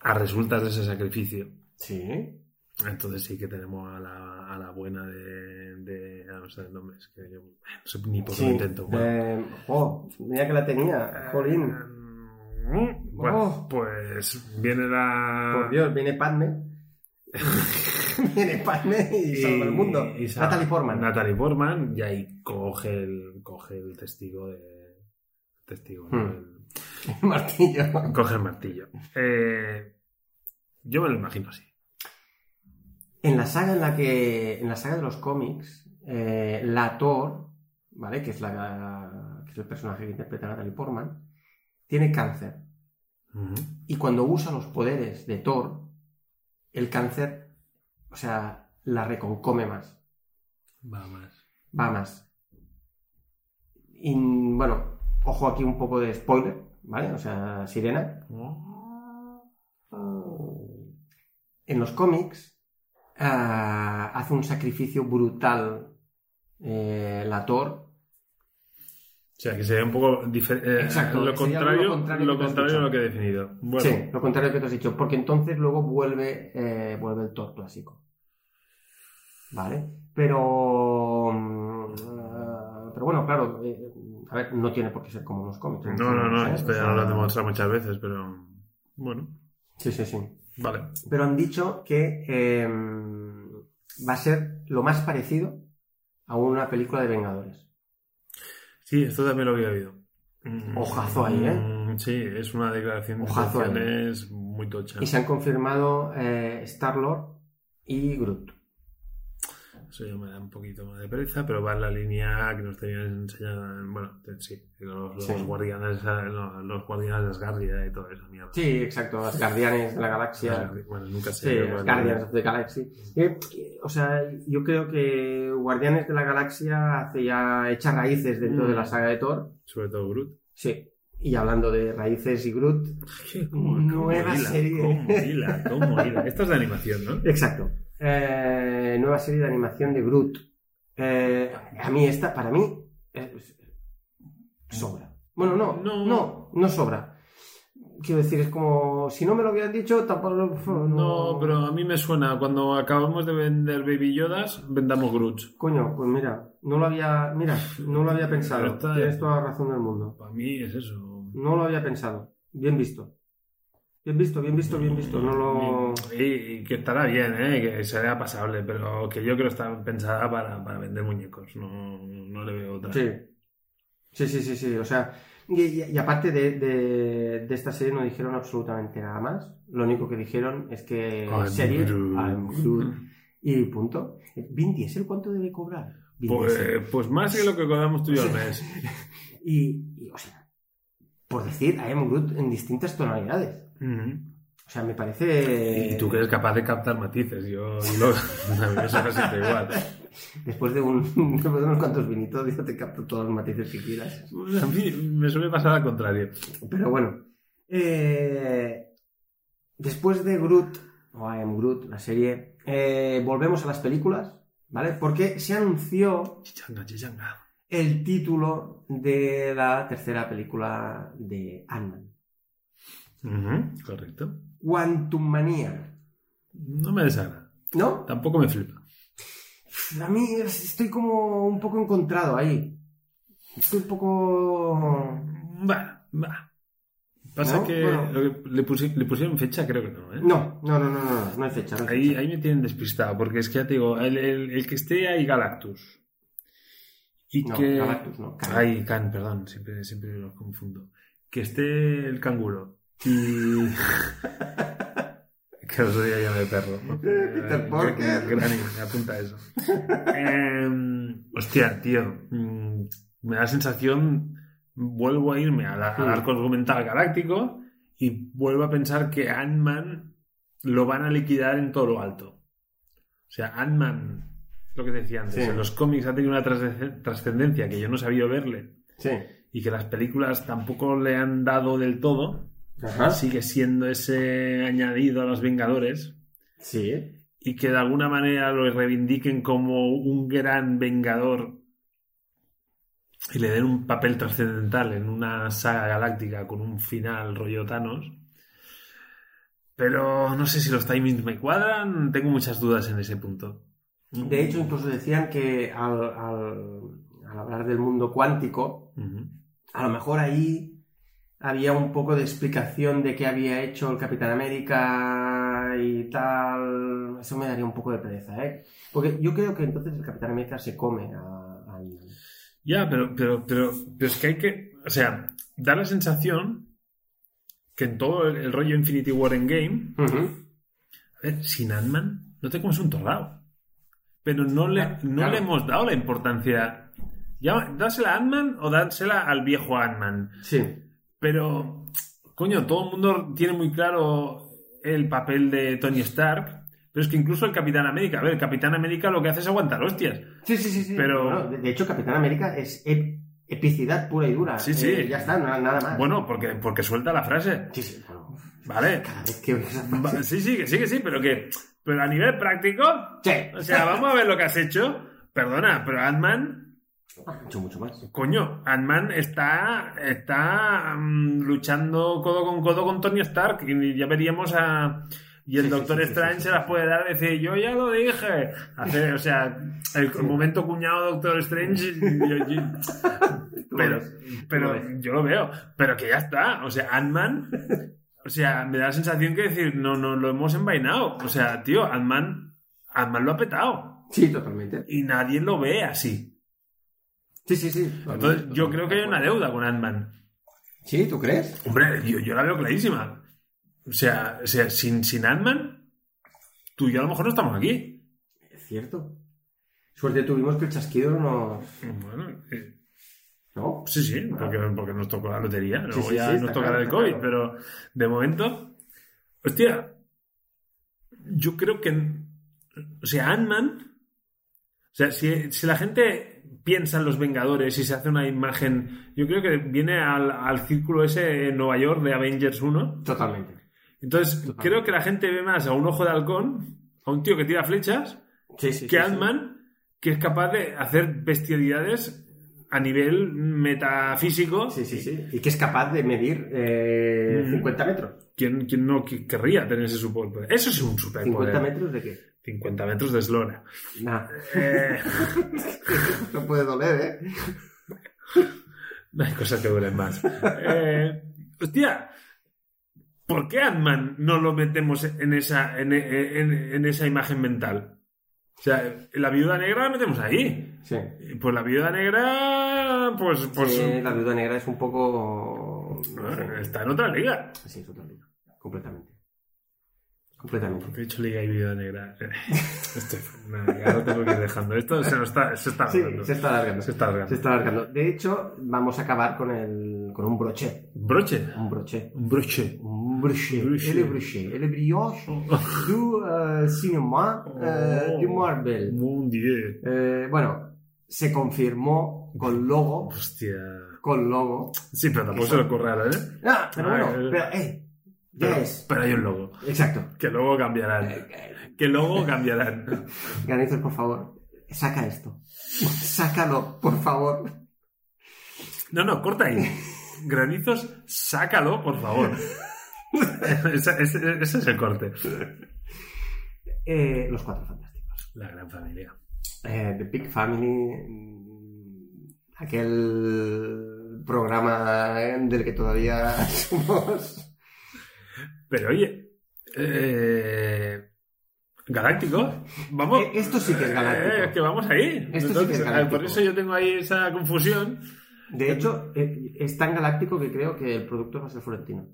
a resultas de ese sacrificio. Sí. Entonces sí que tenemos a la, a la buena de, de- ah, no sé el nombre, es que yo no sé ni por qué Sí. lo intento. Bueno. Eh, oh, mira que la tenía. Jolín. Mm, Bueno, Oh. pues viene la... Por Dios, viene Padme. *laughs* viene Padme y, salva el mundo. y salva- Natalie Portman. Natalie Portman y ahí coge el, coge el testigo de... Testigo, ¿no? Hmm. El- *laughs* Martillo. coge el martillo. Eh, yo me lo imagino así. En la saga en la que. En la saga de los cómics, eh, la Thor, ¿vale? Que es la que es el personaje que interpreta Natalie Portman, tiene cáncer. Y cuando usa los poderes de Thor, el cáncer, o sea, la reconcome más. Va más. Va más. Y bueno, ojo aquí un poco de spoiler, ¿vale? O sea, Sirena. En los cómics ah, hace un sacrificio brutal eh, la Thor. O sea, que sería un poco diferente. Exacto, lo contrario, lo contrario lo tú contrario a lo que he definido. Bueno, Sí, lo contrario que te has dicho, porque entonces luego vuelve, eh, vuelve el Thor clásico. ¿Vale? Pero. mm, pero bueno, claro, eh, a ver, no tiene por qué ser como los cómics. no, no, no, ¿eh? esto ya lo hemos demostrado muchas veces, pero bueno, Sí, sí, sí. Vale. Pero han dicho que eh, va a ser lo más parecido a una película de Vengadores. Sí, esto también lo había oído. Mm, Ojazo ahí, ¿eh? mm, Sí, es una declaración de Ojazo ahí. intenciones muy tocha. Y se han confirmado eh, Star-Lord y Groot. Eso ya me da un poquito más de pereza, pero va en la línea que nos tenían enseñada. Bueno, sí, los, los Sí. guardianes, los, los guardianes de Asgardia y todo eso, mierda. Sí, exacto, los Guardianes de la Galaxia. Bueno, nunca sé. Sí, los cuál- Guardians of the Galaxy. Eh, o sea, yo creo que Guardianes de la Galaxia hace ya echa raíces dentro Mm. de la saga de Thor. Sobre todo Groot. Sí. Y hablando de raíces y Groot. ¿Qué? ¿Cómo, Nueva hila? serie. ¿Cómo hila? ¿Cómo hila? Esto es de animación, ¿no? *laughs* Exacto. Eh, nueva serie de animación de Groot. Eh, a mí esta, para mí, es- sobra. Bueno, no, No. no, no, sobra. Quiero decir, es como, si no me lo hubieran dicho, tampoco... No, No, pero a mí me suena, cuando acabamos de vender Baby Yodas, vendamos Groots. Coño, pues mira, no lo había, mira, no lo había *laughs* pensado. Tienes toda la razón del mundo. Para mí es eso. No lo había pensado. Bien visto. Bien visto, bien visto, bien visto. No lo... Y, y que estará bien, ¿eh? que sería pasable, pero que yo creo que está pensada para, para vender muñecos, no, no le veo otra. Sí. Sí, sí, sí, sí. O sea, y, y- y aparte de, de- de esta serie no dijeron absolutamente nada más. Lo único que dijeron es que I'm serie. I'm y punto. Vin Diesel, ¿cuánto debe cobrar? Pues, pues más que lo que cobramos tú y yo al *laughs* mes. Y, o sea, por decir, I am Groot en distintas tonalidades. O sea, me parece... Y tú que eres capaz de captar matices, yo lo, *laughs* a mí eso me siente igual. Después de, un, *laughs* después de unos cuantos vinitos, yo te capto todos los matices que quieras. A mí me suele pasar al contrario. Pero bueno. eh, después de Groot, o I am Groot, la serie, eh, volvemos a las películas, ¿vale? Porque se anunció Chichanga, chichanga. el título de la tercera película de Ant-Man. Ujú, Correcto. Quantum Manía. No me desagrada. ¿No? Tampoco me flipa. A mí estoy como un poco encontrado ahí. Estoy un poco... Va, va. Pasa ¿No? que, Bueno. lo que le, pusi- le pusieron fecha, creo que no, ¿eh? No, no, no, no, no, no hay fecha. no hay Ahí, fecha. ahí me tienen despistado, porque es que ya te digo, el, el- el que esté ahí Galactus. Y No, que. Galactus no, Khan. Ay, perdón, siempre, siempre los confundo. Que esté el canguro. Y. *laughs* que os día ya de perro. ¿no? Peter Parker. Granny, me apunta eso. *laughs* Em, hostia, tío. mm, Me da la sensación. Vuelvo a irme al, al arco argumental galáctico y vuelvo a pensar que Ant-Man lo van a liquidar en todo lo alto. O sea, Ant-Man, lo que decía antes, Sí. en los cómics ha tenido una trasce- trascendencia que yo no sabía verle Sí. y que las películas tampoco le han dado del todo. Ajá. Sigue siendo ese añadido a los Vengadores Sí. y que de alguna manera lo reivindiquen como un gran vengador y le den un papel trascendental en una saga galáctica con un final rollo Thanos. Pero no sé si los timings me cuadran, tengo muchas dudas en ese punto. De hecho, incluso decían que al, al- al hablar del mundo cuántico, a lo mejor ahí había un poco de explicación de qué había hecho el Capitán América y tal. Eso me daría un poco de pereza, ¿eh? Porque yo creo que entonces el Capitán América se come a, a Iron Man. Ya, pero, pero, pero, pero es que hay que, o sea, da la sensación que en todo el, el rollo Infinity War Endgame, a ver, sin Ant-Man no te comes un torrado. Pero no le, Claro, no claro. le hemos dado la importancia. Ya, dásela a Ant-Man o dásela al viejo Ant-Man. Sí. Pero, coño, todo el mundo tiene muy claro el papel de Tony Stark. Pero es que incluso el Capitán América, a ver, el Capitán América lo que hace es aguantar hostias. Sí, sí, sí. sí. Pero- Bueno, de, hecho, Capitán América es ep- epicidad pura y dura. Sí, sí. Eh, ya está, nada más. Bueno, porque, porque suelta la frase. Sí, sí, bueno. ¿Vale? Cada vez que esa frase- Sí, sí, que sí, que sí, pero que. Pero a nivel práctico. Sí. O sea, vamos a ver lo que has hecho. Perdona, pero Ant-Man. Mucho, mucho más. Coño, Ant-Man está. Está mm, luchando codo con codo con Tony Stark. Y ya veríamos a. Y el Sí, Doctor sí, sí, Strange se las puede dar y decir, yo ya lo dije. Hacer, o sea, el, momento cuñado Doctor Strange. yo- yo- *laughs* pero, pero yo lo veo. Pero que ya está. O sea, Ant-Man. O sea, me da la sensación que decir, no, no lo hemos envainado. O sea, tío, Ant-Man. Ant-Man lo ha petado. Sí, totalmente. Y nadie lo ve así. Sí, sí, sí. Entonces, yo creo que hay una deuda con Ant-Man. Sí, ¿tú crees? Hombre, yo, yo la veo clarísima. O sea, o sea sin, sin Ant-Man, tú y yo a lo mejor no estamos aquí. Es cierto. Suerte tuvimos que el chasquido nos... Bueno, eh, ¿No? sí, sí, porque, porque nos tocó la lotería. Luego sí, ya sí, nos tocará claro, el COVID, claro. pero de momento, hostia, yo creo que, o sea, Ant-Man, o sea, si, si la gente piensa en los Vengadores y se hace una imagen, yo creo que viene al, al círculo ese en Nueva York de Avengers 1. Totalmente. Entonces, Totalmente. creo que la gente ve más a un ojo de halcón, a un tío que tira flechas, Sí, sí, que sí. Ant-Man, que es capaz de hacer bestialidades a nivel metafísico. Sí, sí, sí. Y que es capaz de medir eh, Mm. 50 metros. ¿Quién, quién no querría tener ese superpoder? Eso es un superpoder. ¿50 metros de qué? 50 metros de eslora. Eh, *laughs* no puede doler, ¿eh? no hay cosas que duelen más. Eh, hostia, ¿por qué Ant-Man no lo metemos en esa, en, en- en esa imagen mental? O sea, la viuda negra la metemos ahí. Sí. Pues la viuda negra, pues, pues Sí, la viuda negra es un poco... está en otra liga. Sí, es otra liga. Completamente. Completamente. Porque he dicho liga y viuda negra. *laughs* Estoy, lo tengo que ir dejando. Esto se nos está, se está Sí, se está alargando. Se está alargando. Se está alargando. De hecho, vamos a acabar con, el, con un broche. Broche. Un broche. Un broche. Un broche. Broche. El broche. El brioche du eh, cinema eh, de Marvel. Mon Dieu. Eh, bueno, se confirmó con logo. Hostia. Con logo. Sí, pero tampoco se lo ¿eh? Ah, pero Ah, bueno, pero, eh, Pero, hay un logo. Exacto. Que luego cambiarán. Que luego cambiarán. *laughs* Granizos, por favor, saca esto. Sácalo, por favor. No, no, corta ahí. Granizos, sácalo, por favor. *laughs* ese, ese- ese es el corte. Eh, los cuatro fantásticos. La gran familia. Eh, The Big Family. mm, Aquel programa del que todavía *laughs* somos. Pero oye, eh, Galáctico, vamos. Eh, esto sí que es galáctico. Eh, que vamos ahí. Esto sí que es eh, galáctico. Por eso yo tengo ahí esa confusión. De hecho, eh, es tan galáctico que creo que el productor va a ser Florentino.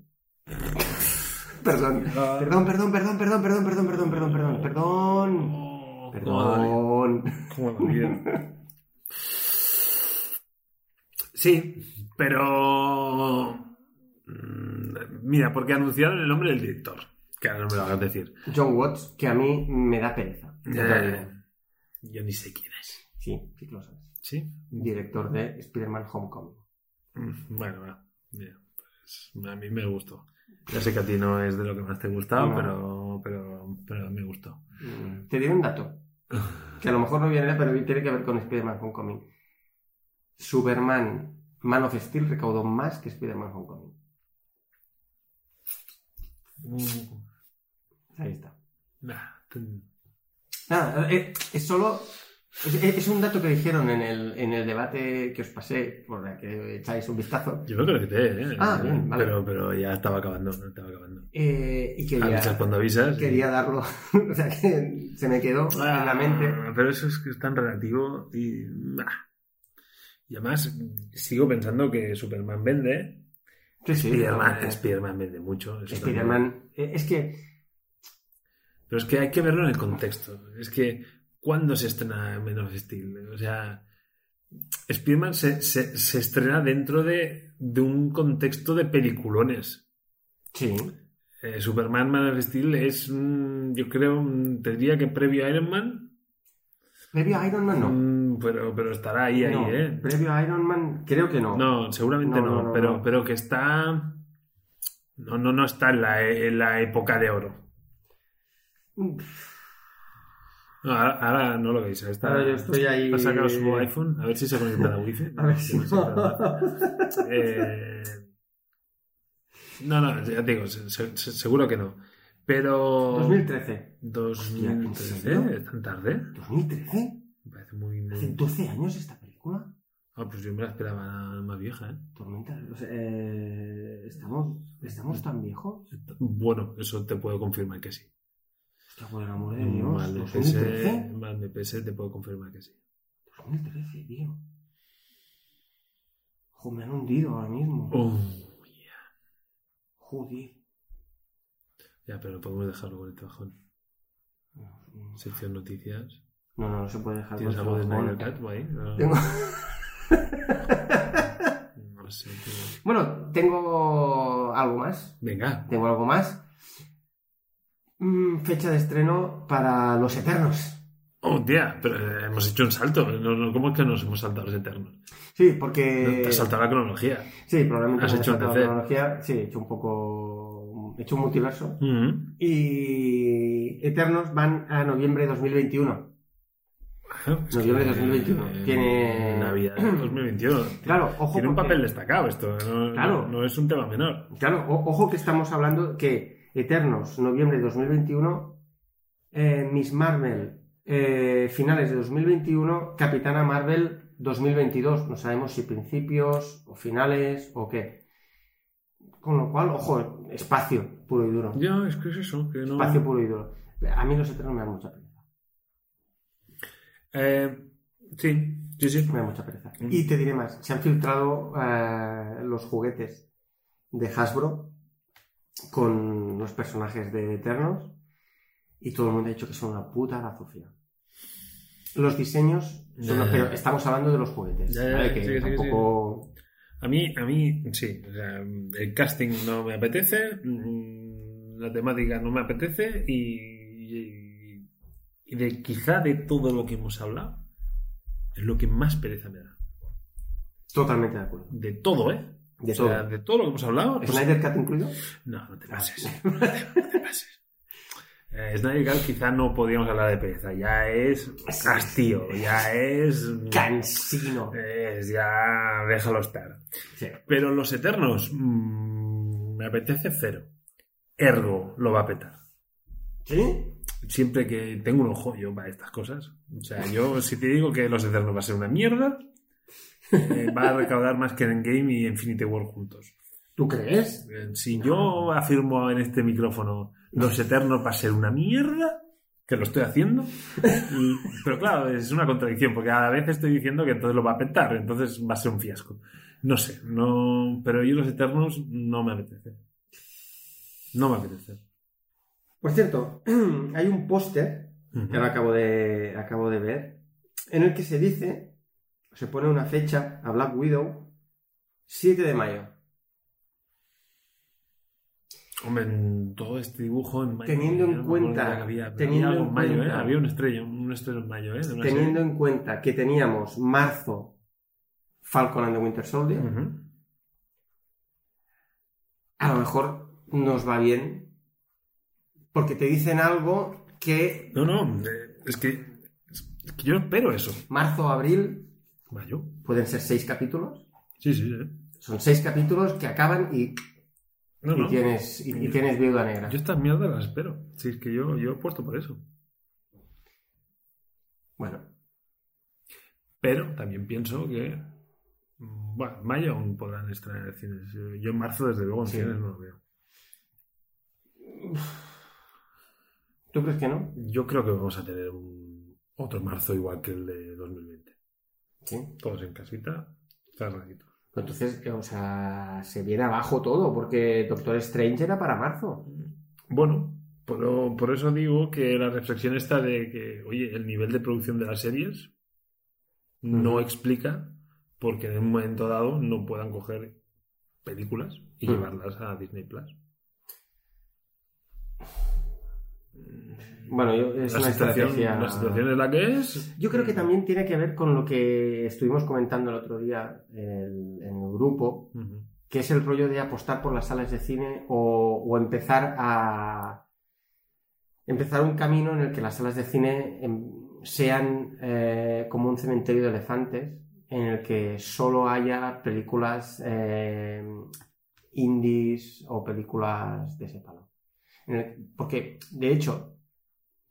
*laughs* Perdón. Perdón, perdón, perdón, perdón, perdón, perdón, perdón, perdón, perdón, perdón. Oh, Perdón. Sí, pero. Mm, Mira, porque anunciaron el nombre del director. Que ahora no me lo hagas decir. John Watts, que a mí me da pereza. Eh, yo ni sé quién es. Sí, sí que lo sabes. ¿Sí? Director de Spider-Man Homecoming. Mm, Bueno. Mira, pues, a mí me gustó. Ya sé que a ti no es de lo que más te ha gustado, No. pero, pero, pero me gustó. Mm, Te diré un dato. Que a lo mejor no viene, pero tiene que ver con Spider-Man Homecoming. Superman Man of Steel recaudó más que Spider-Man Homecoming. Ahí está. Nada, eh, es solo. Es, es un dato que dijeron en el, en el debate que os pasé, por la que echáis un vistazo. Yo creo que ¿eh? Ah, bien, vale. pero, pero ya estaba acabando, estaba acabando. eh, y quería, Avisas cuando avisas. quería darlo. *laughs* o sea, que se me quedó en la mente. Ah, Pero eso es que es tan relativo y. Y además, sigo pensando que Superman vende. Sí, sí, Spiderman, no, vende mucho. Spider-Man. eh, Es que. Pero es que hay que verlo en el contexto. Es que, ¿cuándo se estrena of Steel? O sea, Spiderman se, se, se estrena dentro de, de un contexto de peliculones. Sí. Eh, Superman Man of Steel es, mm, yo creo, mm, te diría que previo a Iron Man, Previo a Iron Man no. Pero, pero estará ahí, ahí, ¿eh? Previo a Iron Man, creo que no. No, seguramente No, no, no, no, pero, pero que está... No, no, no está en la, en la época de oro. No, ahora, ahora no lo veis. Está, Ahora yo estoy ahí- Ha sacado su iPhone, a ver si se conecta a la wifi. A ver si *laughs* Eh, no, no, ya te digo, se- se- se- seguro que no. Pero... 2013. 2013, serio? ¿Es tan tarde? ¿2013? Parece muy... ¿Hace muy... 12 años esta película? Ah, pues yo me la esperaba más vieja, ¿eh? Tormenta. o sea, eh, ¿estamos, ¿Estamos tan viejos? Bueno, eso te puedo confirmar que sí. Hostia, por el amor de Dios. Mal de 2013. PS, mal de PS te puedo confirmar que sí. 2013, tío. Ojo, me han hundido ahora mismo. Oh, Joder. ya, pero podemos dejarlo con este bajón. Sección noticias. No, no, no se puede dejar. ¿Tienes algo de. Snyder ahí? No, Tengo... no sé. Bueno, tengo algo más. Venga. Tengo algo más. Mm, fecha de estreno para Los Eternos. Oh, tía, pero eh, hemos hecho un salto. ¿Cómo es que nos hemos saltado los eternos? Sí, porque... Te has saltado la cronología. Sí, probablemente Has hecho un la cronología. Sí, he hecho un poco... He hecho un multiverso. Y Eternos van a noviembre de 2021. Noviembre de que, 2021. eh, Tiene- Navidad de 2021. Claro, ojo Tiene un porque- papel destacado esto. No, Claro. no- no es un tema menor. Claro, ojo que estamos hablando que Eternos, noviembre de 2021, eh, Miss Marvel, eh, finales de 2021, Capitana Marvel 2022. No sabemos si principios o finales o qué. Con lo cual, ojo, espacio puro y duro. Ya, es que es eso. Que no... Espacio puro y duro. A mí los Eternos me dan mucha. Eh, sí, sí, sí. Me da mucha pereza. Mm. Y te diré más, se han filtrado eh, los juguetes de Hasbro con los personajes de Eternos y todo el mundo ha dicho que son una puta bazofia. Los diseños, son- ya, ya. pero estamos hablando de los juguetes, ya, ¿vale? sí, que sí, sí, tampoco... A mí, a mí, sí. O sea, el casting no me apetece, mm, la temática no me apetece y, y, de quizá de todo lo que hemos hablado es lo que más pereza me da. Totalmente de acuerdo. De todo, ¿eh? De o sea, todo. de todo lo que hemos hablado. pues- ¿Snyder Cut incluido? No, no te pases. No te, pases. Eh, Snyder Cut quizá no podríamos hablar de pereza. Ya es hastío, ya es... Cansino. Es ya... Déjalo estar. Sí. Pero los Eternos, mm, me apetece cero. Ergo lo va a petar. ¿Sí? Siempre que tengo un ojo yo para estas cosas. O sea, yo si te digo que los Eternos va a ser una mierda, eh, va a recaudar más que Endgame y Infinity War juntos. ¿Tú crees? Eh, Si yo afirmo en este micrófono los Eternos va a ser una mierda, que lo estoy haciendo, y- pero claro, es una contradicción, porque a la vez estoy diciendo que entonces lo va a petar, entonces va a ser un fiasco. No sé, no, pero yo los Eternos no me apetece. No me apetece. Por cierto, *clears throat* hay un póster que ahora acabo de, acabo de ver, en el que se dice, se pone una fecha a Black Widow, 7 de mayo. Hombre, en todo este dibujo en mayo. Teniendo en no cuenta- había, teniendo algo en mayo, cuenta- ¿eh? Había un estrella, un estrella en mayo, ¿eh? Teniendo en cuenta que teníamos marzo Falcon and the Winter Soldier, a lo mejor nos va bien porque te dicen algo que No, no, eh, es que, es que yo espero eso. marzo, abril, Mayo. Pueden ser seis capítulos. Sí, sí, sí. Son seis capítulos que acaban y, No, y no. tienes, y, y tienes viuda negra. Yo estas mierdas las espero. Si es que yo, yo he puesto por eso. Bueno, Pero también pienso que. mm, Bueno, en mayo aún podrán estrenar en cines. Yo en marzo, desde luego, en Sí. cines no lo veo. ¿Tú crees que no? Yo creo que vamos a tener un, otro marzo igual que el de 2020. Sí. Todos en casita, cerraditos. Pues Entonces, eh, o sea, se viene abajo todo, porque Doctor Strange era para marzo. Bueno, pero por eso digo que la reflexión está de que, oye, el nivel de producción de las series no explica porque en un momento dado no puedan coger películas y llevarlas a Disney Plus. Bueno, yo- es La una situación, estrategia. la situación es la que es. Yo creo que también tiene que ver con lo que estuvimos comentando el otro día en, el grupo, que es el rollo de apostar por las salas de cine o, o empezar a empezar un camino en el que las salas de cine em, sean eh, como un cementerio de elefantes en el que solo haya películas eh, indies o películas de ese palo. Porque, de hecho,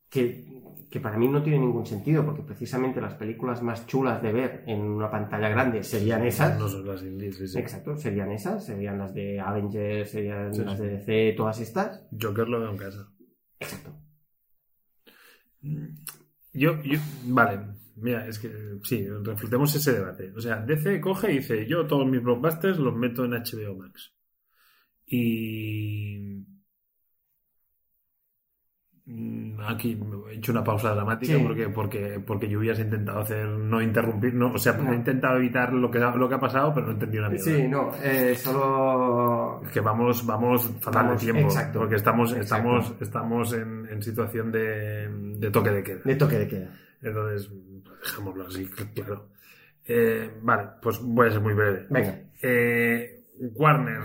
que, que para mí no tiene ningún sentido, porque precisamente las películas más chulas de ver en una pantalla grande serían esas. No son las indies, sí, sí. Exacto, serían esas, serían las de Avengers, serían Sí, las de DC, todas estas. Joker lo veo en casa. Exacto. Yo, yo, vale, mira, es que sí, reflutemos ese debate. O sea, DC coge y dice, yo todos mis blockbusters los meto en HBO Max. Y... mm, Aquí he hecho una pausa dramática Sí. porque, porque, porque lluvias he intentado hacer, no interrumpir, no, o sea, No. he intentado evitar lo que, ha- lo que ha pasado, pero no entendí una mierda. Sí, no, eh, solo... que vamos, vamos fatal Vamos, de tiempo, exacto. porque estamos, Exacto. estamos, estamos en, en situación de, de toque de queda. De toque de queda. Entonces, dejémoslo así, claro. Eh, vale, pues voy a ser muy breve. Venga. Eh, Warner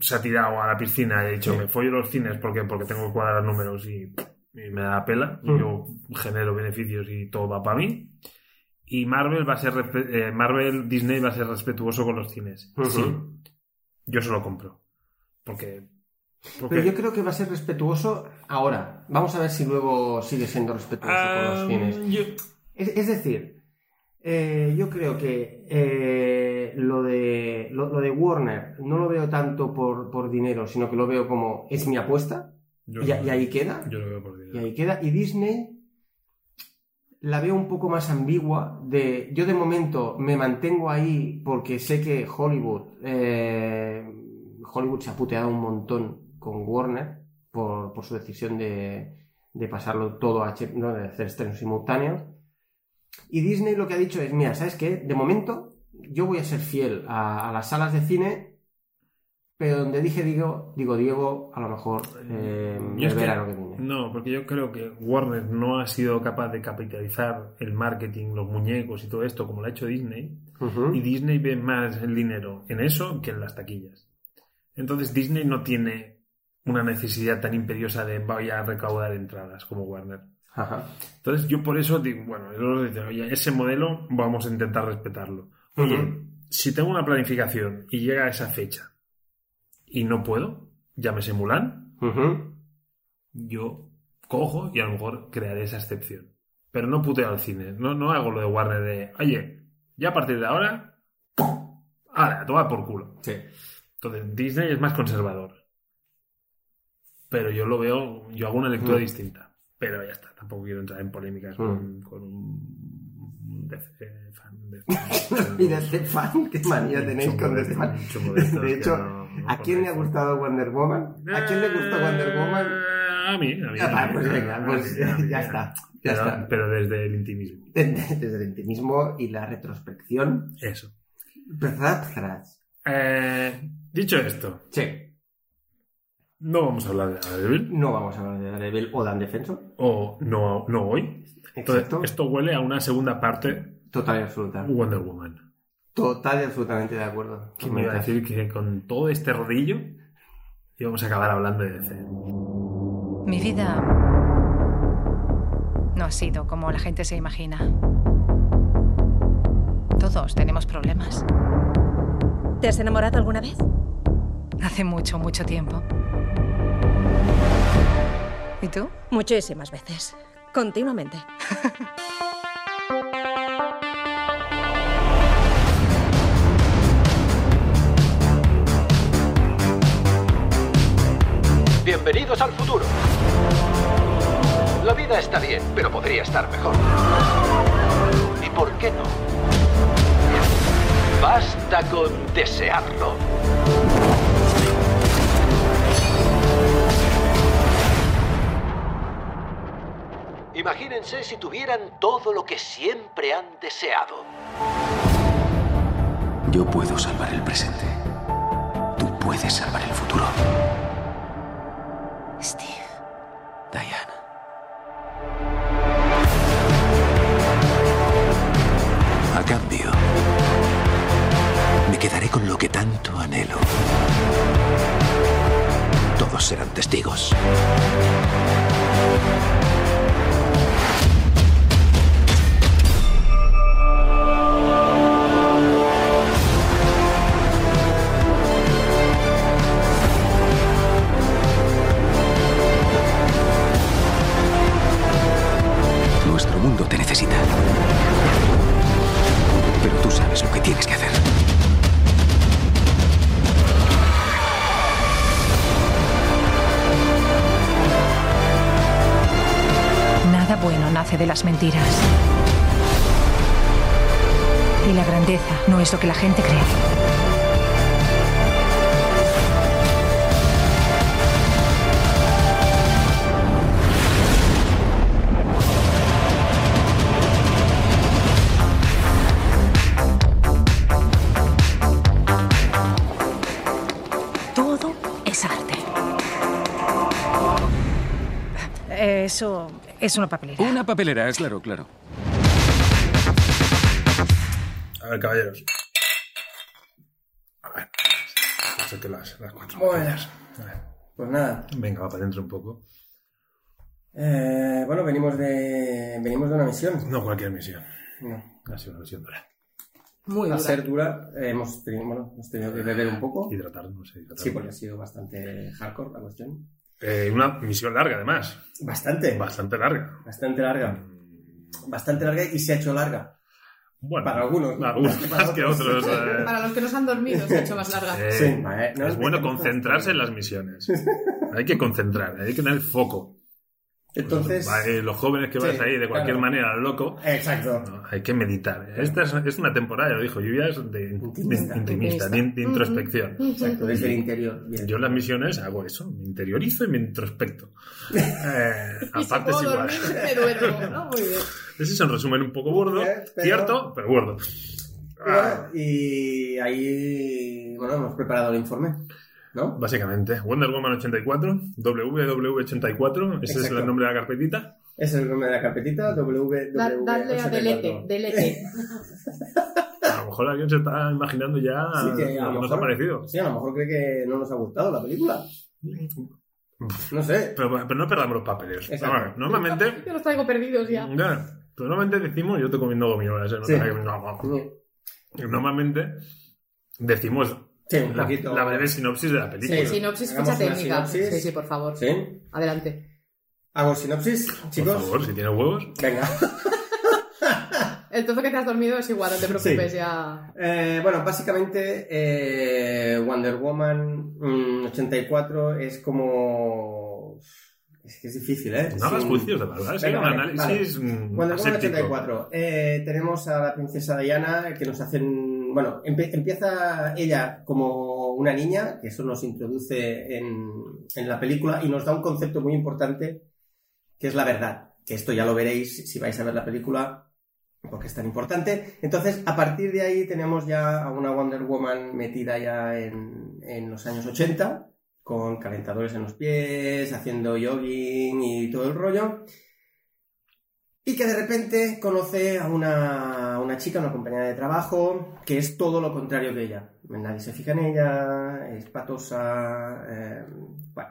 se ha tirado a la piscina y ha dicho, Sí. me follo los cines porque, porque tengo que cuadrar números y, y me da la pela. y Mm. Yo genero beneficios y todo va para mí. Y Marvel va a ser, eh, Marvel, Disney va a ser respetuoso con los cines. Sí, yo se lo compro. Porque... porque- Pero yo creo que va a ser respetuoso ahora. Vamos a ver si luego sigue siendo respetuoso con Ah, los cines. yo- Es, es decir, eh, yo creo que eh, lo, de, lo, lo de Warner no lo veo tanto por, por dinero, sino que lo veo como es mi apuesta yo y, ahí queda. Yo lo veo por Y ahí queda. Y Disney la veo un poco más ambigua. De, yo de momento me mantengo ahí porque sé que Hollywood, eh, Hollywood se ha puteado un montón con Warner por, por su decisión de, de pasarlo todo a no, de hacer estrenos simultáneos. Y Disney lo que ha dicho es, mira, ¿sabes qué? De momento yo voy a ser fiel a, a las salas de cine, pero donde dije digo, digo Diego, a lo mejor eh, Yo es que- verano que viene. No, porque yo creo que Warner no ha sido capaz de capitalizar el marketing, los muñecos y todo esto como lo ha hecho Disney. Y Disney ve más el dinero en eso que en las taquillas. Entonces Disney no tiene una necesidad tan imperiosa de voy a recaudar entradas como Warner. Ajá. Entonces yo por eso digo, bueno, dicen, oye, ese modelo vamos a intentar respetarlo. Oye, si tengo una planificación y llega a esa fecha y no puedo, llámese Mulan, Ujú. yo cojo y a lo mejor crearé esa excepción. Pero no puteo al cine, no, no hago lo de Warner de, oye, ya a partir de ahora, ¡Hala! Toma por culo. Sí. Entonces, Disney es más conservador. Pero yo lo veo, yo hago una lectura Mm. distinta. Pero ya está, tampoco quiero entrar en polémicas con, con un DC fan. *laughs* Fan, qué manía tenéis con este fan. de hecho, ¿a quién le ha gustado Wonder Woman? ¿A quién le gustó Wonder Woman? Eh, A mí, a mí. Ah, pues venga, pues ya está, ya pero, está. pero desde el intimismo. *laughs* Desde el intimismo y la retrospección. Eso. Eh, dicho esto, Sí, no vamos a hablar de Daredevil. no vamos a hablar de Daredevil o Dan Defensor. O no, no hoy. Entonces, Exacto. esto huele a una segunda parte Total y absoluta. Wonder Woman. Total y absolutamente de acuerdo. ¿Quién me iba a decir que con todo este rodillo íbamos a acabar hablando de DC? Mi vida no ha sido como la gente se imagina. Todos tenemos problemas. ¿Te has enamorado alguna vez? Hace mucho, mucho tiempo. ¿Y tú? Muchísimas veces. Continuamente. *laughs* Bienvenidos al futuro. La vida está bien, pero podría estar mejor. ¿Y por qué no? Basta con desearlo. Imagínense si tuvieran todo lo que siempre han deseado. Yo puedo salvar el presente. Tú puedes salvar el futuro. Con lo que tanto anhelo. Todos serán testigos. Nuestro mundo te necesita. Pero tú sabes lo que tienes que hacer. Nada bueno nace de las mentiras. Y la grandeza no es lo que la gente cree. Todo es arte. Eso es una papelera. Una papelera, claro, claro. A ver, caballeros. A ver. Sé qué las, las cuatro. Bueno. botellas. A ver. Pues nada. Venga, va para adentro un poco. Eh, bueno, venimos de, venimos de una misión. No cualquier misión. No. Ha sido una misión dura. Muy A dura. ser dura, eh, hemos, tenido, bueno, hemos tenido que beber un poco. Hidratarnos, hidratarnos. Sí, porque ha sido bastante hardcore la cuestión. Eh, una misión larga, además. Bastante. Bastante larga. Bastante larga. Bastante larga y se ha hecho larga. Bueno, Para algunos, para más que otros. otros. eh. *laughs* Para los que no se han dormido, se ha hecho más larga. *laughs* Eh, Sí, vale, no es es bueno concentrarse en las misiones. Hay que concentrar, hay que tener foco. Entonces. Vale, los jóvenes que Sí, ahí de cualquier claro. manera al loco, Exacto. no, hay que meditar. Esta es, es una temporada, ya lo dijo Lluvia, es de, de- Intimista. intimista, de, de introspección. Exacto, desde el interior. Bien. Yo en las misiones hago eso, me interiorizo y me introspecto. *laughs* Eh, Y si aparte es puedo igual. dormir, me duermo, *laughs* ¿no? Muy bien. Ese es un resumen un poco burdo, Eh, pero- cierto, pero burdo. Y, Ah, bueno, y ahí, bueno, hemos preparado el informe, ¿no? Básicamente, Wonder Woman 84, WW84, ese es el nombre de la carpetita. Ese es el nombre de la carpetita, www. Da- Dale a delete, delete. A lo mejor alguien se está imaginando ya Sí, que a lo nos mejor- ha parecido. Sí, a lo mejor cree que no nos ha gustado la película. No sé. Pero, pero no perdamos los papeles. Normalmente, Yo los traigo perdidos ya. ya, pero normalmente decimos, yo estoy comiendo gominolas, ¿eh? no Sí. te- no, no. Normalmente decimos Sí, un la, poquito. la breve sinopsis de la película. Sí. Sinopsis, ficha técnica. sinopsis. Sí, sí, por favor. ¿Sí? Adelante. Hago sinopsis, chicos. Por favor, si tiene huevos. Venga. *laughs* El trozo que te has dormido es igual, no te preocupes, Sí. ya. Eh, bueno, básicamente eh, Wonder Woman mm, 84 es como... Es que es difícil, ¿eh? No hagas Sin- juicios de sí, Venga, un vale, análisis mm, Wonder Woman aséptico. 84. Eh, tenemos a la princesa Diana que nos hacen. Bueno, empieza ella como una niña, que eso nos introduce en, en la película y nos da un concepto muy importante que es la verdad. Que esto ya lo veréis si vais a ver la película, porque es tan importante. Entonces, a partir de ahí tenemos ya a una Wonder Woman metida ya en, en los años 80, con calentadores en los pies, haciendo jogging y todo el rollo. Y que de repente conoce a una, una chica, una compañera de trabajo, que es todo lo contrario que ella. Nadie se fija en ella, es patosa, eh, bueno.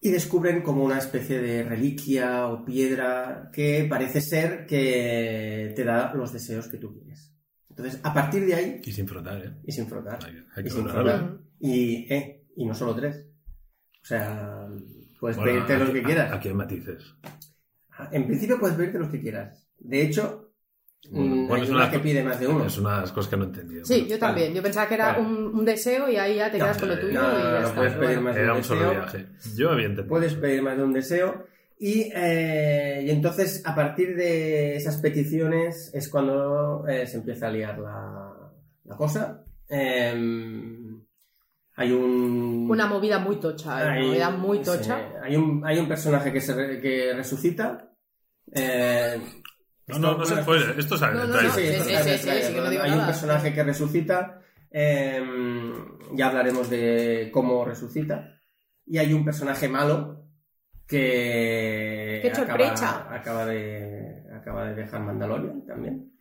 Y descubren como una especie de reliquia o piedra que parece ser que te da los deseos que tú quieres. Entonces, a partir de ahí, Y sin frotar, ¿eh? y sin frotar, Hay, hay y que sin frotar, y, eh, y no solo tres. O sea, puedes Bueno, pedirte aquí- que quieras. Aquí hay matices. En principio puedes pedirte los que quieras. De hecho, mm, Bueno, es una que pide más de uno. Es una de las cosas que no he entendido. Sí, yo también. Vale. Yo pensaba que era Vale. un, un deseo y ahí ya te quedas No, con lo tuyo no, y ya no está. puedes pedir Bueno. más. Era un un solo deseo. viaje. Yo había entendido. Puedes pedir más de un deseo. Y, eh, y entonces, a partir de esas peticiones, es cuando eh, se empieza a liar la, la cosa. Em, hay un. Una movida muy tocha, ¿eh? una hay- movida muy sí, tocha. hay, un, hay un personaje que, se re- que resucita. Eh, No, no, no se puede. Esto sale No, no, no, Sí, sí, sí, que Hay un personaje que resucita. eh, ya hablaremos de cómo resucita. Y hay un personaje malo que ¡Qué sorpresa! acaba, acaba de acaba de dejar Mandalorian también.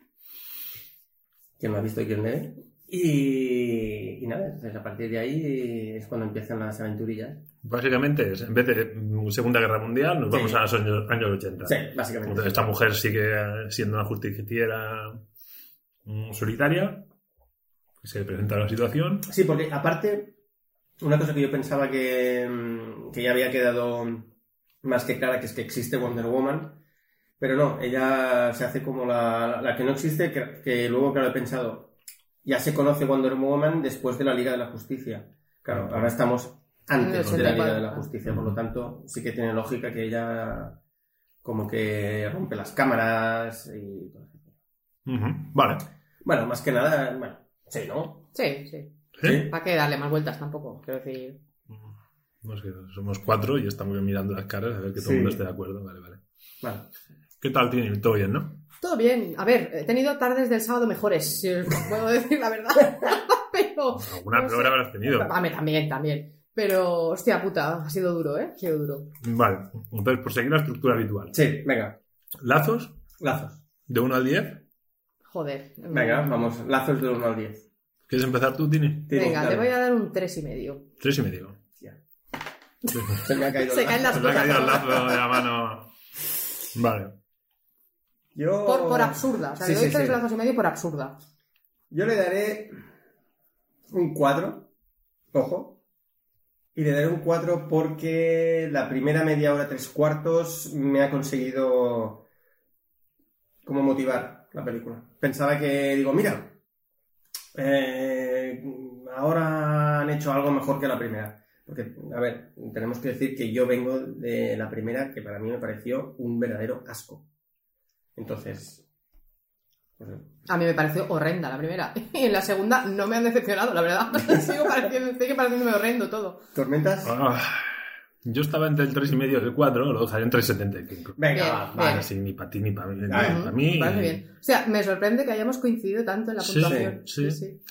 Quien no ha visto y quien lee. Y, y nada, entonces a partir de ahí es cuando empiezan las aventurillas. Básicamente, es, en vez de Segunda Guerra Mundial, nos Sí. vamos a los años, años 80. Sí, básicamente. Entonces, esta mujer sigue siendo una justiciera mm, solitaria. Se presenta la situación. Sí, porque aparte, una cosa que yo pensaba que, mm, que ya había quedado más que clara, que es que existe Wonder Woman, pero no, ella se hace como la, la que no existe, que, que luego, claro, he pensado, ya se conoce Wonder Woman después de la Liga de la Justicia. Claro, ahora estamos antes de la Liga de 84. la Justicia, por lo tanto, sí que tiene lógica que ella como que rompe las cámaras y todo eso. Ujú, Vale. Bueno, más que nada, bueno, sí, ¿no? Sí, sí. ¿Sí? ¿Para qué darle más vueltas tampoco? Quiero decir. No sé, somos cuatro y estamos mirando las caras a ver que todo Sí. el mundo esté de acuerdo. Vale, vale. Vale. ¿Qué tal, Tini? Todo bien, ¿no? Todo bien. A ver, he tenido tardes del sábado mejores, si os puedo decir la verdad. *laughs* Pero. Alguna no peor habrás tenido. A mí también, también. Pero, hostia puta, ha sido duro, ¿eh? Ha sido duro. Vale. Entonces, por seguir la estructura habitual. Sí, venga, ¿Lazos? lazos. ¿De 1 al 10? Joder. Venga, vamos, lazos del 1 al 10. ¿Quieres empezar tú, Tini? Venga, le voy a dar un tres y medio. Tres y medio. Se me ha caído Se el caen las Se me ha caído el lazo de la mano. Vale. Yo... Por, por absurda. O sea, Sí, le doy sí, tres sí. lazos y medio por absurda. Yo le daré un 4, ojo, y le daré un 4 porque la primera media hora, tres cuartos, me ha conseguido como motivar la película. Pensaba que, digo, mira, eh, ahora han hecho algo mejor que la primera. Porque, a ver, tenemos que decir que yo vengo de la primera, que para mí me pareció un verdadero asco. Entonces, pues, A mí me pareció horrenda la primera. *laughs* Y en la segunda no me han decepcionado, la verdad. *laughs* Sigo pareciendo, sigue pareciéndome horrendo todo. ¿tormentas? Ah, yo estaba entre el 3 y medio el 4, lo dejaré en 3,75. Venga, Bien, va, bien. Vale, sí, ni para ti ni para mí. Vale. Para mí. Me parece bien. O sea, me sorprende que hayamos coincidido tanto en la Sí, puntuación. sí.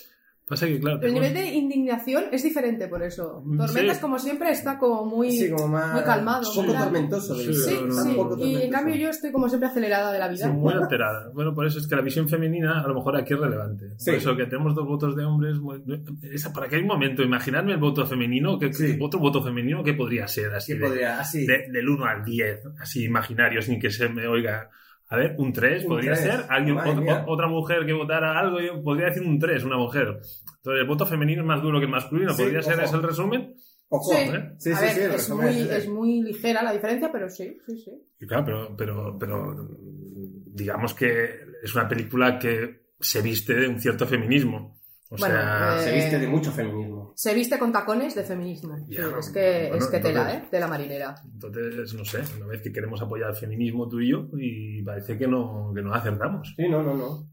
Pasa que, claro. El nivel de indignación es diferente por eso. Mm, Tormentas, sí. como siempre, está como muy, Sí, como más... muy calmado. Poco muy tal. tormentoso. Sí. Sí, no, no, sí. Poco Y en tormentoso. cambio yo estoy como siempre acelerada de la vida. Sí, muy *laughs* alterada. Bueno, por eso es que la visión femenina a lo mejor aquí es relevante. Sí. Por eso que tenemos dos votos de hombres. esa- para que hay un momento, imaginadme el voto femenino, que, Sí. otro voto femenino que podría ser así, ¿Qué de- podría? Así. de- del 1 al 10, así imaginario, sin que se me oiga. A ver, un 3 Un podría tres. ser. Alguien, otra mujer que votara algo, yo podría decir un 3, una mujer. Entonces, el voto femenino es más duro que el masculino. Sí, ¿Podría ser ese el resumen? Ojo, Sí. ¿eh? Sí, a sí, ver, sí, el es, resumen muy, es ligera la diferencia, pero sí, sí, sí. Y claro, pero, pero, pero digamos que es una película que se viste de un cierto feminismo. O Bueno, sea, eh, Se viste de mucho feminismo. Se viste con tacones de feminismo. Sí, es que, bueno, es que tela, entonces- ¿eh? Tela marinera. entonces, no sé, una vez que queremos apoyar el feminismo tú y yo, y parece que no, que no acertamos. Sí, no, no, no.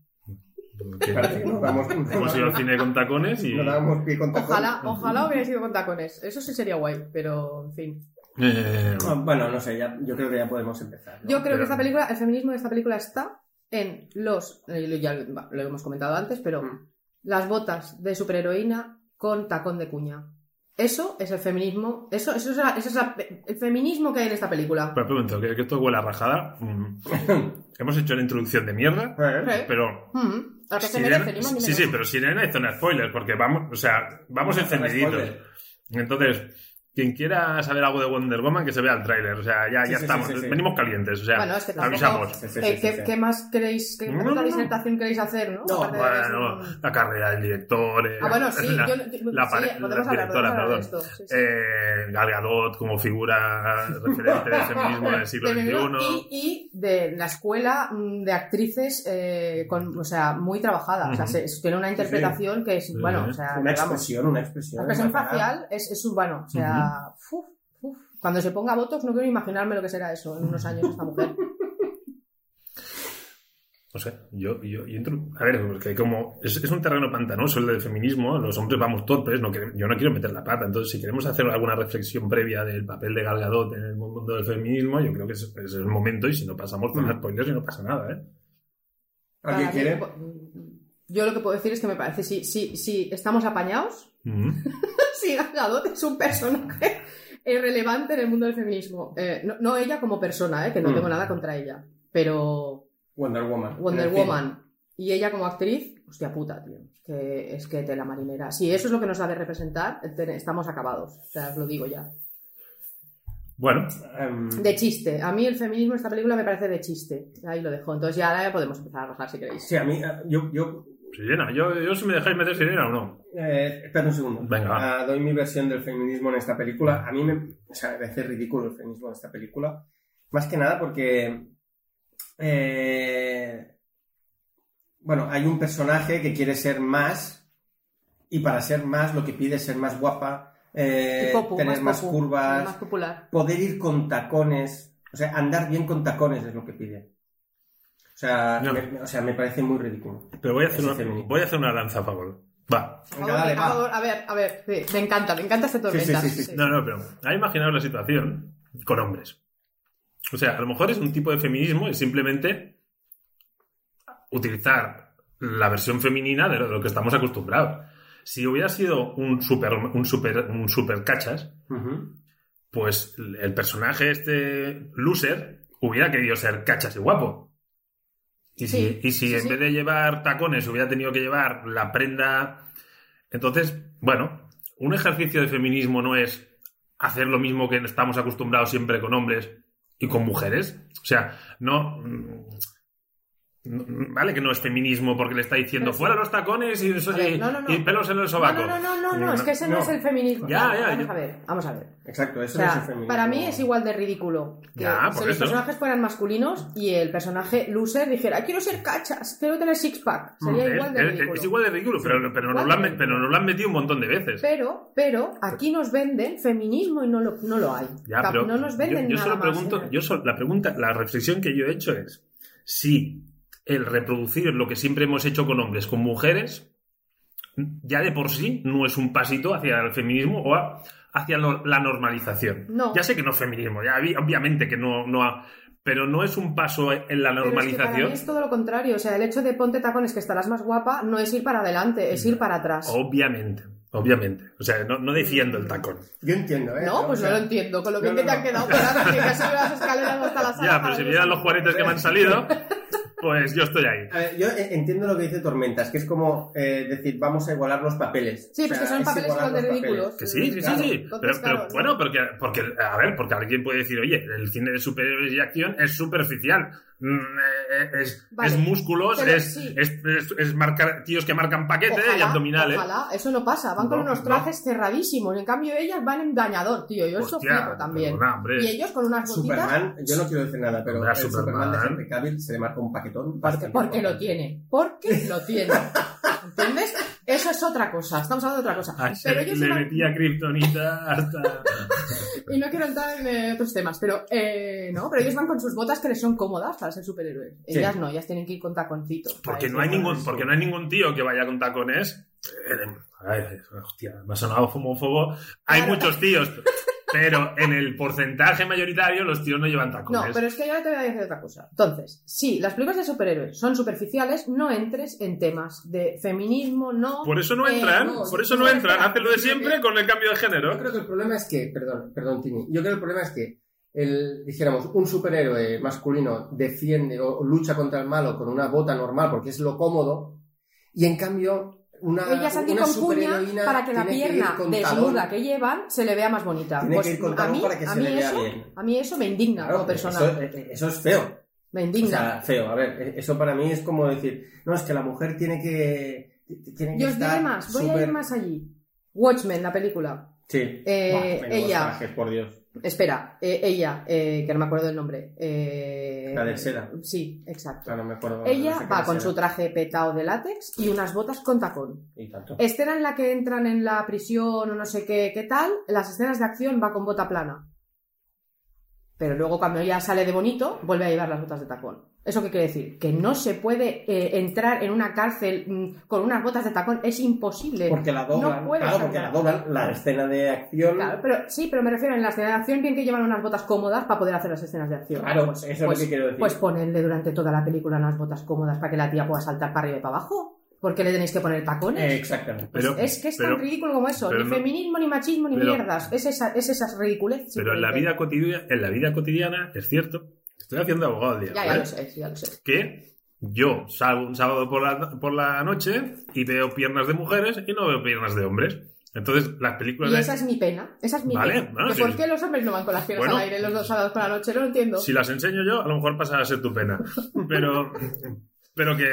Que Parece que no damos, *laughs* hemos ido al cine con tacones y... no damos pie con tacón. Ojalá, ojalá hubiera sido con tacones. Eso sí sería guay, pero en fin. eh, Ah, Bueno, no sé, ya, yo creo que ya podemos empezar. ¿no? Yo creo Pero- que esta película, el feminismo de esta película está en los, eh, ya lo lo hemos comentado antes, pero Mm. las botas de superheroína con tacón de cuña. Eso es el feminismo, eso, eso es, la- eso es la- el feminismo que hay en esta película. pero pregunto, que, que esto huele a rajada. Mm. *laughs* Hemos hecho la introducción de mierda, Eh, Sí. pero... Mm, a que Sirena- merece, sí, sí, pero Sirena hay zona spoiler, porque vamos, o sea, vamos encendiditos. Entonces, quien quiera saber algo de Wonder Woman, que se vea el tráiler. O sea, ya, Sí, ya sí, estamos. sí, sí, sí. Venimos calientes. O sea, Bueno, es que tampoco... avisamos. ¿Qué, más queréis? ¿Qué No, no, no. disertación queréis hacer, no? De la carrera del director. eh, Ah, bueno, *laughs* sí, la, yo- la podemos la hablar, directora, de perdón. esto, sí, sí. Eh, Gal Gadot como figura referente del feminismo del *laughs* siglo De XXI. y, y de la escuela mm, de actrices eh, con, o sea, muy trabajada. O sea, se- tiene una interpretación que es, Sí. bueno, o sea, Una digamos, expresión, una expresión. la expresión facial es, es urbano. O sea, uf, uf. cuando se ponga votos no quiero imaginarme lo que será eso en unos años esta mujer. *laughs* No sé, yo, yo, yo entro. A ver, porque como es, es un terreno pantanoso el del feminismo, los hombres vamos torpes, no yo no quiero meter la pata. Entonces, si queremos hacer alguna reflexión previa del papel de Gal Gadot en el mundo del feminismo, yo creo que es, es el momento y si no pasamos con Mm. spoilers y no pasa nada, ¿eh? ¿Alguien quiere? Yo lo que puedo decir es que me parece, si, si, si estamos apañados, *laughs* si Gadot es un personaje *laughs* relevante en el mundo del feminismo. Eh, no, no ella como persona, eh, que no Mm. tengo nada contra ella, pero Wonder Woman. Wonder. Woman y ella como actriz, hostia puta, tío. Es que, es que tela marinera. Si eso es lo que nos ha de representar, estamos acabados. O sea, os lo digo ya. Bueno, Em, De chiste. A mí el feminismo en esta película me parece de chiste. Ahí lo dejo. Entonces ya ahora podemos empezar a bajar si queréis. sí, a mí, eh, yo, yo sirena, yo, yo si me dejáis meter sirena o no. Eh, espera un segundo. Venga. Ah, doy mi versión del feminismo en esta película. A mí me, o sea, me parece ridículo el feminismo en esta película. Más que nada porque. eh, bueno, hay un personaje que quiere ser más. Y para ser más, lo que pide es ser más guapa, eh, popu, tener más, popu, curvas, Más popular. poder ir con tacones. O sea, andar bien con tacones es lo que pide. O sea, No. me, o sea, me parece muy ridículo. Pero voy a hacer una, feminismo. voy a hacer una lanza a favor. Va. A Venga, a va. favor, a ver, a ver. sí, me encanta, me encanta este tormenta. sí, sí, sí. No, no, pero ha imaginado la situación con hombres. O sea, a lo mejor es un tipo de feminismo, es simplemente utilizar la versión femenina de lo, que estamos acostumbrados. Si hubiera sido un super, un super, un super cachas, pues el personaje este loser hubiera querido ser cachas y guapo. Y si, y si sí, en sí. vez de llevar tacones hubiera tenido que llevar la prenda... Entonces, bueno, un ejercicio de feminismo no es hacer lo mismo que estamos acostumbrados siempre con hombres y con mujeres. O sea, no... mm, mm, Vale que no es feminismo porque le está diciendo Pero sí. fuera los tacones y, A ver, y- no, no, no. y pelos en el sobaco. no, no, no, no, no, es que ese no, No. es el feminismo. Ya, Vale, ya, Vamos yo- a ver, vamos a ver. Exacto, O eso no es el feminismo. para mí es igual de ridículo que Ya, si los eso. personajes fueran masculinos y el personaje loser dijera quiero ser cachas, quiero tener six pack. Sería Es- igual de es, ridículo. es igual de ridículo, pero, pero, nos lo han, de me- pero nos lo han metido un montón de veces. Pero, pero, aquí nos venden feminismo y no lo, no lo hay. Ya, Cap- pero no nos venden yo, yo nada solo más, pregunto, ¿eh? yo solo- la pregunta, la reflexión que yo he hecho es si el reproducir lo que siempre hemos hecho con hombres, con mujeres, ya de por sí no es un pasito hacia el feminismo o a- hacia lo- la normalización. No. Ya sé que no es feminismo, ya vi- obviamente que no, no ha- pero no es un paso en la Pero es que para normalización. mí es todo lo contrario. O sea, el hecho de ponte tacones que estarás más guapa no es ir para adelante, es ir para atrás. Obviamente, obviamente. O sea, no, no defiendo el tacón. Yo entiendo, ¿eh? No, pues O sea, no lo entiendo. Con lo no, bien no, que te no. han quedado que has subido las escaleras hasta la sala. Ya, pero si vieran los juanetes que me han salido, *laughs* pues yo estoy ahí. A ver, yo eh, entiendo lo que dice Tormentas, que es como eh, decir, vamos a igualar los papeles. Sí, O pues sea, que son es papeles igual de los papeles. ridículos. Que sí, sí, Claro, sí, sí. entonces, Pero, pero, claro, bueno, ¿no? porque, porque, a ver, porque alguien puede decir, oye, el cine de superhéroes y acción es superficial. Mm, eh, Es, Vale, es músculos, pero es, sí. es, es- es marcar, tíos que marcan paquete y Ojalá, abdominales. Ojalá, eso no pasa. Van con No, unos no. trajes cerradísimos. En cambio, ellas van en dañador, tío. Yo eso flipo también. perdona, hombre. Y ellos con unas botitas. Superman, yo no quiero decir nada, pero el Superman, de Superman. Henry Cavill se le marca un paquetón. Porque, porque lo tiene. Porque lo tiene. *laughs* ¿Entiendes? Eso es otra cosa. Estamos hablando de otra cosa. A Pero ellos le metía kriptonita hasta... *laughs* Y no quiero entrar en eh, otros temas, pero eh, no, pero ellos van con sus botas que les son cómodas para ser superhéroes. Sí. Ellas no, ellas tienen que ir con taconcitos. Porque no, hay ningún, porque no hay ningún tío que vaya con tacones. Eh, ay, hostia, me ha sonado homófobo. Hay Claro. muchos tíos, *laughs* pero en el porcentaje mayoritario los tíos no llevan No, tacones. pero es que ahora te voy a decir otra cosa. Entonces, si las películas de superhéroes son superficiales, no entres en temas de feminismo, no. Por eso no eh, entran, no, por eso no no, entran. Hacen lo de siempre con el cambio de Yo género. creo que el problema es que, perdón, perdón, Tini, yo creo que el problema es que el, dijéramos, un superhéroe masculino defiende o lucha contra el malo con una bota normal porque es lo cómodo, y en cambio una, Ella salir con cuña superheroína para que la pierna desnuda que llevan se le vea más bonita. Tiene Pues que ir con a mí, para que a se mí le vea eso, bien. A mí eso me indigna Claro, como persona. Eso, eso es feo. Me O indigna. sea, feo. A ver, eso para mí es como decir, no, es que la mujer tiene que. Tiene que y os diré más, voy a ir más allí. Watchmen, la película. Sí. Eh, Buah, ella- trajes, por Dios. Espera, eh, ella, eh, que no me acuerdo del nombre. eh, La del seda. Sí, exacto. Ah, no me acuerdo. Ella no sé qué va con su traje petado de látex y unas botas con tacón. Y tanto. Escena en la que entran en la prisión o no sé qué, qué tal, las escenas de acción va con bota plana. Pero luego cuando ella sale de bonito, vuelve a llevar las botas de tacón. ¿Eso qué quiere decir? Que no se puede eh, entrar en una cárcel mm, con unas botas de tacón. Es imposible. Porque la doblan. No claro, porque la doblan. La escena de acción. Claro, pero sí, pero me refiero en la escena de acción bien que llevan unas botas cómodas para poder hacer las escenas de acción. Claro, Pues- eso es lo pues- que quiero decir. Pues ponedle durante toda la película unas botas cómodas para que la tía pueda saltar para arriba y para abajo. ¿Por qué le tenéis que poner tacones? Eh, exactamente. Pero, es que es pero- tan ridículo como eso. Ni no- feminismo, ni machismo, ni pero- mierdas. Es esa, es esas ridiculez. pero en la vida cotidiana, en la vida cotidiana, es cierto, estoy haciendo abogado al día. Ya, ya ¿vale? lo sé, ya lo sé. que yo salgo un sábado por la, por la noche y veo piernas de mujeres y no veo piernas de hombres. Entonces, las películas Y de... esa es mi pena. Esa es mi Vale, pena. bueno, ¿Que sí. ¿Por qué los hombres no van con las piernas Bueno. al aire los dos sábados por la noche? No lo entiendo. Si las enseño yo, a lo mejor pasa a ser tu pena. *laughs* Pero, pero que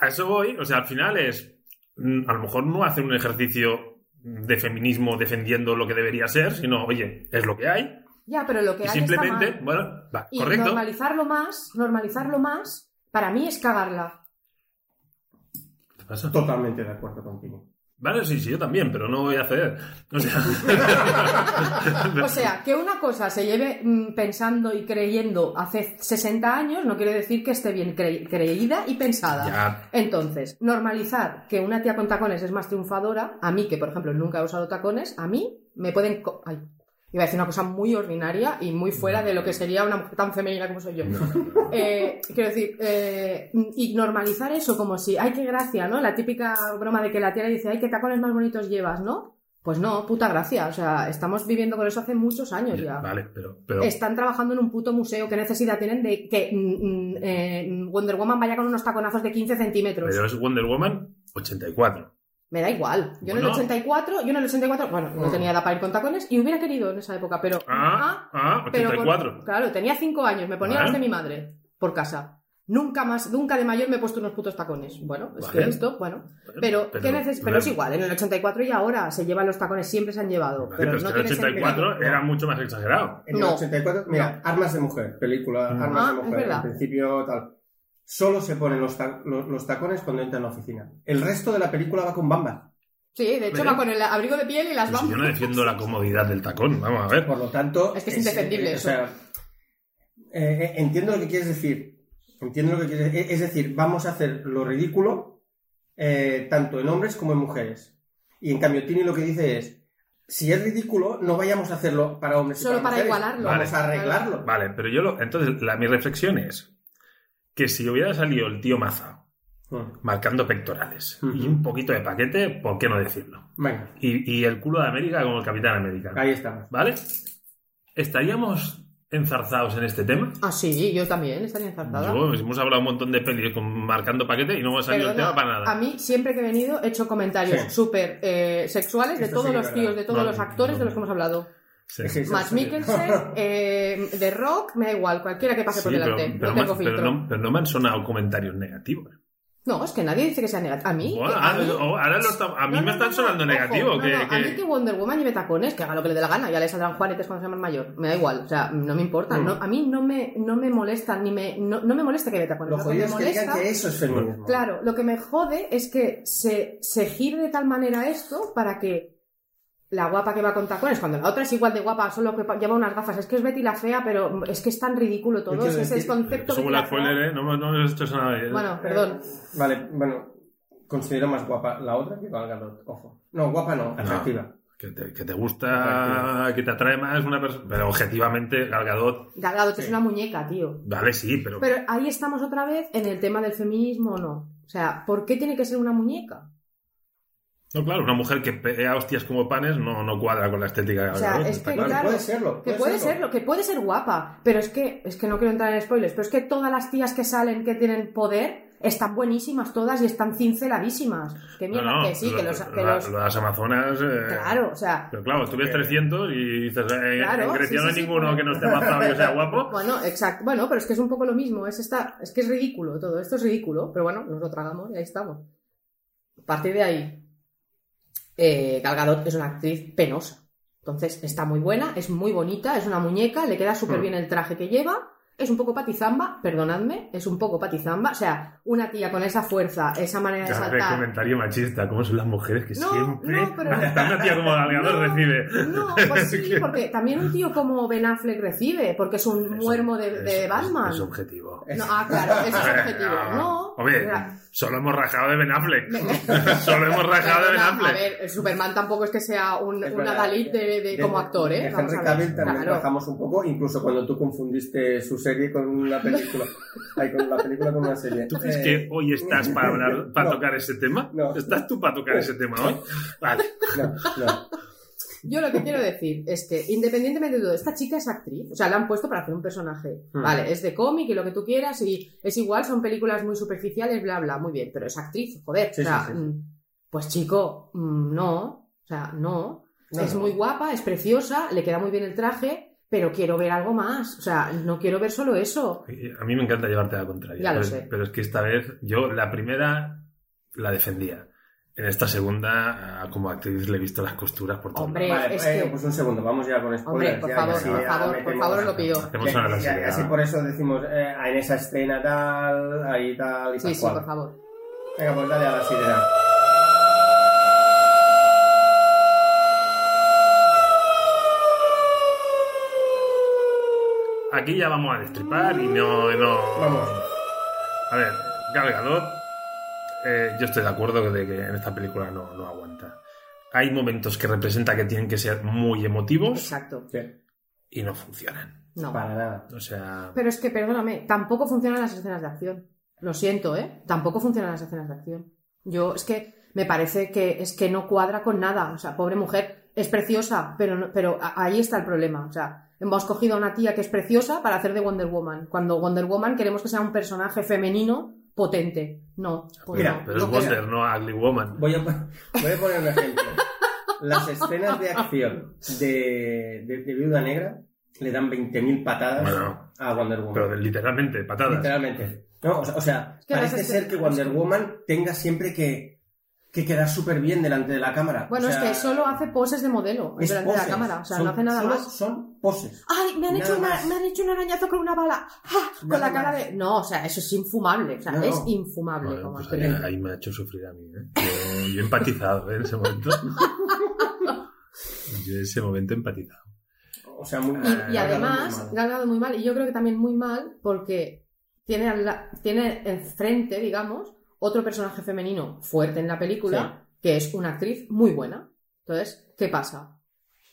a eso voy, o sea, al final es, mm, a lo mejor no hacen un ejercicio de feminismo defendiendo lo que debería ser, sino, oye, es lo que hay. Ya, pero lo que Y hay simplemente, está mal. bueno, va, Y correcto. normalizarlo más, normalizarlo más, para mí es cagarla. ¿Qué pasa? Totalmente de acuerdo contigo. Vale, sí, sí, yo también, pero no voy a ceder. O sea, *laughs* O sea, que una cosa se lleve mm, pensando y creyendo hace 60 años no quiere decir que esté bien cre- creída y pensada. ya, Entonces, normalizar que una tía con tacones es más triunfadora, a mí, que por ejemplo nunca he usado tacones, a mí me pueden... Ay, iba a decir una cosa muy ordinaria y muy fuera de lo que sería una mujer tan femenina como soy yo. Eh, quiero decir, eh, y normalizar eso como si, ay, qué gracia, ¿no? La típica broma de que la tía le dice, ay, qué tacones más bonitos llevas, ¿no? Pues no, puta gracia. O sea, estamos viviendo con eso hace muchos años ya. vale, pero, pero Están trabajando en un puto museo. ¿Qué necesidad tienen de que mm, mm, eh, Wonder Woman vaya con unos taconazos de 15 centímetros? pero es Wonder Woman 84. Me da igual. Yo en el Bueno. 84, yo en el 84, bueno, no Oh. tenía edad para ir con tacones y hubiera querido en esa época, pero... Ah, ah, pero con- 84. claro, tenía 5 años, me ponía los de mi madre por casa. Nunca más, nunca de mayor me he puesto unos putos tacones. Bueno, es Vale. que esto, bueno. Pero, Pero- ¿qué neces- pero es pero- igual, en el 84 y ahora se llevan los tacones, siempre se han llevado. Vale, pero pero es no que el tiene 84 sentido. era mucho más exagerado. En No. el 84, mira, Armas de Mujer, película Mm. Armas Ah, de es Mujer, verdad. al principio tal. Solo se ponen los, ta- los, los tacones cuando entra en la oficina. El resto de la película va con bambas. Sí, de hecho va con el abrigo de piel y las si yo no vamos. defiendo la comodidad del tacón, vamos a ver. Por lo tanto. Es que es indefendible eh, eso. O sea, eh, eh, entiendo lo que quieres decir. Entiendo lo que quieres decir. Es decir, vamos a hacer lo ridículo eh, tanto en hombres como en mujeres. Y en cambio, Tini lo que dice es. Si es ridículo, no vayamos a hacerlo para hombres y Solo para mujeres. igualarlo. Vamos Vale. a arreglarlo. Vale, pero yo lo. Entonces, la, mi reflexión es que si hubiera salido el tío Maza Mm. marcando pectorales y un poquito de paquete, ¿por qué no decirlo? Venga, Y, y el culo de América como el Capitán América. ahí estamos. ¿Vale? ¿Estaríamos enzarzados en este tema? Ah, sí, yo también estaría enzartada. Yo, hemos hablado un montón de pelis con marcando paquete y no hemos salido el tema para nada. A mí, siempre que he venido, he hecho comentarios Sí. súper eh, sexuales de todos sí los es tíos, verdad. de todos No, los actores no, de los que hemos hablado. Sí. Es eso Matt Mikkelsen, *laughs* eh, de Rock, me da igual, cualquiera que pase Sí, por delante. pero no tengo más- pero no, pero no me han sonado comentarios negativos. No, es que nadie dice que sea negativo. A mí. Que- a mí- ahora lo está- a mí No, me están no, sonando no, que, no, A mí que Wonder Woman lleve tacones, que haga lo que le dé la gana, ya le saldrán juanetes cuando sea más mayor. Me da igual, o sea, no me importa. Mm. No, a mí no me, no me molesta, ni me, no, no me molesta que lleve tacones. Lo jodido me es molesta- que eso es feminismo. Claro, lo que me jode es que se, se gire de tal manera esto para que la guapa que va con tacones, cuando la otra es igual de guapa, solo que lleva unas gafas, es que es Betty la fea, pero es que es tan ridículo todo, quiero ese es el concepto Según Betty la spoiler, ¿eh? No, no hecho nada. ¿eh? Bueno, perdón. Vale, bueno, considero más guapa la otra que Gal Gadot, ojo. No, guapa no, atractiva. Que te, que te gusta, que te atrae más una persona. Pero objetivamente, Gal Gadot, Gal Gadot es Sí. una muñeca, tío. vale, sí, pero. Pero ahí estamos otra vez en el tema del feminismo o no. O sea, ¿por qué tiene que ser una muñeca? No, claro, una mujer que pega hostias como panes no, no cuadra con la estética de Gal O sea, Gadot, es está que, claro. claro, Puede serlo, Que puede puede serlo. serlo, que puede ser guapa, pero es que, es que no quiero entrar en spoilers, pero es que todas las tías que salen que tienen poder están buenísimas todas y están cinceladísimas. Que mierda, No, no, que sí, que lo- los... Que la- los- las Amazonas. eh, Claro, o sea... Pero claro, tú ves 300 y dices, eh, Claro, en Grecia sí, no hay sí, ninguno que no esté mazado y sea guapo. *laughs* Bueno, exacto. Bueno, pero es que es un poco lo mismo. Es, esta, es que es ridículo todo. Esto es ridículo. Pero bueno, nos lo tragamos y ahí estamos. A partir de ahí, eh, Gal Gadot es una actriz penosa. Entonces, está muy buena, es muy bonita, es una muñeca, le queda súper Hmm. bien el traje que lleva. Es un poco patizamba, perdonadme, es un poco patizamba. O sea, una tía con esa fuerza, esa manera de saltar. comentario machista, cómo son las mujeres que No, siempre. no, pero- *laughs* Una tía como *laughs* Galgador No, recibe. No, pues sí, *laughs* porque también un tío como Ben Affleck recibe, porque es un muermo de, de Es- Batman. Es, objetivo. No, ah, claro, ese es objetivo. No, Hombre, Mira, solo hemos rajado de Ben Affleck. solo hemos rajado de Ben Affleck. A ver, el Superman tampoco es que sea un, Es una. Dalit de, de- como actor, ¿eh? De Henry. Cavill también Claro. bajamos un poco, incluso cuando tú confundiste su serie con una película. Ay, con la película con una serie. ¿Tú crees Eh, que hoy estás para hablar, para no, tocar ese tema? No. ¿Estás tú para tocar ese tema hoy? Vale. No, no. Yo lo que quiero decir es que, independientemente de todo, esta chica es actriz. O sea, la han puesto para hacer un personaje. Hmm. Vale, es de cómic y lo que tú quieras, y es igual, son películas muy superficiales, bla, bla, muy bien, pero es actriz, joder. Sí, o sea, sí, sí. mm, pues chico, mm, no. O sea, no. No, es no. muy guapa, es preciosa, le queda muy bien el traje, pero quiero ver algo más. O sea, no quiero ver solo eso. A mí me encanta llevarte a la contraria. Ya lo pero, sé. pero es que esta vez yo la primera la defendía. En esta segunda, como actriz, le he visto las costuras por todo Hombre, Vale, es eh, que- pues un segundo, vamos ya con spoilers. Hombre, por ya, favor, ya, sí, por ya favor, por favor, os lo pido. Así por eso decimos eh, en esa escena tal, ahí tal y Sí, tal sí, cual. por favor. Venga, pues dale a la sirena. Aquí ya vamos a destripar y no... no... Vamos. A ver, Gal Gadot, eh, yo estoy de acuerdo de que en esta película no, no aguanta. Hay momentos que representa que tienen que ser muy emotivos Exacto. Y no funcionan. No. para nada. O sea, Pero es que, perdóname, tampoco funcionan las escenas de acción. Lo siento, ¿eh? Tampoco funcionan las escenas de acción. Yo, es que me parece que es que no cuadra con nada. O sea, pobre mujer, es preciosa, pero, no- pero ahí está el problema. O sea, hemos cogido a una tía que es preciosa para hacer de Wonder Woman. Cuando Wonder Woman queremos que sea un personaje femenino potente. No, pues Mira, no. pero es No Wonder, no Ugly Woman. Voy a, voy a poner un ejemplo. Las escenas de acción de, de, de Viuda Negra le dan 20.000 patadas Bueno. a Wonder Woman. Pero literalmente, patadas. Literalmente. No, o sea, o sea, que parece ser que Wonder Woman tenga siempre que, que quedar súper bien delante de la cámara. Bueno, O sea, es que solo hace poses de modelo es delante de la cámara. O sea, Son- no hace nada solo más. Son poses. ¡Ay! Me han, Nada hecho una- me han hecho un arañazo con una bala. ¡Ah! Con Nada la cara más. de. No, o sea, eso es infumable. O sea, No, es infumable Bueno, como pues ahí, ahí me ha hecho sufrir a mí. ¿eh? Yo, yo he empatizado ¿eh? en ese momento. *laughs* Yo en ese momento he empatizado. O sea, muy Y, y Gadot además, mal. Gadot muy mal. Y yo creo que también muy mal porque tiene, al la- tiene enfrente, digamos, otro personaje femenino fuerte en la película, que es una actriz muy buena. Entonces, ¿qué pasa?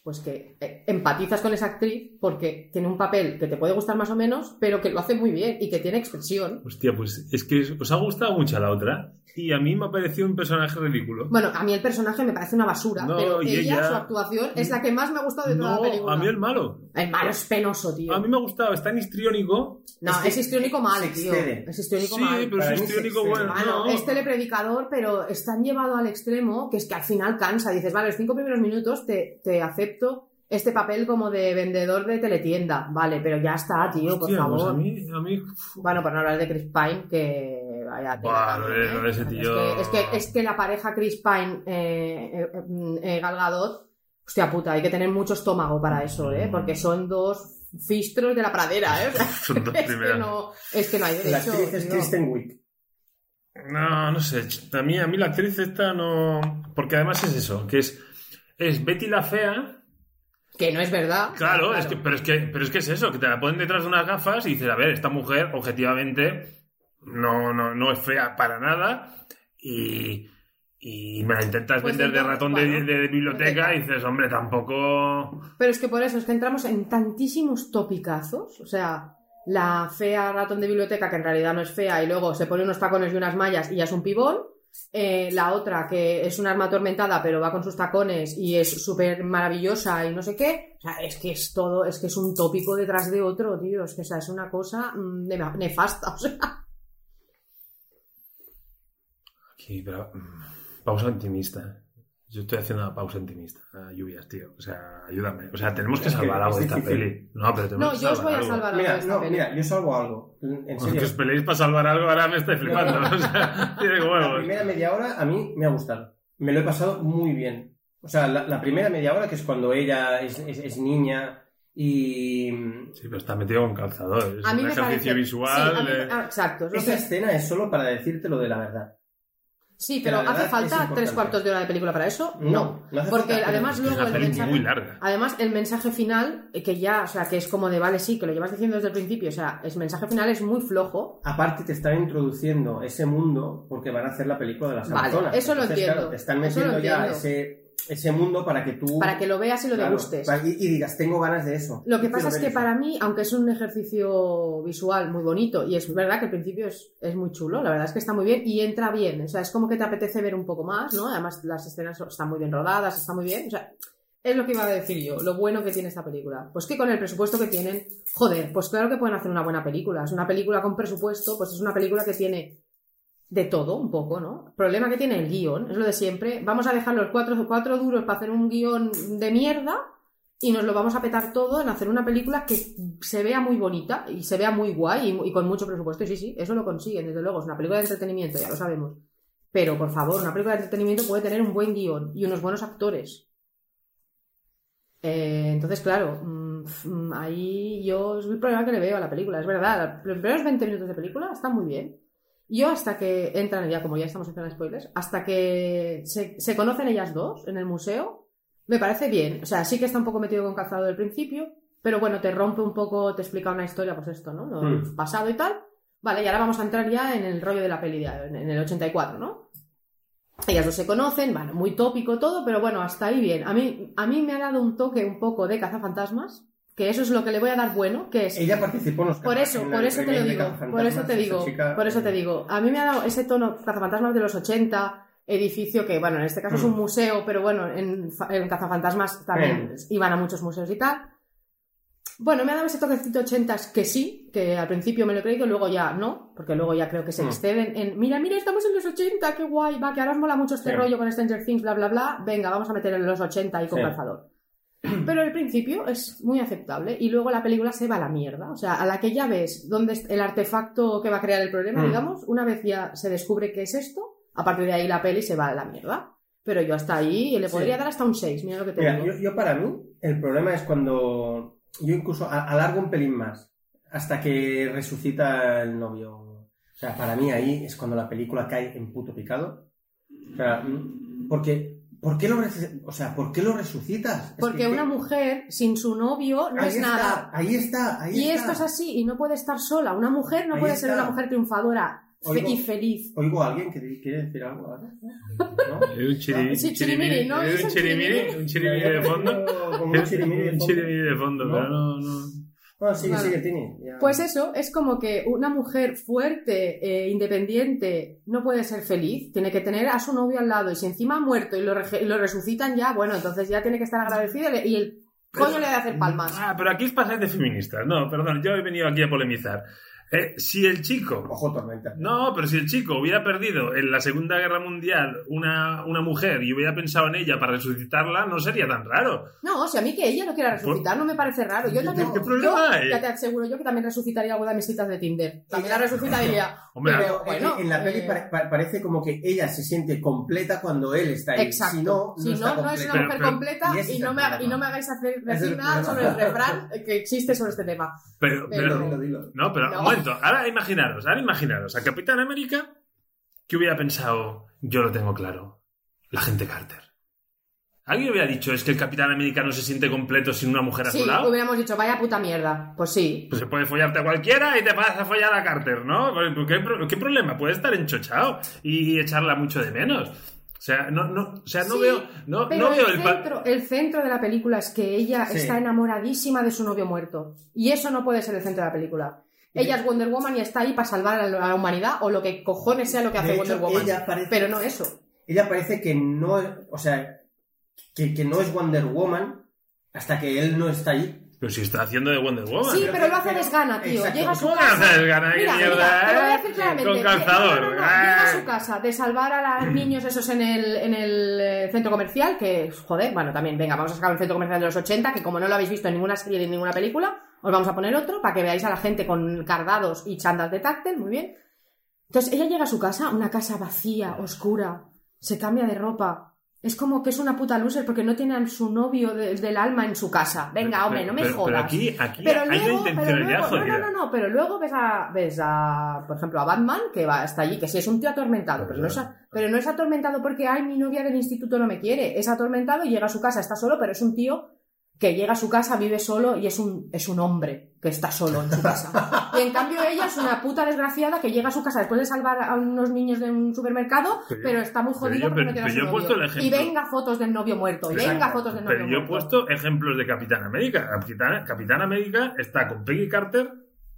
Pues que eh, empatizas con esa actriz porque tiene un papel que te puede gustar más o menos, pero que lo hace muy bien y que tiene expresión. Hostia, pues es que os ha gustado mucho la otra y a mí me ha parecido un personaje ridículo. Bueno, a mí el personaje me parece una basura, No, pero y ella, ella- su actuación, es la que más me ha gustado de toda No, la película. a mí el malo. El malo es penoso, tío. A mí me ha gustado, está en histriónico. No, Es es, histriónico mal, tío. excede. Es histriónico Sí, mal. pero Para es histriónico bueno. Ah, no, no. es telepredicador, pero están llevado al extremo que es que al final cansa. Dices, vale, los cinco primeros minutos te, te acepto este papel como de vendedor de teletienda. Vale, pero ya está, tío, por Hostia, pues favor. a mí, a mí Bueno, por no hablar de Chris Pine, que vaya Es tío- que, es que, es que la pareja Chris Pine, eh, eh, eh, Gal Gadot, hostia puta, hay que tener mucho estómago para eso, ¿eh? Porque son dos fistros de la pradera, ¿eh? *laughs* Son dos *laughs* es, que no, es que no hay La derecho. actriz es. Kristen Wiig. No, no sé. A mí, a mí la actriz esta no. Porque además es eso, que es. Es Betty la fea. Que no es verdad. Claro, Es que, pero, es que, pero es que es eso, que te la ponen detrás de unas gafas y dices, a ver, esta mujer, objetivamente, no, no, no es fea para nada. Y, y me la intentas Pues vender de ratón de, bueno, de biblioteca y dices, hombre, tampoco. Pero es que por eso es que entramos en tantísimos topicazos. O sea, la fea ratón de biblioteca, que en realidad no es fea, y luego se pone unos tacones y unas mallas y ya es un pibón. Eh, la otra, que es una arma atormentada, pero va con sus tacones y es súper maravillosa y no sé qué. O sea, es que es todo, es que es un tópico detrás de otro, tío. Es que o sea, es una cosa mm, ne- nefasta. *laughs* O sea, Sí, pero. mm, Pausa optimista. Yo estoy haciendo una pausa optimista. a lluvias, tío. O sea, ayúdame. O sea, tenemos que que salvar algo de esta peli. No, pero tenemos No, que yo os voy a salvar algo Mira, esta no, peli. mira, yo salvo algo. En serio. os peleéis para salvar algo, ahora me estáis flipando. *laughs* O sea, tiene La huevos. primera media hora a mí me ha gustado. Me lo he pasado muy bien. O sea, la, la primera media hora, que es cuando ella es, es- es niña y... Sí, pero está metido con calzador. Es A mí un me ejercicio parece... visual. Sí, a mí- ah, exacto. Esa que- escena es solo para decirte lo de la verdad. Sí, pero ¿hace falta tres cuartos de hora de película para eso? No, no hace Porque además luego el mensaje... muy larga. Además, el mensaje final, eh, que ya, o sea, que es como de vale, sí, que lo llevas diciendo desde el principio, o sea, el mensaje final es muy flojo. Aparte te están introduciendo ese mundo porque van a hacer la película de las Vale, Amazonas. eso lo entiendo, claro, te están metiendo ya ese, ese mundo para que tú... Para que lo veas y lo claro, degustes. y, y digas, tengo ganas de eso. Lo que pasa es que eso. para mí, aunque es un ejercicio visual muy bonito, y es verdad que al principio es, es muy chulo, la verdad es que está muy bien y entra bien, o sea, es como que te apetece ver un poco más, ¿no? Además, las escenas están muy bien rodadas, está muy bien, o sea, es lo que iba a decir yo, lo bueno que tiene esta película. Pues que con el presupuesto que tienen, joder, pues claro que pueden hacer una buena película. Es una película con presupuesto, pues es una película que tiene de todo un poco, ¿no? Problema que tiene el guion, es lo de siempre. Vamos a dejar los cuatro, cuatro duros para hacer un guion de mierda y nos lo vamos a petar todo en hacer una película que se vea muy bonita y se vea muy guay y, con mucho presupuesto. Y sí, sí, eso lo consiguen, desde luego. Es una película de entretenimiento, ya lo sabemos. Pero, por favor, una película de entretenimiento puede tener un buen guion y unos buenos actores. Eh, entonces, claro, mm, ahí yo es el problema que le veo a la película. Es verdad, los primeros 20 minutos de película están muy bien. Yo hasta que entran, ya como ya estamos en spoilers, hasta que se, se conocen ellas dos en el museo, me parece bien. O sea, sí que está un poco metido con calzado del principio, pero bueno, te rompe un poco, te explica una historia, pues esto, ¿no? Lo Hmm. pasado y tal. Vale, y ahora vamos a entrar ya en el rollo de la peli, en el 84, ¿no? Ellas dos se conocen, bueno, muy tópico todo, pero bueno, hasta ahí bien. A mí, a mí me ha dado un toque un poco de cazafantasmas, que eso es lo que le voy a dar bueno, que es... Ella participó en los Por eso, por eso te lo digo, por eso te digo, chica, por eso te digo. A mí me ha dado ese tono Cazafantasmas de los 80, edificio que, bueno, en este caso es un Mm. museo, pero bueno, en, fa- en Cazafantasmas también Mm. iban a muchos museos y tal. Bueno, me ha dado ese toquecito 80 que sí, que al principio me lo he creído, luego ya no, porque luego ya creo que se Mm. exceden en, mira, mira, estamos en los 80, qué guay, va, que ahora os mola mucho este Sí. rollo con Stranger Things, bla, bla, bla, venga, vamos a meter en los 80 y con Sí. calzador. *clears throat* Pero al principio es muy aceptable y luego la película se va a la mierda. O sea, a la que ya ves dónde es el artefacto que va a crear el problema, Mm. digamos, una vez ya se descubre qué es esto, a partir de ahí la peli se va a la mierda. Pero yo hasta ahí le Sí. podría dar hasta un 6, mira lo que te Mira, digo. yo, yo para mí, el problema es cuando yo incluso alargo un pelín más hasta que resucita el novio. O sea, para mí ahí es cuando la película cae en puto picado. O sea, mm, porque, ¿por qué lo, o sea, ¿por qué lo resucitas? Es Porque que- una mujer sin su novio no ahí es está, nada. Ahí está, ahí Y está. esto es así, y no puede estar sola. Una mujer no Ahí puede ser está. una mujer triunfadora fe- Oigo- y feliz. Oigo a alguien que quiere decir algo. ahora? ¿No? Un chiri- Sí, chirimiri, ¿no? ¿Es Un chirimiri, chirimiri? un chirimiri de fondo. Un chirimiri de fondo. chirimiri pero no, no. Bueno, sigue, Vale. sigue, Tini. Ya. Pues eso, es como que una mujer fuerte, eh, independiente, no puede ser feliz, tiene que tener a su novio al lado y si encima ha muerto y lo, rege- lo resucitan ya, bueno, entonces ya tiene que estar agradecido y el coño le ha de hacer palmas. Ah, pero aquí es pasáis de feministas. No, perdón, yo he venido aquí a polemizar. Eh, si el chico. Ojo, tormenta. No, pero si el chico hubiera perdido en la Segunda Guerra Mundial una, una mujer y hubiera pensado en ella para resucitarla, no sería tan raro. No, o sea, a mí que ella no quiera resucitar no me parece raro. Yo ¿Qué- también, qué problema yo, hay? ya te aseguro yo que también resucitaría alguna de mis citas de Tinder. También la resucitaría. *laughs* Hombre, pero Pero, bueno, en la peli eh, pare- pa- parece como que ella se siente completa cuando él está ahí. Exacto. Si no, no Si está no, no es una Pero- mujer pero- completa y y no, me, y no me hagáis hacer problema. sobre el refrán *laughs* que existe sobre este tema. Pero, Pero- pero- Dilo, dilo. no, pero No. un momento. Ahora imaginaros, ahora imaginaros a Capitán América que hubiera pensado, yo lo tengo claro, la gente Carter. ¿Alguien hubiera dicho es que el Capitán América no se siente completo sin una mujer a Sí, su lado? hubiéramos dicho, vaya puta mierda. Pues sí. Pues se puede follarte a cualquiera y te vas a follar a Carter, ¿no? Pues, ¿Qué, pro- qué problema? Puede estar enchochado y echarla mucho de menos. O sea, no, no, o sea, no Sí, veo, no, Pero no veo el, centro, el centro de la película es que ella Sí. está enamoradísima de su novio muerto. Y eso no puede ser el centro de la película. Ella es Wonder Woman y está ahí para salvar a la humanidad o lo que cojones sea lo que hace hecho, Wonder Woman. ella parece- Pero no eso. Ella parece que no o sea, que, que no es Wonder Woman hasta que él no está ahí. Pero si está haciendo de Wonder Woman. Sí, pero- lo hace desgana, tío. exacto. Llega a su ¿Cómo que casa. hace desgana? ¿Qué Mira, mierda, mira, te lo voy a decir claramente. Con calzador. No, no, no, Ah. Llega a su casa de salvar a los niños esos en el, en el eh, centro comercial, que, joder, bueno, también, venga, vamos a sacar un centro comercial de los 80, que como no lo habéis visto en ninguna serie ni en ninguna película, os vamos a poner otro para que veáis a la gente con cardados y chandas de táctil, muy bien. Entonces, ella llega a su casa, una casa vacía, oscura, se cambia de ropa. Es como que es una puta loser porque no tiene a su novio de- del alma en su casa. Venga, Pero- hombre, no me pero- jodas. Pero aquí, aquí Pero hay luego, una pero luego- no, no, no, no, pero luego ves a, ves a, por ejemplo, a Batman, que va, está allí, que sí es un tío atormentado, pero no, es, pero no es atormentado porque, ay, mi novia del instituto no me quiere. Es atormentado y llega a su casa, está solo, pero es un tío que llega a su casa, vive solo y es un, es un hombre que está solo en su casa. Y en cambio ella es una puta desgraciada que llega a su casa después de salvar a unos niños de un supermercado, Pero está muy pero jodida yo- porque no pero- tiene he puesto novio. Y venga fotos del novio muerto, y venga fotos del novio Pero yo he muerto. puesto ejemplos de Capitán América. Capitán, Capitán América está con Peggy Carter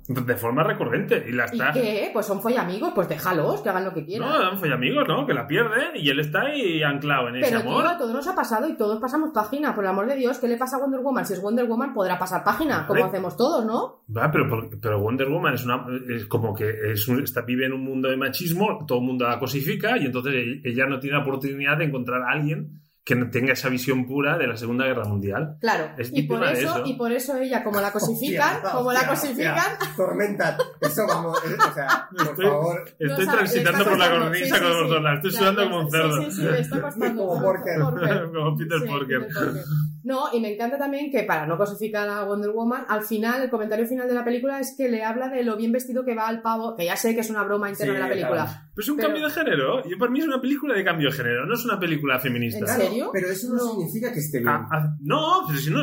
de forma recurrente y la ¿Y está. qué? Pues son follamigos, pues déjalos, que hagan lo que quieran. No, eran amigos, ¿no? Que la pierde y él está ahí anclado en ese Pero amor. tío, a todos nos ha pasado y todos pasamos página, por el amor de Dios, ¿qué le pasa a Wonder Woman? Si es Wonder Woman podrá pasar página, como hacemos todos, ¿no? Va, pero, pero Wonder Woman es una es como que es un- está vive en un mundo de machismo, todo el mundo la cosifica y entonces ella no tiene la oportunidad de encontrar a alguien que no tenga esa visión pura de la Segunda Guerra Mundial. Claro. Es Y por eso, eso. y por eso ella, como la *laughs* cosifican, Hostia, como la hostia, cosifican, hostia. Tormenta. Eso vamos, eh, o sea, *laughs* por Estoy- favor. Estoy No transitando por la cornisa Sí, con sí, los sí. Estoy Ya, sudando como un sí, cerdo. Sí, sí, me está costando. Como Porker. *laughs* como Peter Sí, Porker. Peter. No, y me encanta también que para no cosificar a Wonder Woman, al final, el comentario final de la película es que le habla de lo bien vestido que va al pavo, que ya sé que es una broma interna Sí, de la película. claro. Pero es un Pero- cambio de género. Yo para mí es una película de cambio de género, no es una película feminista. ¿En Claro, serio? Pero eso no, No. significa que esté bien. Ah, ah, no, pero si no.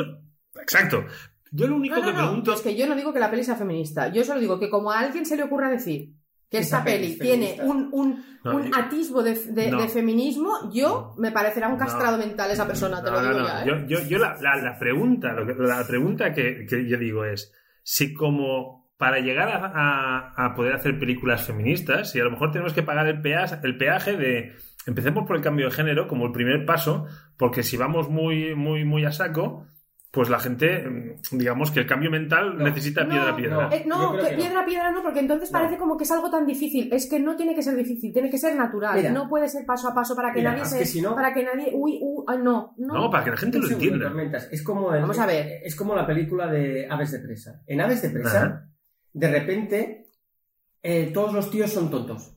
Exacto. Yo lo único No, no, que no, pregunto es que yo no digo que la peli sea feminista. Yo solo digo que como a alguien se le ocurra decir que Esa esta peli es tiene un, un, No, un yo- atisbo de, de- No. de feminismo, yo me parecerá un No. castrado mental esa persona, te No, lo no, digo no. ya, ¿eh? Yo, yo, yo la, la- la pregunta, lo que- la pregunta que, que yo digo es si como para llegar a, a- a poder hacer películas feministas, si a lo mejor tenemos que pagar el peaje, el peaje de empecemos por el cambio de género como el primer paso, porque si vamos muy, muy, muy a saco, pues la gente, mm, digamos que el cambio mental No. necesita piedra a No, piedra. Eh, no, que que no. piedra, piedra no, porque entonces No. parece como que es algo tan difícil. Es que no tiene que ser difícil, tiene que ser natural. Mira. no puede ser paso a paso para que Mira, nadie se. que si no- Para que nadie. Uy, uy, ay, no, no. No, para que la gente lo entienda. Es como el- Vamos a ver. Es como la película de Aves de Presa. En Aves de Presa, Ajá. de repente, eh, todos los tíos son tontos.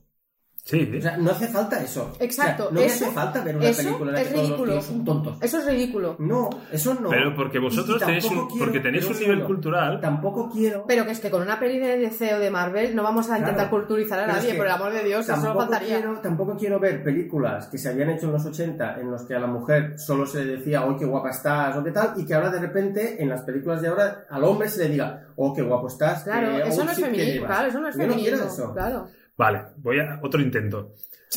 Sí, O sea, no hace falta eso. Exacto, O sea, no eso- hace falta ver una eso película en la es que todos los ridículo. tíos son tontos. Eso es ridículo. No, eso no. pero porque vosotros tenéis un, quiero- porque tenéis un nivel cultural. Tampoco quiero. Pero que es que con una peli de DC o de Marvel no vamos a intentar Claro. culturizar a es nadie, que por el amor de Dios, eso no Tampoco faltaría. quiero, tampoco quiero ver películas que se habían hecho en los 80 en los que a la mujer solo se le decía, oh, qué guapa estás, o qué tal, y que ahora de repente en las películas de ahora al hombre se le diga, oh, qué guapo estás. Claro, qué eso no es que feminismo, llevas". claro, eso no es Yo no quiero feminismo. eso. Claro. Vale, voy a otro intento.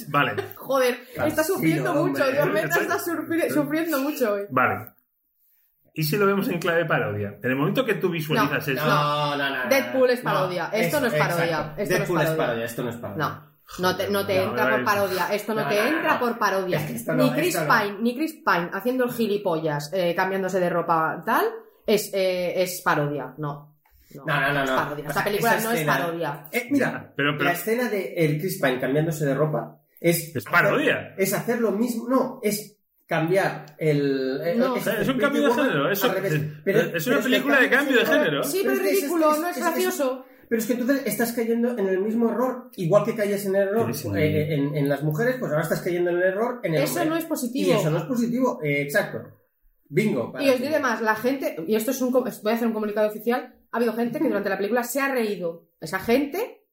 Vale, *laughs* Joder, Cansino, está sufriendo mucho, hombre. Tormenta está sufri- sufriendo mucho hoy. vale. ¿Y si lo vemos en clave parodia? En el momento que tú visualizas No, eso, No, no, no. Deadpool es no. parodia. Esto no es parodia. Esto no es Deadpool es parodia. Esto no es parodia. No. No te, no te No, entra por parodia. Esto no, No, te entra no. por parodia. Es que esto ni Chris. Pine, ni Chris Pine haciendo el gilipollas, eh, cambiándose de ropa tal, es, eh, es parodia. No. No, no, no. es no. parodia. O Esta película esa no es parodia. Eh, mira, Pero- pero- la escena de el Chris Pine cambiándose de ropa es... Es parodia. Es hacer lo mismo... No, es cambiar el... eh, No. O sea, es un cambio de género. Eso, es, Pero- es pero una que película de cambio de género. Sí, pero es es es- ridículo, es- no es es- gracioso. Pero es que entonces estás cayendo en el mismo error, igual que caes en el error un- eh, en, en las mujeres, pues ahora estás cayendo en el error en el Eso hombre. no es positivo. Y eso no es positivo, eh, exacto. Bingo. para Y os diré más, la gente, y esto es un, voy a hacer un comunicado oficial, ha habido gente que durante la película se ha reído. Esa gente,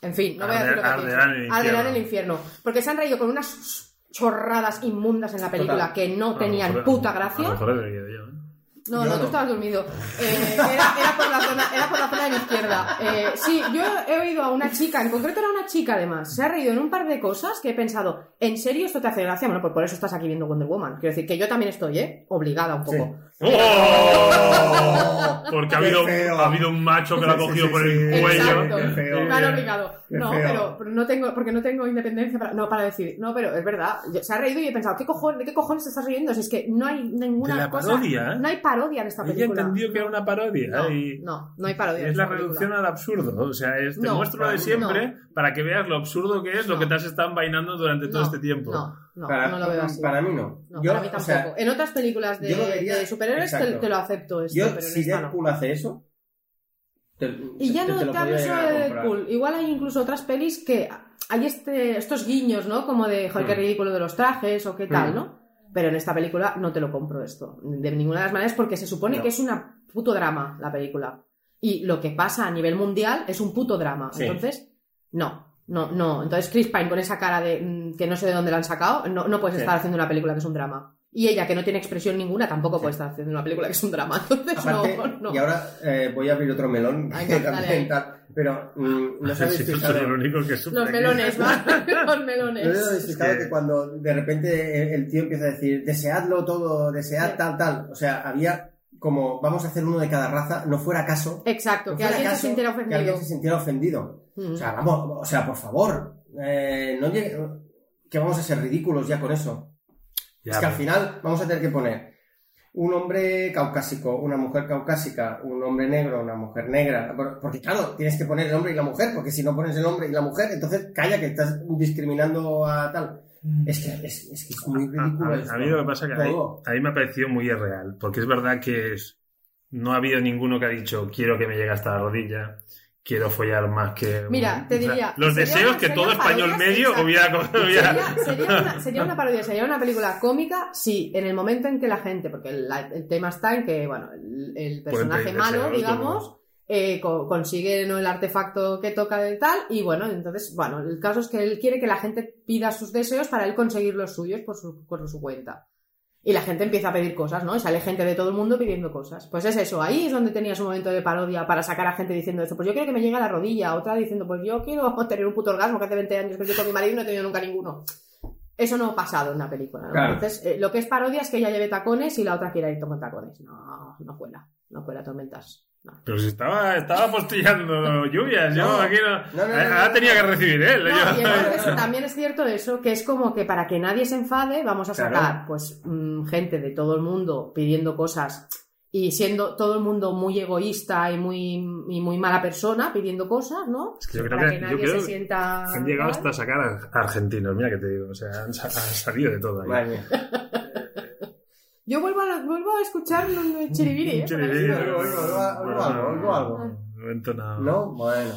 en fin, no voy a decir lo que arderán en el Arderán el infierno. Porque se han reído con unas chorradas inmundas en la película Total. que no tenían mejor- puta gracia. yo, ¿eh? No, Yo no, tú no. estabas dormido. Eh, era, era por la zona, era por la zona de la izquierda. Eh, sí, yo he oído a una chica, en concreto era una chica además, se ha reído en un par de cosas que he pensado, ¿en serio esto te hace gracia? Bueno, pues por eso estás aquí viendo Wonder Woman. Quiero decir que yo también estoy, ¿eh? Obligada un poco. ¡Oh! Porque ha habido, ha habido un macho que lo ha Sí, sí, cogido sí, por sí. el cuello. Exacto. Qué feo. Me han obligado. Qué No, feo. pero, pero no tengo, porque no tengo independencia para, no, para decir, no, pero es verdad. Yo- se ha reído y he pensado, ¿qué cojones, ¿de qué cojones te estás riendo? Si es que no hay ninguna De la cosa. parodia, ¿eh? No hay parodia en esta Ella película. entendió que era una parodia. No, y no, no hay parodia. en es la película. reducción al absurdo. O sea, es, te No, muestro lo de no. siempre para que veas lo absurdo que es lo que te has estado envainando durante todo No, este tiempo. No, no, para, no lo veo así. para mí no. No, Yo, para mí o tampoco. sea, en otras películas de, vería- superhéroes te, lo acepto esto, yo, pero en si. Deadpool hace eso. te- Y ya te- no te solo de. Deadpool. Igual hay incluso otras pelis que hay este, estos guiños, ¿no? Como de, joder, qué Mm. ridículo de los trajes o qué tal, Mm. ¿no? Pero en esta película no te lo compro esto. De ninguna de las maneras porque se supone No. que es una puto drama la película. Y lo que pasa a nivel mundial es un puto drama. Sí. Entonces, no. No, no. Entonces Chris Pine con esa cara de mm, que no sé de dónde la han sacado, no, no puedes Sí. estar haciendo una película que es un drama. Y ella, que no tiene expresión ninguna, tampoco puede estar haciendo una película que es un drama. *laughs* Entonces, Aparte, no, no. y ahora eh, voy a abrir otro melón. Venga, *laughs* que dale también ahí. tal, pero mm, no sabéis Sí, si eso es lo único que sufre *laughs* Los melones, ¿va? Los ¿No melones. habéis fijado que- que cuando de repente el, tío empieza a decir deseadlo todo, desead Sí. tal, tal? O sea, había como vamos a hacer uno de cada raza, no fuera caso. Exacto, no que fuera alguien se caso Que alguien se sintiera ofendido. Mm. O sea, vamos, o sea, por favor, eh, no llegue- que vamos a ser ridículos ya con eso. Ya, es que al final vamos a tener que poner un hombre caucásico, una mujer caucásica, un hombre negro, una mujer negra. Por- Porque claro, tienes que poner el hombre y la mujer, porque si no pones el hombre y la mujer, entonces calla que estás discriminando a tal. Es que es, es que es muy A- ridículo. a, a mí lo que pasa es que ahí, Todo. ahí me ha parecido muy irreal, porque es verdad que es- no ha habido ninguno que ha dicho quiero que me llegue hasta la rodilla, quiero follar más que... Mira, te o sea, diría, los deseos una- que todo español medio hubiera... Sería, sería una, *laughs* sería una parodia, sería una película cómica si en el momento en que la gente, porque el, el tema está en que, bueno, el, el personaje malo, deseos, digamos, eh, co- consigue ¿no? el artefacto que toca de tal, y bueno, entonces, bueno, el caso es que él quiere que la gente pida sus deseos para él conseguir los suyos por su, por su cuenta. Y la gente empieza a pedir cosas, ¿no? Y sale gente de todo el mundo pidiendo cosas. Pues es eso, ahí es donde tenías un momento de parodia para sacar a gente diciendo esto. Pues yo quiero que me llegue a la rodilla. Otra diciendo, pues yo quiero *laughs* tener un puto orgasmo que hace 20 años que estoy con mi marido y no he tenido nunca ninguno. Eso no ha pasado en una película, ¿no? Claro. Entonces, eh, lo que es parodia es que ella lleve tacones y la otra quiera ir con tacones. No, no cuela. No cuela tormentas. No. Pero si estaba, estaba postillando lluvias, yo No. aquí no... No, no, no, ahora no, tenía que recibir él. No, yo- y entonces *laughs* también es cierto eso, que es como que para que nadie se enfade, vamos a Claro. sacar pues mm, gente de todo el mundo pidiendo cosas y siendo todo el mundo muy egoísta y muy, y muy mala persona pidiendo cosas, ¿no? Es que yo creo para que- que yo nadie creo se sienta. Han llegado mal. hasta sacar a argentinos, mira que te digo, o sea, han, han salido de todo ahí. *laughs* Yo vuelvo a, vuelvo a escuchar un chiribiri, ¿eh? Chiribiri. Oigo, algo, oigo algo. No he entonado. ¿No? Bueno.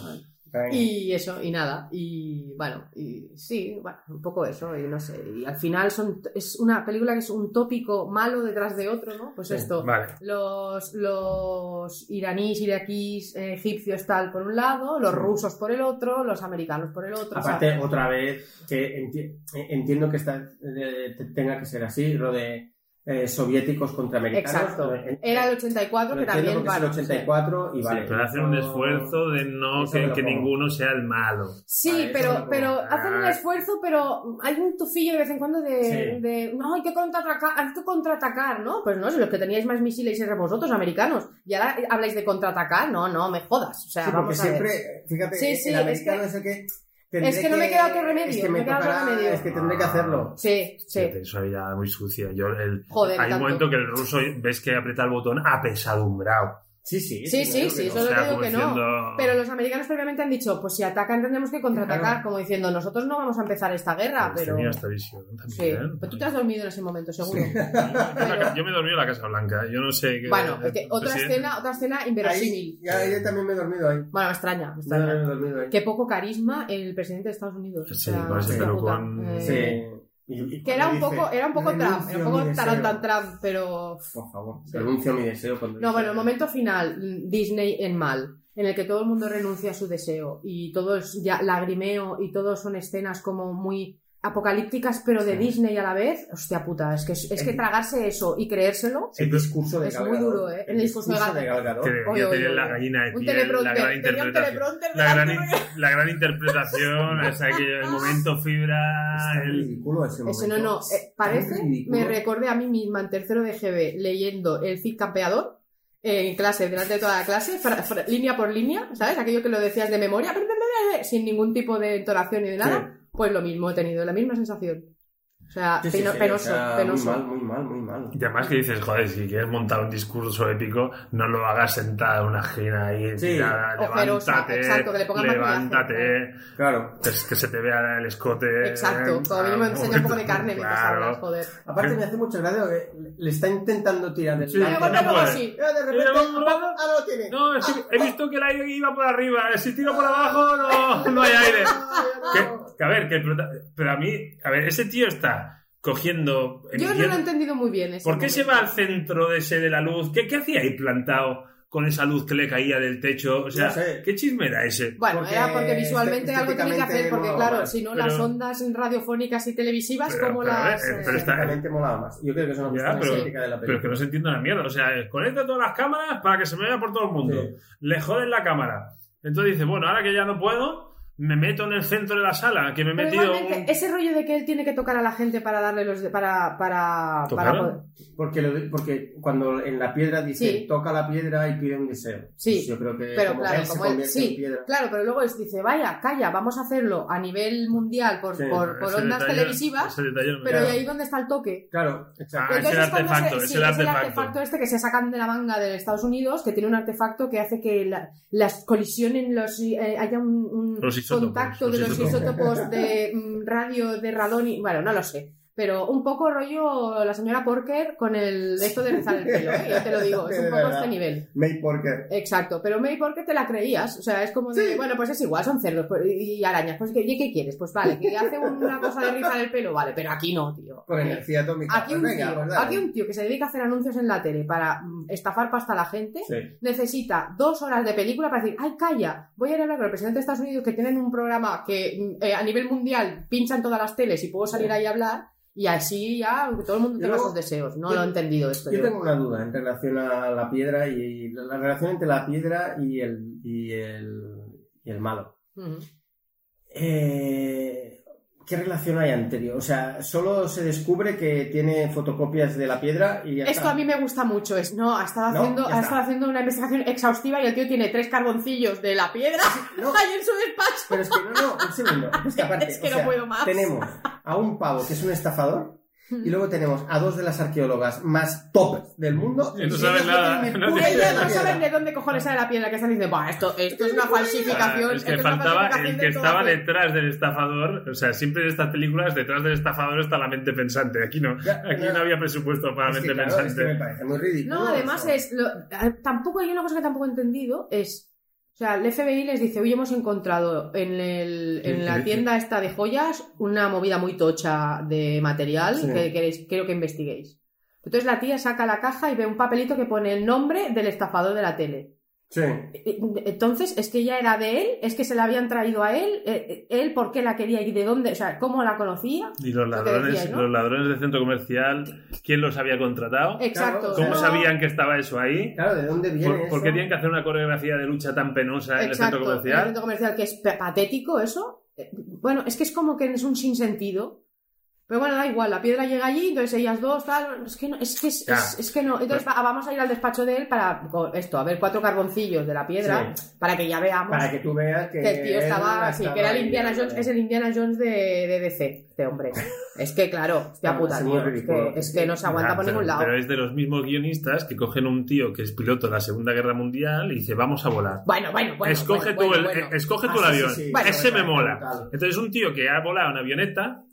Y eso, y nada, y bueno, y sí, bueno, un poco eso, y no sé, y al final son, es una película que es un tópico malo detrás de otro, ¿no? Pues Sí, esto, Vale. los, los iraníes, iraquíes, eh, egipcios tal por un lado, los rusos por el otro, los americanos por el otro. o sea, Aparte, otra vez, que enti- eh, entiendo que esta, eh, te- tenga que ser así, lo de eh, soviéticos contra americanos. exacto. Era el 84 lo que también, es bueno, el 84 y Sí, vale. pero hacen un esfuerzo de no que, que ninguno sea el malo. Sí, Vale, eso pero, pero hacen un Ah. esfuerzo, pero hay un tufillo de vez en cuando de, Sí. de no, hay que contraatacar, hay que contraatacar, ¿no? Pues no, si los que teníais más misiles eran vosotros, americanos, y ahora habláis de contraatacar, no, no, me jodas. O sea, Sí, vamos a ver. siempre, fíjate, Sí, sí, el es americano que- es el que... tendré es que no me queda otro remedio, Es que no me me queda otro tocará- remedio. es que tendré que hacerlo. Sí, sí. Fíjate, muy sucia. Yo, el, Joder, hay un momento que el ruso ves que aprieta el botón apesadumbrado. Sí, sí. Sí, sí, sí, eso lo digo que no. diciendo- Pero los americanos previamente han dicho, pues si atacan tendremos que contraatacar, Claro. como diciendo, nosotros no vamos a empezar esta guerra, Pues pero... Tenía esta visión Sí, también. pero tú te has dormido en ese momento, seguro. *laughs* Yo me dormí en la Casa Blanca. Yo no sé qué. Bueno, es que el otra escena, otra escena inverosímil. ya, yo también me he dormido ahí. Bueno, me extraña, me Yo extraña. también me he dormido ahí. Qué poco carisma el presidente de Estados Unidos. Sí, o sea, con. Eh, Sí. Y- y Que era un poco, era un poco Trump, era un "Renuncio a poco mi deseo". tarantan Trump, pero. Por favor, renuncio a mi deseo. Cuando No, bueno, el momento final, Disney en mal, en el que todo el mundo renuncia a su deseo y todo es ya lagrimeo y todo son escenas como muy apocalípticas, pero de Sí. Disney a la vez, hostia puta, es que, es que El- tragarse eso y creérselo El discurso de es muy duro, ¿eh? El discurso de Gal- Gal Gadot. Que Oye, ya oye, tiene la gallina de Un piel, la teleprompter, gran interpretación. teleprompter La gran, la gran interpretación, o sea, que el momento fibra, el, ridículo ese momento. Ese no, no, eh, parece, me recordé a mí misma en tercero de GB leyendo el Cid Campeador en clase, delante de toda la clase, fra- fra- línea por línea, ¿sabes? Aquello que lo decías de memoria, sin ningún tipo de entonación ni de nada, pues lo mismo, he tenido la misma sensación. O sea, Sí, sí, peno- sí, penoso, o sea, penoso. Muy mal, muy mal, muy mal. Y además que dices, joder, si quieres montar un discurso épico, no lo hagas sentada en una esquina ahí, Sí. tirada, Ojerosa, levántate, exacto, que le levántate, Claro. es que se te vea el escote. Exacto, como mínimo Ah, enseña un poco de carne mientras claro. hablas, joder. Aparte me hace mucha gracia que le está intentando tirar del Sí, no luego puede. sí. Y de repente, ¡ah, ah, no lo tiene! No, es que he visto que el aire iba por arriba, si tiro por abajo no, no hay aire. *laughs* Que, que a ver, que pero a mí, a ver, ese tío está cogiendo... Yo no lo he entendido muy bien. ese ¿Por qué se va al centro de ese de la luz? ¿Qué, qué hacía ahí plantado con esa luz que le caía del techo? O sea, No sé. ¿qué chisme era ese? Bueno, Porque era porque visualmente algo tiene que hacer, porque claro, si no Pero- las ondas radiofónicas y televisivas, Pero- como pero, las... eh, eh, pero está- Estéticamente molaba más. Yo creo que es una Ya, cuestión pero, de la pero que película. no se entiende una mierda. O sea, conecta todas las cámaras para que se me vea por todo el mundo. Sí. Le joden la cámara. Entonces dice, bueno, ahora que ya no puedo, me meto en el centro de la sala, que me he Pero metido... un- ese rollo de que él tiene que tocar a la gente para darle los... de- para... para, para poder- Porque, lo- porque cuando en la piedra dice Sí. toca la piedra y pide un deseo. Sí. Pues yo creo que Pero como claro, él se como él, convierte en sí, piedra. claro, pero luego es, dice, vaya, calla, vamos a hacerlo a nivel mundial por, Sí, por, por ondas detalle- televisivas, detalle pero. ¿y ahí dónde está el toque? Claro, exacto. Ah, es el artefacto, se- es sí, el es el artefacto. artefacto este que se sacan de la manga de Estados Unidos, que tiene un artefacto que hace que la- las colisionen, los, eh, haya un, un Los isótopos, contacto los de los isótopos. isótopos de mm, radio, de radón y... Bueno, no lo sé. Pero un poco rollo la señora Porker con el esto de rizar el pelo, ¿eh? Yo te lo digo, es un poco verdad. este nivel. May Porker. Exacto, pero May Porker te la creías, o sea, es como de, bueno, pues es igual, son cerdos pues, y arañas, pues ¿qué, ¿y qué quieres? Pues vale, que hace una cosa de rizar el pelo, vale, pero aquí no, tío. Con energía atómica. Aquí Pues un, venga, tío, pues dale. aquí un tío que se dedica a hacer anuncios en la tele para mm, estafar pasta a la gente, Sí. necesita dos horas de película para decir, ay, calla, voy a ir a hablar con el presidente de Estados Unidos que tienen un programa que mm, eh, a nivel mundial pinchan todas las teles y puedo salir ahí a hablar y así ya que todo el mundo tenga sus deseos. No yo- lo he entendido esto. Yo yo. tengo una duda en relación a la piedra y la, la relación entre la piedra y el, y el, y el malo. Eh, ¿Qué relación hay anterior? O sea, solo se descubre que tiene fotocopias de la piedra y ya Esto está. a mí me gusta mucho. Es, no, ha estado, No, haciendo, ha estado haciendo una investigación exhaustiva y el tío tiene tres carboncillos de la piedra No. *laughs* ahí en su despacho. Pero es que no, no, un segundo. Es que *laughs* aparte, Es que o no sea, puedo más. Tenemos a un pavo que es un estafador y luego tenemos a dos de las arqueólogas más top del mundo. Y no saben nada, no la no saben de dónde cojones sale la piedra que están diciendo, "Buah, esto, esto es una falsificación. Ah, es que faltaba el que de estaba todo". detrás del estafador. O sea, siempre en estas películas, detrás del estafador está la mente pensante. Aquí no. Aquí ya. no había presupuesto para Es mente que, claro, es que pensante. me parece muy ridículo. No, además eso. es. lo- tampoco hay una cosa que tampoco he entendido: es. O sea, el FBI les dice, hoy hemos encontrado en, el, en la sí. tienda esta de joyas una movida muy tocha de material que queréis, quiero que investiguéis. Entonces la tía saca la caja y ve un papelito que pone el nombre del estafador de la tele. Sí. Entonces, es que ya era de él, es que se la habían traído a él, eh, él por qué la quería y de dónde, o sea, cómo la conocía. Y los ladrones, decías, ¿no? los ladrones del centro comercial, ¿quién los había contratado? Exacto. ¿Cómo sabían que estaba eso ahí? Claro, ¿de dónde viene ¿Por, eso? por qué tienen que hacer una coreografía de lucha tan penosa en el centro en el comercial? centro comercial, que es pa- patético eso. Eh, Bueno, es que es como que es un sinsentido. Pero bueno, da igual, la piedra llega allí, entonces ellas dos, tal, es que no, es que, es, es- es que no. Entonces va- vamos a ir al despacho de él para con esto, a ver cuatro carboncillos de la piedra, para que ya veamos Para que tú veas que, que el tío él estaba, sí, que era el ahí, Indiana ¿no? Jones, es el Indiana Jones de, de DC, este hombre. *laughs* Es que claro, hostia puta, tío, es ridículo. que, es que no se aguanta por pero, ningún lado. pero es de los mismos guionistas que cogen un tío que es piloto de la Segunda Guerra Mundial y dice, vamos a volar. Bueno, bueno, bueno. escoge bueno, tú, el, bueno, bueno. escoge Ah, tú el sí, avión. sí, sí. Bueno, Ese me mola. Entonces un tío que ha volado en avioneta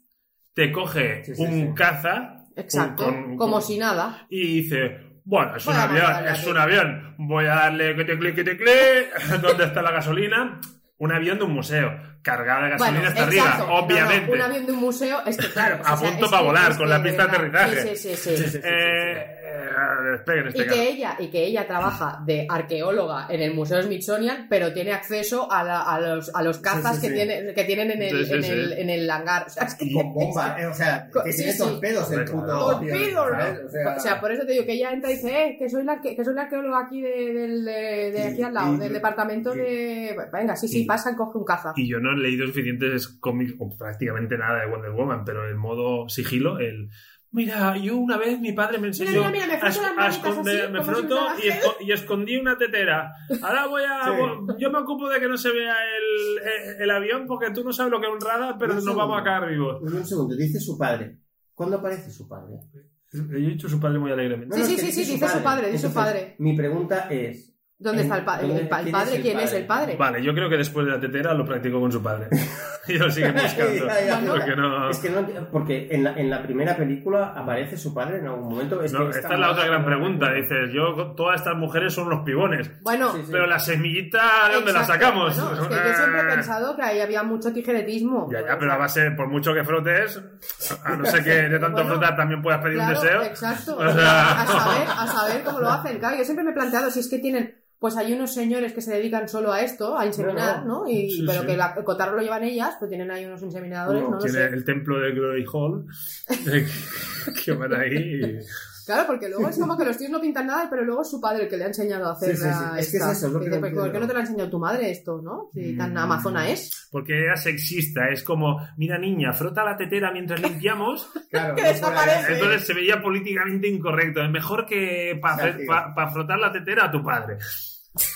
te coge Sí, sí, un sí. caza Exacto, con- como si nada. y dice, bueno, es un avión, es aquí". un avión. Voy a darle que te clic, que te clic. *laughs* ¿Dónde está la gasolina? Un avión de un museo, cargada de gasolina Bueno, hasta exacto. arriba, No, no, obviamente. un avión de un museo es que claro. A *laughs* o sea, punto para volar, con la pista de aterrizaje. Sí, sí, sí. Eh, despeguen este Y que ella, y que ella trabaja *laughs* de arqueóloga en el Museo Smithsonian, pero tiene acceso a, la- a los, a los cazas Sí, sí, que, tiene, que tienen en el, Sí, sí, en, sí. el, en el hangar. O sea, es que Con bomba, eh, o sea, que tiene sí. torpedos el puto. ¡Torpedos! ¿sabes? O sea, O sea, por eso te digo que ella entra y dice, eh, que soy la, que, que soy la arqueóloga aquí de, del- de, de aquí al lado, Y- del departamento y- de... Venga, sí, sí, y- pasa y coge un caza. Y yo no he leído suficientes cómics, o prácticamente nada de Wonder Woman, pero el modo sigilo, el... Mira, yo una vez mi padre me enseñó Mira, mira, mira, me a, froto a esconder, así, me si froto fuera y, esco- y escondí una tetera. Ahora voy a... Sí. Yo me ocupo de que no se vea el, el, el avión porque tú no sabes lo que es un radar, pero segundo. vamos a caer vivos. Un segundo, dice su padre. ¿Cuándo aparece su padre? He dicho su padre muy alegremente. Sí, No, no, sí, sí, sí, dice su padre, dice su Entonces, padre. Mi pregunta es. ¿Dónde en- está el, pa- el, ¿dónde- pa- el quién padre? es el ¿Quién es el padre? Vale, yo creo que después de la tetera lo practicó con su padre. *laughs* y lo siguen buscando. Ya, ya, Bueno, porque no... Es que no porque en la, en la primera película aparece su padre en algún momento. Es No, que esta está es la otra gran pregunta. Dices, yo, todas estas mujeres son unos pibones. Bueno, Sí, sí. Pero la semillita, ¿de dónde la sacamos? bueno, es que yo siempre he pensado que ahí había mucho tijeretismo. Ya, ya, pero a base, por mucho que frotes, a no ser que de tanto *laughs* Bueno, frotar también puedas pedir Claro, un deseo. exacto. O sea- A saber, a saber cómo lo hacen. Claro, yo siempre me he planteado si es que tienen. Pues hay unos señores que se dedican solo a esto, a inseminar, ¿no? Y, Sí, pero sí. que la- el cotarro lo llevan ellas, pues tienen ahí unos inseminadores, no, lo Tiene sé. el templo de Glory Hall, *laughs* que van ahí. y- Claro, porque luego es como que los tíos no pintan nada, pero luego es su padre el que le ha enseñado a hacer Sí, sí, sí. la- Es que es eso, es lo que Dice, no "¿Por entiendo". qué no te lo ha enseñado tu madre esto, no? Si tan Mm. amazona es. Porque era sexista, es como, mira niña, frota la tetera mientras limpiamos, *laughs* Claro, Que desaparece. entonces se veía políticamente incorrecto. Es mejor que para tío. frotar la tetera a tu padre.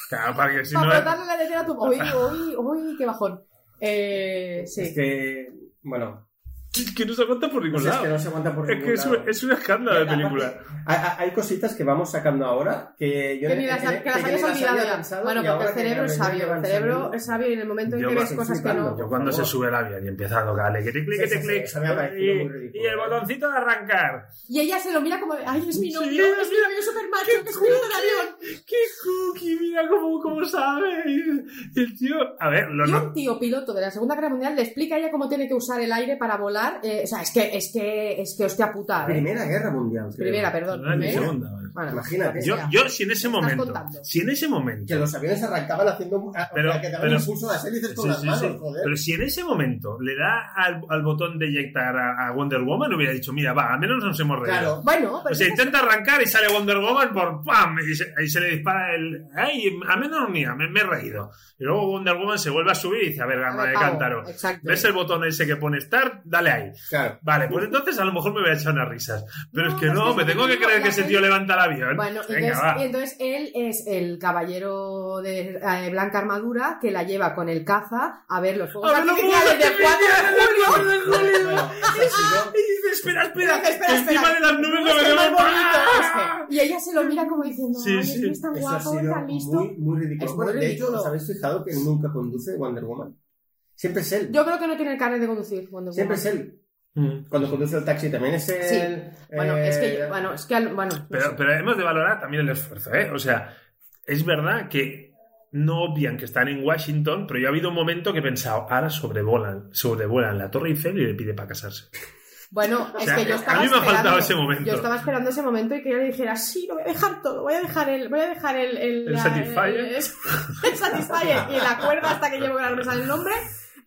Claro, para que si Para no... frotarle la a tu... Uy, uy, uy, qué bajón. Eh, sí. Es que, bueno, que no se aguanta por ningún pues es lado. que no se aguanta por Es ningún que es un, lado. es un escándalo de Aparte, película. Hay, cositas que vamos sacando ahora que yo Que, ni las, que- que las que habías olvidado Bueno, porque el que cerebro es sabio. El cerebro es sabio y en el momento en Yo que ves cosas que no. Yo cuando se sube el avión y empieza a tocarle, que te clic, Sí, que sí, te sí, clic, y, y el botoncito de arrancar. Y ella se lo mira como de, ay, es mi Sí, novio, es es mi novio super macho, que es de avión. ¡Qué cookie! Mira cómo, cómo sabe. Y el tío, a ver, lo Y un tío piloto de la Segunda Guerra Mundial le explica a ella cómo tiene que usar el aire para volar. Eh, o sea, es que, es que, es que, hostia puta. eh. Primera Guerra Mundial. creo. Primera, perdón. Primera. segunda, vale. Bueno, Imagínate. lo que Yo, yo, si en ese momento, contando? si en ese momento, Que los aviones arrancaban haciendo. Pero- o sea, que te pero- impulso las hélices con Sí, las sí, manos, sí. joder. Pero si en ese momento le da al, al botón de eyectar a, a Wonder Woman, hubiera dicho, mira, va, al menos nos hemos reído. Claro. Bueno, pero O sea, intenta arrancar y sale Wonder Woman por ¡pam! Y se, y se le dispara el. ¡Ay! A menos mía, me, me he reído. Y luego Wonder Woman se vuelve a subir y dice: A ver, gama de cántaro. exacto. ¿Ves el botón ese que pone Start? Dale ahí. Claro. Vale, pues entonces a lo mejor me voy a echar unas risas. Pero No, es que es no, que me tengo que no, creer la que ese tío levanta el avión. Bueno, Venga, entonces, va. y entonces él es el caballero de eh, blanca armadura que la lleva con el caza a ver los artificiales 4 de artificiales julio. del 4 de julio. Y dice, espera, espera, Dice, espera, encima espera. de las nubes No, lo es es este. Y ella se lo mira como diciendo, Sí, ay, sí. es es tan Eso guapo, tan listo. muy, muy ridículo. Es muy de hecho. ¿os habéis fijado que nunca conduce Wonder Woman? Siempre es él. Yo creo que no tiene el carnet de conducir. Wonder Siempre Woman. es él. Cuando conduce el taxi también es él. Sí. Bueno, es que, Eh, bueno, es que, al- bueno, no Pero, sé. pero hemos de valorar también el esfuerzo, ¿eh? O sea, es verdad que no obvian que están en Washington, pero yo ha habido un momento que he pensado, ahora sobrevolan, sobrevuelan la Torre Eiffel y le pide para casarse. Bueno, es sea, que yo a estaba mí me ha esperando, faltado ese momento. Yo estaba esperando ese momento y que ella le dijera, sí, lo voy a dejar todo, voy a dejar el, voy a dejar el, el, El la- Satisfyer. el, *laughs* el Satisfyer y la cuerda hasta que llevo que no me sale el nombre,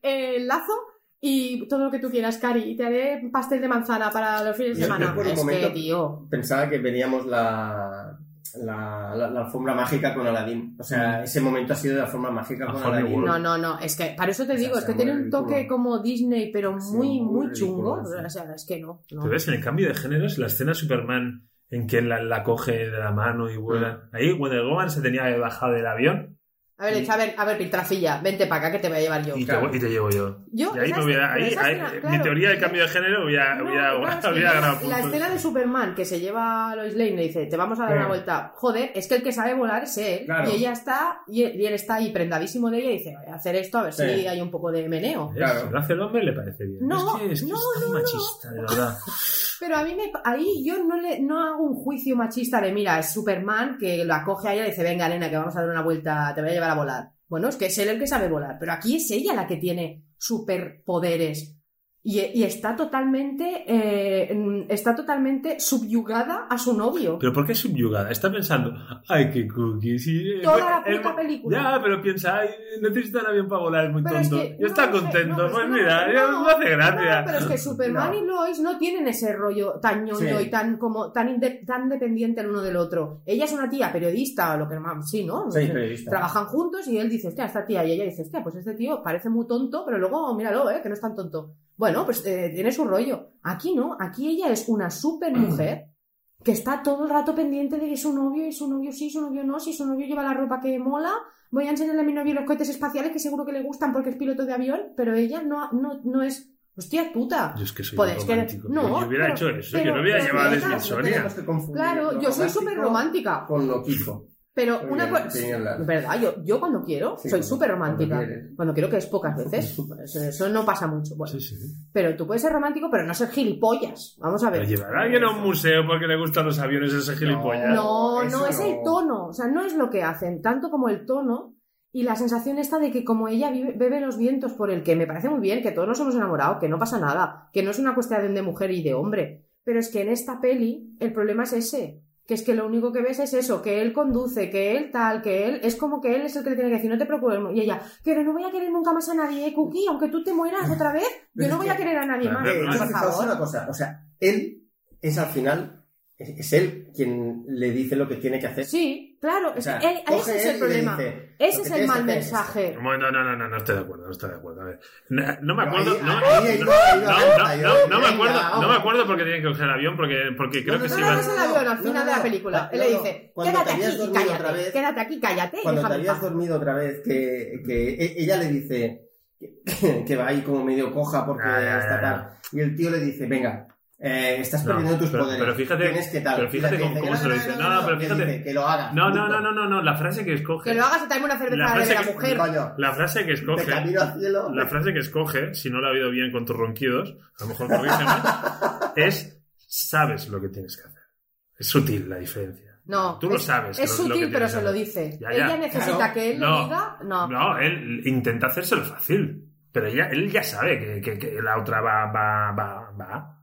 el lazo y todo lo que tú quieras, Cari, y te haré pastel de manzana para los fines de semana. yo por un es momento- que, tío, Pensaba que veníamos la, la, la, la alfombra mágica con Aladdin. O sea, ese momento ha sido de la alfombra mágica con. Aladdin. no, no, no, es que para eso te O sea, digo, es que tiene un toque ridículo. como Disney, pero Sí, muy, muy chungo. ridículo. O sea, es que no. no. ¿Te ves en el cambio de géneros? La escena Superman en que la, la coge de la mano y vuela. Ahí Wonder Woman se tenía que bajar del avión A ver, echa, a ver, a ver, Piltrafilla, vente para acá que te voy a llevar yo. y, Claro. te, y te llevo yo. Yo, y ahí, me hubiera, escena- ahí, ahí- escena, mi claro. teoría del cambio de género hubiera, No, hubiera, claro, es que hubiera yo- ganado la escena de Superman que se lleva a Lois Lane y le dice, te vamos a dar una vuelta. Joder, es que el que sabe volar es él. Claro. Y ella está, y él, y él está ahí prendadísimo de ella y dice, voy a hacer esto a ver Sí. si hay un poco de meneo. Claro. Lo hace el hombre le parece bien. No, es que, es, no, es tan no, no. machista, de verdad. *laughs* Pero a mí me, ahí yo no le no hago un juicio machista de, mira, es Superman que la coge a ella y dice, venga, nena, que vamos a dar una vuelta, te voy a llevar a volar. Bueno, es que es él el que sabe volar, pero aquí es ella la que tiene superpoderes. Y, y está totalmente eh, está totalmente subyugada a su novio. Pero ¿por qué subyugada? Está pensando, ay, qué cookie. Sí, eh, Toda la eh, puta película. Ya, pero piensa, ay, necesita un avión para volar, es muy Pero es tonto. que- y está no, no sé, contento. no, pues es que mira, no, hace gracia. Pero es que Superman y Lois no tienen ese rollo tan ñoño Sí. y tan como tan, inde- tan dependiente el uno del otro. Ella es una tía periodista, o lo que más, sí, ¿no? Sí, periodista. Trabajan juntos y él dice, hostia, esta tía, y ella dice, hostia, pues este tío parece muy tonto, pero luego míralo, ¿eh? Que no es tan tonto. Bueno, pues eh, tiene su rollo. Aquí no, aquí ella es una super mujer *clears throat* que está todo el rato pendiente de que su novio y su novio sí, su novio no, si su novio lleva la ropa que mola, voy a enseñarle a mi novio los cohetes espaciales que seguro que le gustan porque es piloto de avión, pero ella no, no, no es, hostia puta. Yo es que soy que- romántico. no, yo hubiera pero- hecho eso, pero- yo no hubiera llevado a Sonia. Claro, lo yo soy súper romántica, Con loquito. Pero Muy una cosa... ¿Verdad? Yo, yo cuando quiero Sí, soy súper romántica. cuando quiero que es pocas veces. *laughs* Eso no pasa mucho. Bueno, Sí, sí. pero tú puedes ser romántico, pero no ser gilipollas. Vamos a ver. Llevar a alguien a un museo porque le gustan los aviones ese gilipollas. No, no es no. el tono, o sea, no es lo que hacen, tanto como el tono y la sensación esta de que como ella vive- bebe los vientos por el que me parece muy bien, que todos nos hemos enamorado, que no pasa nada, que no es una cuestión de mujer y de hombre, pero es que en esta peli el problema es ese, que es que lo único que ves es eso, que él conduce, que él tal, que él, es como que él es el que le tiene que decir, no te preocupes, y ella, pero no voy a querer nunca más a nadie, ¿eh, Cookie, aunque tú te mueras otra vez, yo no voy a querer a nadie más, pero por favor. una cosa, o sea, él es al final, es, es él quien le dice lo que tiene que hacer. Sí, claro, O sea, ese es el problema. dice, Ese "Lo es el mal mensaje. No, no, no, no, no, estoy de acuerdo, no estoy de acuerdo. A ver, no, no me acuerdo, no, no, me acuerdo, no me acuerdo porque tienen que coger el avión porque, porque creo No, que no, se No, no, el avión al No, final no, de la no. película. No, Él le no, dice, quédate aquí cállate, otra vez- quédate aquí, cállate Cuando te habías paz". dormido otra vez, que, que e- ella le dice que, *laughs* va ahí como medio coja porque Ya, ya, está ya, tal. Y el tío le dice, venga, eh, estás No, perdiendo tus pero- poderes. pero fíjate- Tienes que tal. pero fíjate la cómo- se lo dice. No, no, pero fíjate. dice, que lo haga. No, no, no, no, no, no, la frase que escoge... Que lo hagas y tráeme una La cerveza de frase la que- mujer. Coño, La frase que de escoge... cielo. La frase que escoge, si no la he oído bien con tus ronquidos, a lo mejor corrígeme, *laughs* es sabes lo que tienes que hacer. Es sutil la diferencia. No, Tú lo es- sabes. Es lo- lo sutil, pero se lo dice. Ya, ya. Ella necesita Claro. que él No. le diga, no. No, él intenta hacérselo fácil. Pero ella, él ya sabe que, que- que la otra va, va, va, va.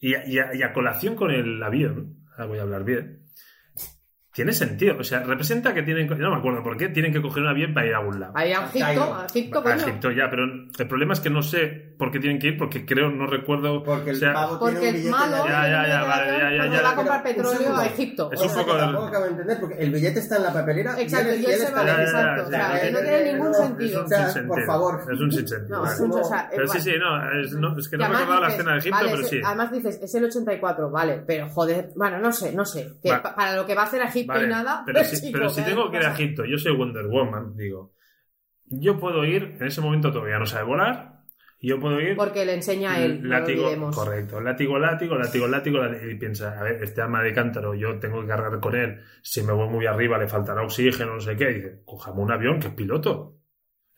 Y, a- y a, y a colación con el avión, ahora voy a hablar bien, tiene sentido. O sea, representa que tienen, no me acuerdo por qué, tienen que coger un avión para ir a algún lado. A ir a Egipto, a Egipto, A. Egipto ya, pero el problema es que no sé por qué tienen que ir, porque creo, no recuerdo. Porque el o sea, pavo Porque tiene un el billete malo de Ya, ya, ya, vale, ya, ya, ya. va a comprar petróleo a Egipto. Es un poco de- tampoco acabo de entender porque el billete está en la papelera Exacto, y él se va, exacto. o sea, no eh, tiene ningún sentido. O sea, por favor. Es un sinsentido. No, Pero sí, sí, no, es, que no me acordaba la escena de Egipto, pero sí. Además dices, es el 84, vale, pero joder, bueno, no sé, no sé. Para lo que va a hacer a Egipto y nada, pero, *laughs* si, chico, pero si ¿qué tengo que ir a? Egipto, yo soy Wonder Woman, digo, yo puedo ir, en ese momento todavía no sabe volar, yo puedo ir... Porque le enseña a él, no lo látigo, correcto, látigo, látigo, látigo, látigo, látigo, y piensa, a ver, este arma de cántaro, yo tengo que cargar con él, si me voy muy arriba le faltará oxígeno, no sé qué, y dice, cojamos un avión que es piloto.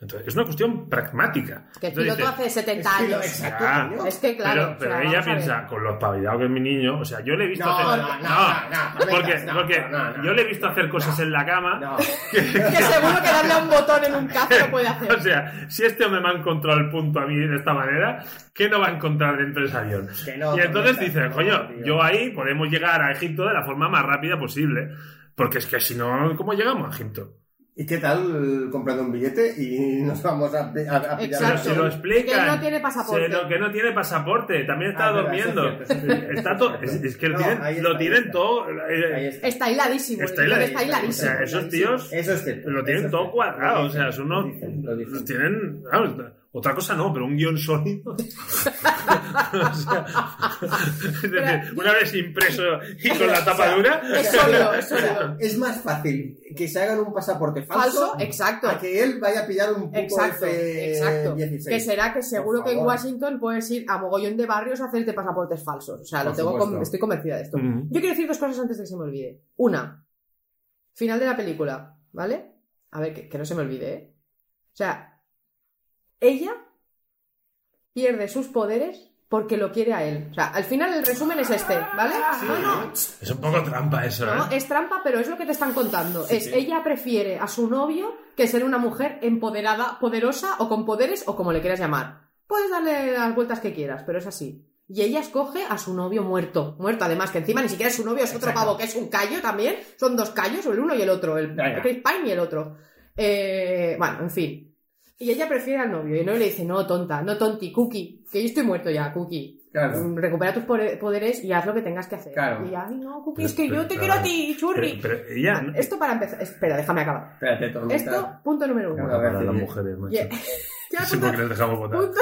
Entonces, es una cuestión pragmática. Que el piloto dice, hace 70 Es que lo- años. exacto, Ah. Es que claro, pero, o pero sea, ella piensa, con lo espabilado que es mi niño, o sea, yo le he visto No, hacer... no, no, no, no, no, porque, no, porque no, no. yo le he visto hacer cosas en la cama No. *laughs* Que seguro que darle a un botón en un cazo lo puede hacer. *laughs* O sea, si este hombre me ha encontrado el punto a mí de esta manera, ¿qué no va a encontrar dentro de ese avión? Que no, y entonces dice, coño, yo ahí podemos llegar a Egipto de la forma más rápida posible. Porque es que si no, ¿cómo llegamos a Egipto? ¿Y qué tal comprando un billete y *laughs* nos vamos a, a, a pillar lo explican. Que no tiene pasaporte. Se lo- que no tiene pasaporte, también está Ah, durmiendo. es cierto, eso es cierto. Está todo, es, es que lo No, tienen, ahí está, lo ahí tienen está. todo. eh, está. Está hiladísimo. Está hiladísimo. O sea, esos tíos Eso es cierto. lo tienen todo cuadrado. O sea, son lo unos. dicen, lo dicen. los tienen. vamos, otra cosa no, pero un guion sólido. *laughs* o sea, es decir, una vez impreso y con la tapa dura. Es sólido, es sólido. *laughs* Es más fácil que se hagan un pasaporte falso, Falso, exacto. a que él vaya a pillar un puto Exacto, F exacto. 16. Que será que seguro que en. Washington puedes ir a mogollón de barrios a hacerte pasaportes falsos. O sea, lo tengo con- estoy convencida de esto. Yo quiero decir dos cosas antes de que se me olvide. Una, final de la película, ¿vale? A ver, que, que no se me olvide, ¿eh? O sea, ella pierde sus poderes porque lo quiere a él. O sea, al final el resumen es este, ¿vale? No, no, Es un poco trampa eso, no, ¿eh? es trampa, pero es lo que te están contando. es ella prefiere a su novio que ser una mujer empoderada, poderosa o con poderes o como le quieras llamar. puedes darle las vueltas que quieras, pero es así. Y ella escoge a su novio muerto. Muerto, además, que encima ni siquiera es su novio, es otro Exacto. pavo, que es un callo también. Son dos callos, el uno y el otro. El Venga. Chris Pine y el otro. Eh, bueno, en fin. Y ella prefiere al novio. Y el novio le dice, no, tonta, no tonti, Cookie. Que yo estoy muerto ya, Cookie. Claro. Mm, Recupera tus poderes y haz lo que tengas que hacer. Claro. Y ay, no, Cookie, es que pero- yo te pero- quiero a ti, churri. Pero, pero ella. ¿no? Esto para empezar. Espera, déjame acabar. Espérate. Esto, punto número uno. Claro. Para las mujeres, macho. Ya, No sé punto, por qué les dejamos votar. punto-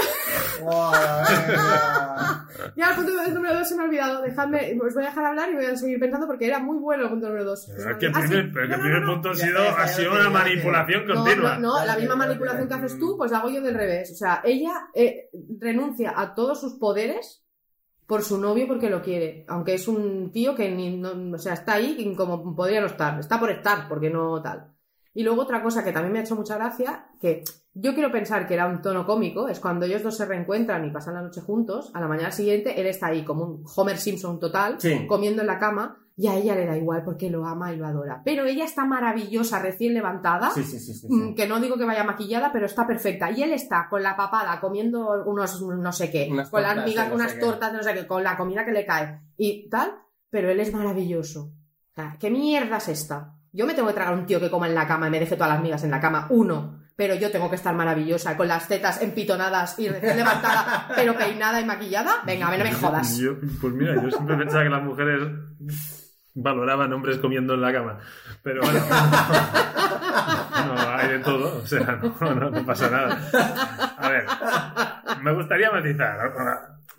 venga. ya, el punto número dos se me ha olvidado. Dejadme, os voy a dejar hablar y voy a seguir pensando porque era muy bueno el punto número dos. Pero es que el sí. primer, pero que primer punto ha sido, ha una manipulación continua. no, no, la misma manipulación que haces tú, pues la hago yo del revés. O sea, ella eh, renuncia a todos sus poderes por su novio porque lo quiere. Aunque es un tío que ni, no- o sea, está ahí como podría no estar. Está por estar, porque no tal. Y luego otra cosa que también me ha hecho mucha gracia, que yo quiero pensar que era un tono cómico, es cuando ellos dos se reencuentran y pasan la noche juntos, a la mañana siguiente él está ahí como un Homer Simpson total, Sí. comiendo en la cama, y a ella le da igual porque lo ama y lo adora. Pero ella está maravillosa, recién levantada, Sí, sí, sí, sí, sí. Mm, que no digo que vaya maquillada, pero está perfecta. Y él está con la papada comiendo unos no sé qué, Unas con las migas, no unas tortas, no sé qué, con la comida que le cae y tal, pero él es maravilloso. O sea, ¿Qué mierda es esta? Yo me tengo que tragar un tío que coma en la cama y me deje todas las migas en la cama, uno. Pero yo tengo que estar maravillosa, con las tetas empitonadas y recién levantada, *laughs* pero peinada y maquillada. Venga, a ver, no me jodas. Yo- pues mira, yo siempre pensaba que las mujeres valoraban hombres comiendo en la cama. Pero bueno, *laughs* no, hay de todo. O sea, no, no, no pasa nada. A ver, me gustaría matizar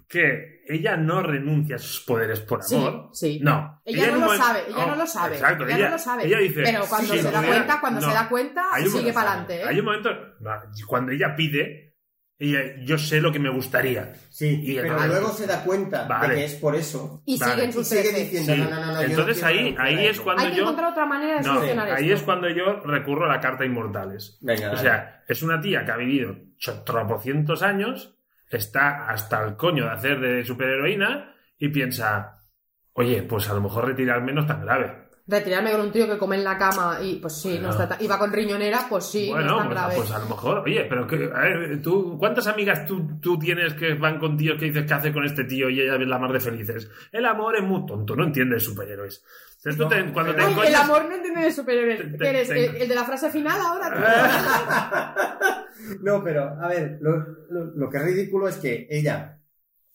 que ella no renuncia a sus poderes por Sí, amor. sí. No. Ella, no lo momento- sabe, ella no lo sabe. Exacto, ella, no lo sabe. ella dice. pero cuando "Si se da pudiera-". cuenta, cuando No. se da cuenta, Hay un sigue para adelante. ¿eh? Hay un momento. cuando ella pide, ella, yo sé lo que me gustaría. Sí, Y pero luego se da cuenta Vale. de que es por eso. Y Vale. sigue en diciendo, Sí. no, no, no, no, yo no Entonces ahí, ahí es cuando Hay que encontrar otra manera de No, solucionar ahí esto. es cuando yo recurro a la carta Inmortales. Venga, O sea, es una tía que ha vivido tropocientos años, está hasta el coño de hacer de superheroína y piensa, oye, pues a lo mejor retirarme no es tan grave. Retirarme con un tío que come en la cama y pues sí, no está tan- y va con riñonera, pues sí, no bueno, es tan pues, grave. pues a lo mejor, oye, pero que, a ver, tú, ¿cuántas amigas tú, tú tienes que van con tíos que dices, ¿qué hace con este tío? Y ella es la más de felices. El amor es muy tonto, no entiende superhéroes. Entonces, tú No, te- cuando te pero- Ay, el amor no entiende de superhéroes. Te- te- ¿Qué eres? te- ¿El, el de la frase final ahora? *laughs* No, pero, a ver, lo, lo- lo que es ridículo es que ella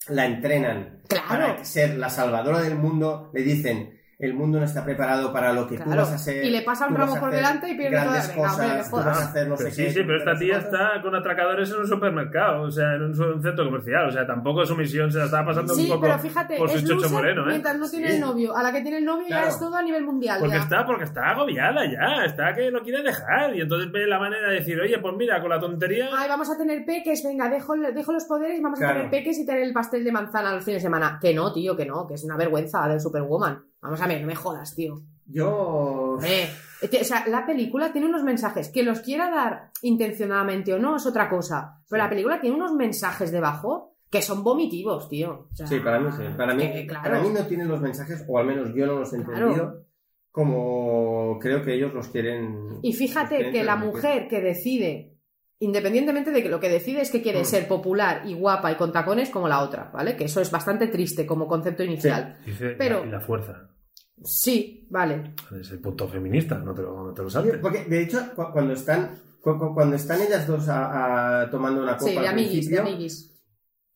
la entrenan Claro. para ser la salvadora del mundo, le dicen, el mundo no está preparado para lo que tú Claro. vas a ser. Y le pasa un tú ramo por hacer delante y pierde grandes toda- cosas, me tú vas jodas. a hacer no Pero sé sí, qué, sí, pero esta tía cosas. está con atracadores en un supermercado, o sea, en un, centro comercial, o sea, tampoco su misión se la estaba pasando Sí, un poco pero fíjate, por su es chocho moreno, ¿eh? mientras no tiene Sí. el novio. A la que tiene el novio ya es todo a nivel mundial. Porque ya. está, porque está agobiada ya, está que lo quiere dejar, y entonces ve la manera de decir, oye, pues mira, con la tontería... Ay, vamos a tener peques, venga, dejo, dejo los poderes y vamos Claro. a tener peques y tener el pastel de manzana los fines de semana. Que no, tío, que no, que es una vergüenza de Superwoman. Vamos a ver, no me jodas, tío. Yo. O sea, la película tiene unos mensajes que los quiera dar intencionadamente o no es otra cosa. Pero la película tiene unos mensajes debajo que son vomitivos, tío. O sea, Sí, para mí sí. Para mí, que, claro. para mí no tienen los mensajes, o al menos yo no los he Claro. entendido, como creo que ellos los quieren. Y fíjate quieren que la mujer que decide, independientemente de que lo que decide es que quiere Mm. ser popular y guapa y con tacones como la otra, ¿vale? Que eso es bastante triste como concepto inicial. Dice, Pero- y la fuerza. Sí, vale. Es el punto feminista, no te lo, no te lo Sí, saltes. Porque de hecho, cu- cuando están, cu- cu- cuando están ellas dos a- a- tomando una copa Sí, de amiguis, de principio, amiguis.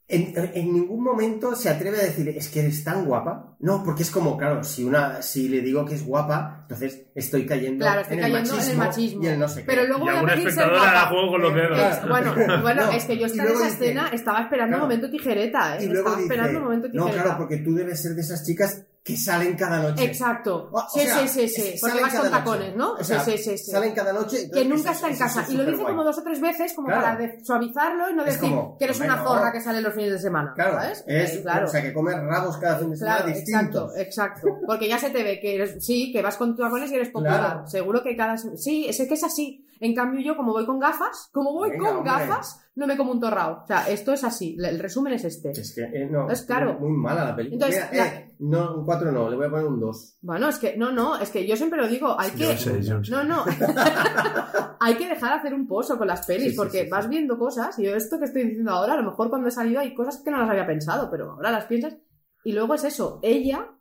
en, en ningún momento se atreve a decir, es que eres tan guapa. No, porque es como, claro, si una, si le digo que es guapa, entonces estoy cayendo, Claro, estoy en, cayendo el en el machismo machismo. y el no sé qué. Pero luego Y voy a pedir ser espectadora guapa. juego con los dedos. Es- bueno, *laughs* bueno, No, es que yo estaba en esa dice- escena, estaba esperando Claro. un momento tijereta, ¿eh? Y luego estaba dice, esperando un momento no, tijereta. claro, porque tú debes ser de esas chicas que salen cada noche. Exacto. O- o sí, sea, sí, sí, sí. Porque vas con tacones, ¿no? O sea, sí, sí. Salen cada noche. que nunca está en casa. Y lo dice como dos o tres veces, como Claro. para suavizarlo y no decir como, que eres una zorra que sale los fines de semana. Claro, ¿sabes? es, Eh, claro. o sea, que comes rabos cada fin de semana Claro, distintos. exacto, exacto. Porque ya se te ve que eres, sí, que vas con tacones y eres popular. Claro. Seguro que cada... Sí, es que es así. En cambio yo, como voy con gafas, como voy Venga, con hombre. gafas, no me como un torrao. O sea, esto es así. El resumen es este. Es que, eh, no, Es claro. Muy mala la película. Entonces, Mira, la- eh, no, un 4 no, le voy a poner un 2. Bueno, es que, no, no, es que yo siempre lo digo, hay que. Yo sé, yo sé. No, no. *laughs* hay que dejar de hacer un pozo con las pelis, Sí, porque sí, sí. vas viendo cosas, y yo esto que estoy diciendo ahora, a lo mejor cuando he salido hay cosas que no las había pensado, pero ahora las piensas. Y luego es eso, ella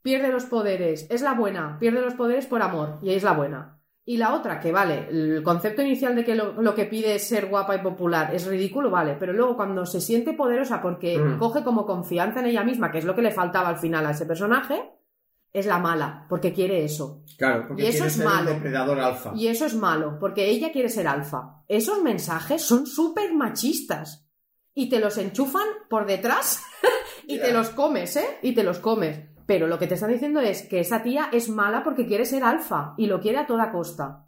pierde los poderes, es la buena, pierde los poderes por amor, y es la buena. Y la otra, que vale, el concepto inicial de que lo, lo que pide es ser guapa y popular es ridículo, vale, pero luego cuando se siente poderosa porque Mm. coge como confianza en ella misma, que es lo que le faltaba al final a ese personaje, es la mala, porque quiere eso. Claro, porque Y eso quiere es ser malo. un depredador alfa. Y eso es malo, porque ella quiere ser alfa. Esos mensajes son súper machistas. Y te los enchufan por detrás *laughs* y te los comes, ¿eh? Y te los comes. Pero lo que te están diciendo es que esa tía es mala porque quiere ser alfa y lo quiere a toda costa.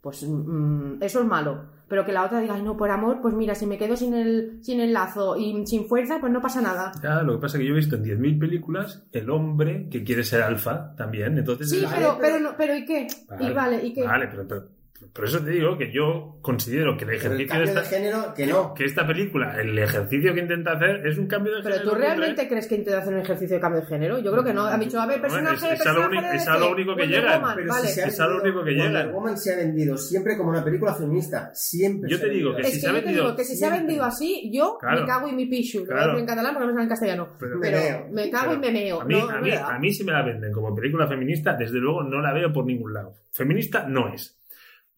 Pues mm, eso es malo. Pero que la otra diga, ay, no, por amor, pues mira, si me quedo sin el, sin el lazo y sin fuerza, pues no pasa nada. Ya, lo que pasa es que yo he visto en 10.000 películas el hombre que quiere ser alfa también. Entonces Sí, pero, pero, no, pero ¿y qué? Y vale, ¿y qué? Vale, pero, pero- por eso te digo que yo considero que el Pero el ejercicio cambio de de esta, género, que no. que esta película, el ejercicio que intenta hacer es un cambio de Pero género. tú realmente crees que intenta hacer un ejercicio de cambio de género? Yo creo que no. Han dicho, a ver, No, personaje, es- es a lo personaje único- de es a lo único que Wonder llegan. Pero vale. si Es a lo único que Wonder llegan. Woman se ha vendido siempre como una película feminista. Siempre. Yo se te digo que Es si que se ha yo te vendido- digo que si se ha vendido así, yo Claro. me cago y mi pichu. Lo a Claro. en catalán porque no me sale en castellano. Pero- Pero, Me me cago y me meo. A mí, no, a, mí, a mí si me la venden como película feminista, desde luego no la veo por ningún lado. Feminista no es.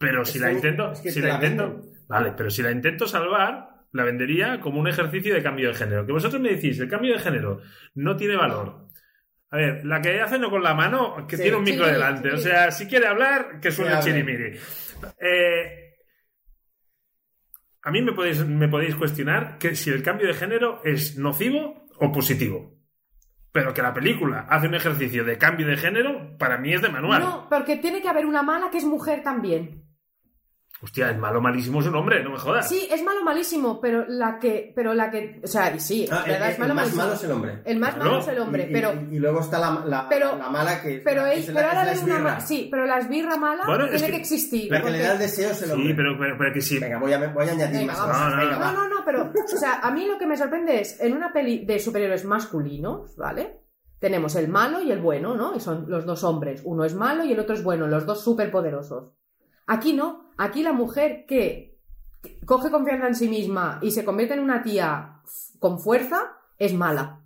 Pero si Es la que- intento, es que si la la intento, vale, pero si la intento salvar, la vendería como un ejercicio de cambio de género. Que vosotros me decís, el cambio de género no tiene valor. A ver, la que hace no con la mano, que Sí, tiene un micro delante. O sea, si quiere hablar, que suene chirimiri. Eh, a mí me podéis, me podéis cuestionar que si el cambio de género es nocivo o positivo. Pero que la película hace un ejercicio de cambio de género, para mí es de manual. No, porque tiene que haber una mala que es mujer también. Hostia, el malo malísimo es un hombre, no me jodas. Sí, es malo malísimo, pero la que, pero la que, o sea, sí, Ah, ¿verdad? el, es el malo más malísimo. malo es el hombre. El más Claro. malo es el hombre, Y- y- pero, Y, luego está la, la, pero- la mala que es pero, la, es, es la- pero es ahora la hay una sí, pero la esbirra mala Bueno, es tiene que- que, existir. La que porque- le da el deseo es el hombre. Sí, pero, pero, pero que sí. Venga, voy a, voy a añadir Venga, más cosas. No, no, Venga, No, no, no, pero, o sea, a mí lo que me sorprende es, en una peli de superhéroes masculinos, ¿vale? Tenemos el malo y el bueno, ¿no? Y son los dos hombres. Uno es malo y el otro es bueno, los dos superpoderosos. Aquí no. Aquí la mujer que coge confianza en sí misma y se convierte en una tía con fuerza es mala.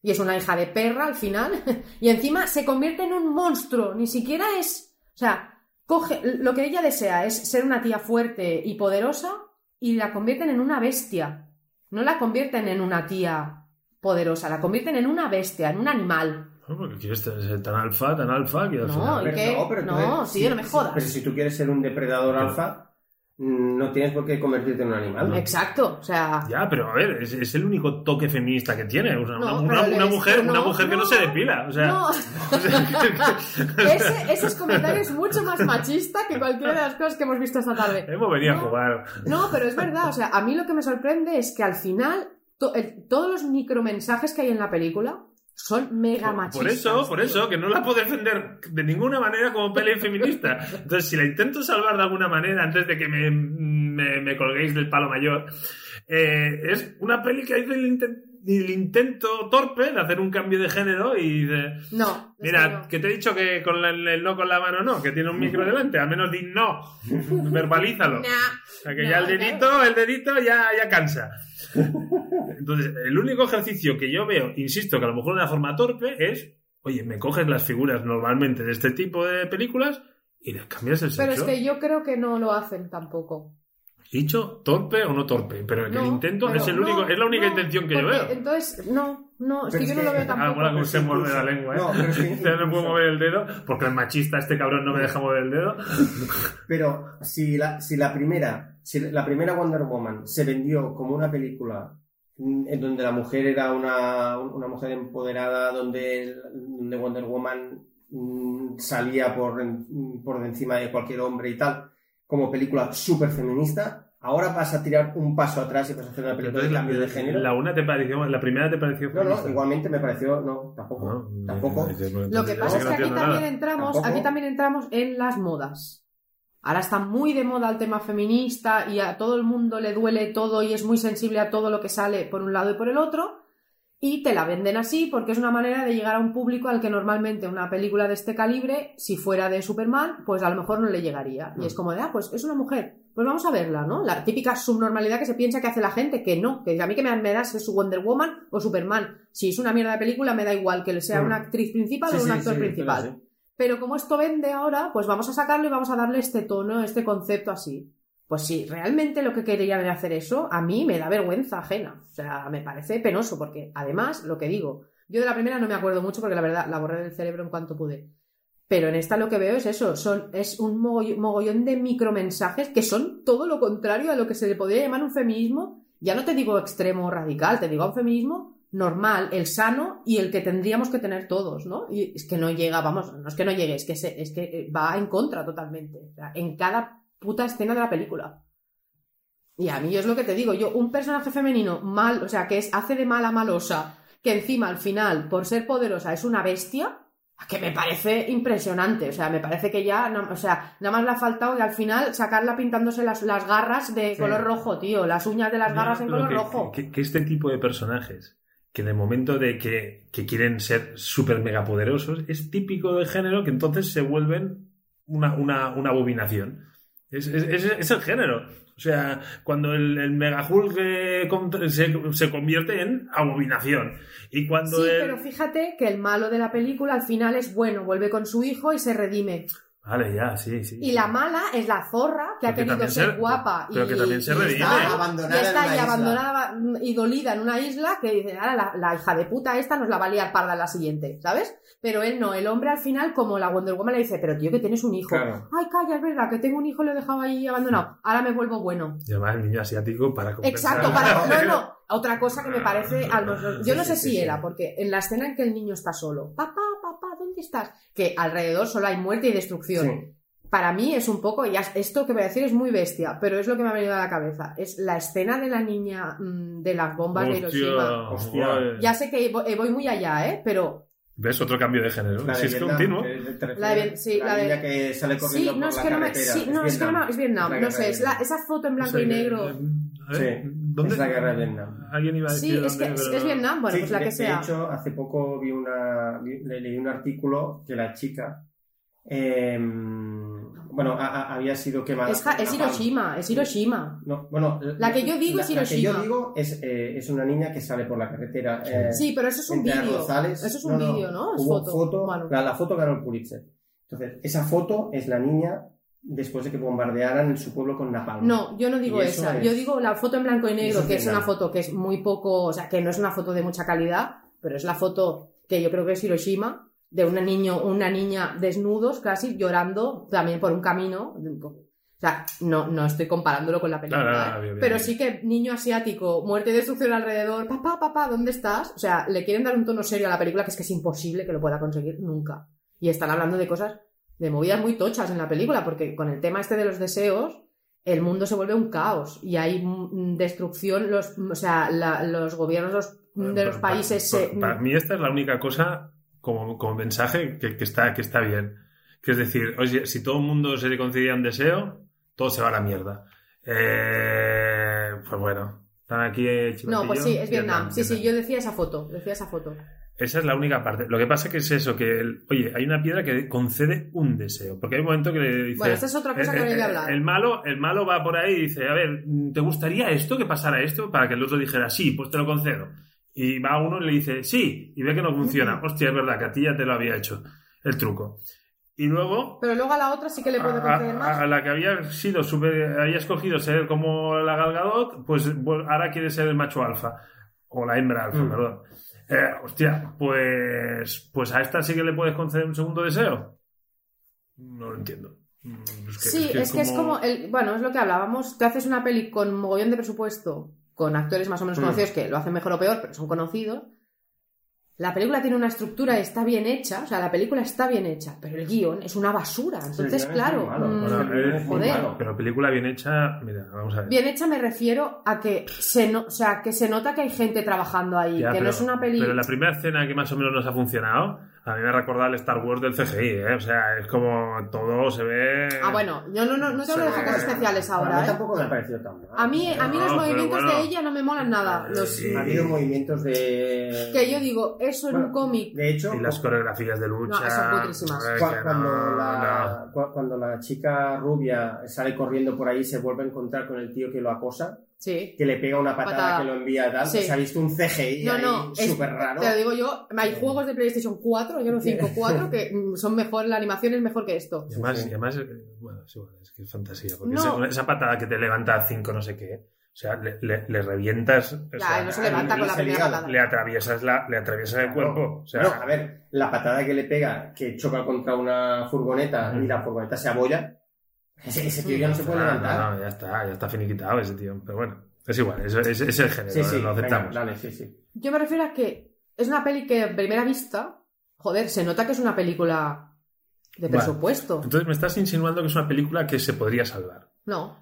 Y es una hija de perra al final. *laughs* y encima se convierte en un monstruo. Ni siquiera es. O sea, coge. Lo que ella desea es ser una tía fuerte y poderosa y la convierten en una bestia. No la convierten en una tía poderosa, la convierten en una bestia, en un animal. No, porque quieres ser tan alfa, tan alfa, que al No, final... ¿y Pero qué? pero No, entonces, tío, no me jodas. Pero si tú quieres ser un depredador alfa, no tienes por qué convertirte en un animal. Exacto, o sea. Ya, pero a ver, es, es el único toque feminista que tiene. O sea, No, una, mujer, no, una mujer que no, no. se depila. O sea, No. *laughs* o sea, Ese, ese comentario es mucho más machista que cualquiera de las cosas que hemos visto esta tarde. hemos venido a No. jugar. No, pero es verdad, o sea, a mí lo que me sorprende es que al final to- el- todos los micromensajes que hay en la película son mega machistas. Por eso, por tío. eso, que no la puedo defender de ninguna manera como peli feminista. Entonces, si la intento salvar de alguna manera antes de que me, me, me colguéis del palo mayor, eh, es una peli que hace el, inten- el intento torpe de hacer un cambio de género y de... No. Mira, que no. que te he dicho que con la- el no con la mano no, que tiene un micro delante, al menos di no, *laughs* verbalízalo. Nah. O sea, que No, ya el dedito, el dedito ya, ya cansa. Entonces, el único ejercicio que yo veo, insisto, que a lo mejor de una forma torpe, es, oye, me coges las figuras normalmente de este tipo de películas y les cambias el Pero es sexo. que yo creo que no lo hacen tampoco. Dicho torpe o no torpe, pero que el No, intento pero es, el no, único, es la única no, intención que yo veo. Entonces, no, no, es que yo no lo que- veo Ah, tampoco. mola cómo se muerde la lengua, ¿eh? No, pero es que *laughs* no puedo mover el dedo porque el machista, este cabrón, no me deja mover el dedo. Pero si la, si la primera, la primera Wonder Woman se vendió como una película mm, en donde la mujer era una, una mujer empoderada, donde, donde Wonder Woman mm, salía por, por encima de cualquier hombre y tal, como película súper feminista, ahora vas a tirar un paso atrás y vas a hacer una película de cambio de género. La una te pareció, la primera te pareció No, no, igualmente me pareció, no, tampoco, No, tampoco. Lo que pasa es que aquí también nada. entramos, Tampoco. aquí también entramos en las modas. Ahora está muy de moda el tema feminista y a todo el mundo le duele todo y es muy sensible a todo lo que sale por un lado y por el otro. Y te la venden así porque es una manera de llegar a un público al que normalmente una película de este calibre, si fuera de Superman, pues a lo mejor no le llegaría. Y es como de, ah, pues es una mujer, pues vamos a verla, ¿no? La típica subnormalidad que se piensa que hace la gente, que no, que a mí que me, me da si es Wonder Woman o Superman. Si es una mierda de película, me da igual que sea Mm. una actriz principal Sí, o un sí, actor sí, principal. Pero como esto vende ahora, pues vamos a sacarlo y vamos a darle este tono, este concepto así. Pues si realmente lo que querían era hacer eso, a mí me da vergüenza ajena. O sea, me parece penoso, porque además, lo que digo, yo de la primera no me acuerdo mucho porque la verdad la borré del cerebro en cuanto pude. Pero en esta lo que veo es eso, son, es un mogoll- mogollón de micromensajes que son todo lo contrario a lo que se le podría llamar un feminismo. Ya no te digo extremo radical, te digo un feminismo normal, el sano y el que tendríamos que tener todos, ¿no? Y es que no llega, vamos, no es que no llegue, es que, se- es que va en contra totalmente. O sea, en cada puta escena de la película. Y a mí es lo que te digo, yo, un personaje femenino mal, o sea, que es, hace de mala malosa, que encima al final, por ser poderosa, es una bestia, que me parece impresionante. O sea, me parece que ya, no- o sea, nada más le ha faltado que al final sacarla pintándose las, las garras de Sí. color rojo, tío, las uñas de las garras en color que, rojo. Que, que este tipo de personajes, que en el momento de que, que quieren ser súper megapoderosos, es típico del género que entonces se vuelven una, una, una abominación. Es, es- es- es el género. O sea, cuando el, el Mega Hulk eh, se, se convierte en abominación. Y cuando Sí, el- pero fíjate que el malo de la película al final es bueno, vuelve con su hijo y se redime. Vale, ya, sí, sí. Y la mala es la zorra que ha Pero querido ser se- guapa y, pero que también se y redime. está, Abandonada y en está isla. abandonada y dolida en una isla que dice, ahora la, la hija de puta esta nos la va a liar parda en la siguiente, ¿sabes? Pero él no, el hombre al final, como la Wonder Woman le dice, pero tío, que tienes un hijo. Claro. Ay, calla, es verdad, que tengo un hijo y lo he dejado ahí abandonado. Ahora me vuelvo bueno. Y además el niño asiático para compensar. Exacto, para... *laughs* No, no. Otra cosa que me parece... a los- Yo no sé si era, porque en la escena en que el niño está solo, papá, papá, ¿dónde estás? Que alrededor solo hay muerte y destrucción. Sí. Para mí es un poco, ya esto que voy a decir es muy bestia, pero es lo que me ha venido a la cabeza. Es la escena de la niña mm, de las bombas de Hiroshima. Hostia. Ya sé que eh, voy muy allá, ¿eh? Pero ¿Ves? Otro cambio de género. La Si de es Vietnam, continuo. La de- sí, la la de- que sale corriendo sí, no por es la que no me, carretera. sí, no, es que no es Vietnam, no sé, es la- esa foto en blanco sé, y negro. eh, a ver, Sí, ¿dónde? es la guerra de Vietnam. Alguien iba a decir Sí, es que es, es no. Vietnam, bueno, Sí, pues la de, que de sea. hecho, hace poco vi una, vi- le- leí un artículo que la chica, eh, bueno, a- a- había sido quemada. Es, es. Hiroshima, es Hiroshima. No, bueno, La que yo digo es La que yo Hiroshima. digo es, eh, es una niña que sale por la carretera. eh, Sí, pero eso es un vídeo. Eso es un vídeo, ¿no? Es Hubo foto. Bueno. la, la foto ganó el Pulitzer. Entonces, esa foto es la niña después de que bombardearan su pueblo con napalm. No, yo no digo esa. es- Yo digo la foto en blanco y negro, es que es una foto que es muy poco, o sea, que no es una foto de mucha calidad, pero es la foto que yo creo que es Hiroshima, de una, niño, una niña desnudos casi llorando también por un camino. O sea, no, no estoy comparándolo con la película, No, no, no, ¿eh? bien, bien, pero bien. sí que niño asiático, muerte y destrucción alrededor, papá, papá, ¿dónde estás? O sea, le quieren dar un tono serio a la película que es que es imposible que lo pueda conseguir nunca. Y están hablando de cosas, de movidas muy tochas en la película, porque con el tema este de los deseos, el mundo se vuelve un caos y hay destrucción, los, o sea, la- los gobiernos los- de los países para, se... para- mí esta es la única cosa como, como mensaje que, que está, que está bien. Que es decir, oye, si todo el mundo se le concedía un deseo, todo se va a la mierda. Eh, pues bueno, están aquí No, pues sí, es Vietnam. Vietnam, Sí, sí, yo decía esa foto, decía esa foto. Esa es la única parte. Lo que pasa que es eso, que, el- oye, hay una piedra que concede un deseo. Porque hay un momento que le dice... Bueno, esta es otra cosa que eh, que eh, hablar. El malo, el malo va por ahí y dice, a ver, ¿te gustaría esto, que pasara esto? Para que el otro dijera, sí, pues te lo concedo. Y va uno y le dice, sí, y ve que no funciona. Hostia, es verdad, que a ti ya te lo había hecho el truco. Y luego, Pero luego a la otra sí que le puede a, conceder más. a- a la que había sido super, había escogido ser como la Galgadot, pues ahora quiere ser el macho alfa. O la hembra alfa, Mm. perdón. Eh, hostia, pues, pues a esta sí que le puedes conceder un segundo deseo. No lo entiendo. Mm, es que- Sí, es que es como, el, bueno, es lo que hablábamos, te haces una peli con mogollón de presupuesto, con actores más o menos Mm. conocidos que lo hacen mejor o peor, pero son conocidos. La película tiene una estructura, está bien hecha, o sea, la película está bien hecha, pero el guion es una basura. Entonces, claro, mm, Bueno, joder. malo. Pero película bien hecha, mira, vamos a ver. Bien hecha me refiero a que se, no, o sea, que se nota que hay gente trabajando ahí, Ya, que pero, no es una peli... pero la primera escena que más o menos nos ha funcionado, a mí me recuerda al Star Wars del CGI, ¿eh? O sea, es como todo se ve... Ah, bueno, yo no, no, no te hablo de efectos especiales ahora, mí ¿eh? tampoco me ha parecido tan mal. A mí, a mí No, los movimientos bueno. de ella no me molan nada. Los, Sí. Ha habido movimientos de... Que yo digo, eso en un cómic. De hecho, Y las coreografías de lucha... No, son putrísimas. es Cuando, no, la, cuando la chica rubia sale corriendo por ahí, se vuelve a encontrar con el tío que lo acosa, Sí. que le pega una patada, Patada. que lo envía a tal. Sí. Se ha visto un CGI No, súper raro. Te lo digo yo, hay juegos de PlayStation 4, yo no 5, 4, *laughs* que mm, son mejor, la animación es mejor que esto. Y además, Sí, sí. y además, eh, bueno, es igual, es que es fantasía. Porque No. esa, esa patada que te levanta a 5 no sé qué, o sea, le, le- le revientas... o Ya, sea, no se levanta con la es el primera hígado. patada. le atraviesas, la, le atraviesas el cuerpo. O sea, No, a ver, la patada que le pega, que choca contra una furgoneta y la furgoneta se abolla, ese, ese tío ya no se puede ah, levantar. no, no, ya está, ya está finiquitado ese tío. Pero bueno, es igual, es, es, es el género, Sí, sí, lo venga, aceptamos. dale, sí, sí. Yo me refiero a que es una peli que a primera vista, joder, se nota que es una película de Vale. presupuesto. Entonces me estás insinuando que es una película que se podría salvar. No.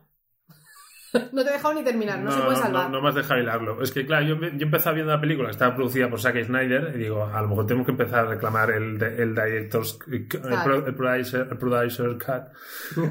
*laughs* no te he dejado ni terminar, no, se puede salvar. No, no me has dejado hilarlo. Es que, claro, yo, yo empezaba viendo la película que estaba producida por Zack Snyder y digo, a lo mejor tenemos que empezar a reclamar el, el Director's el, el producer, el producer Cut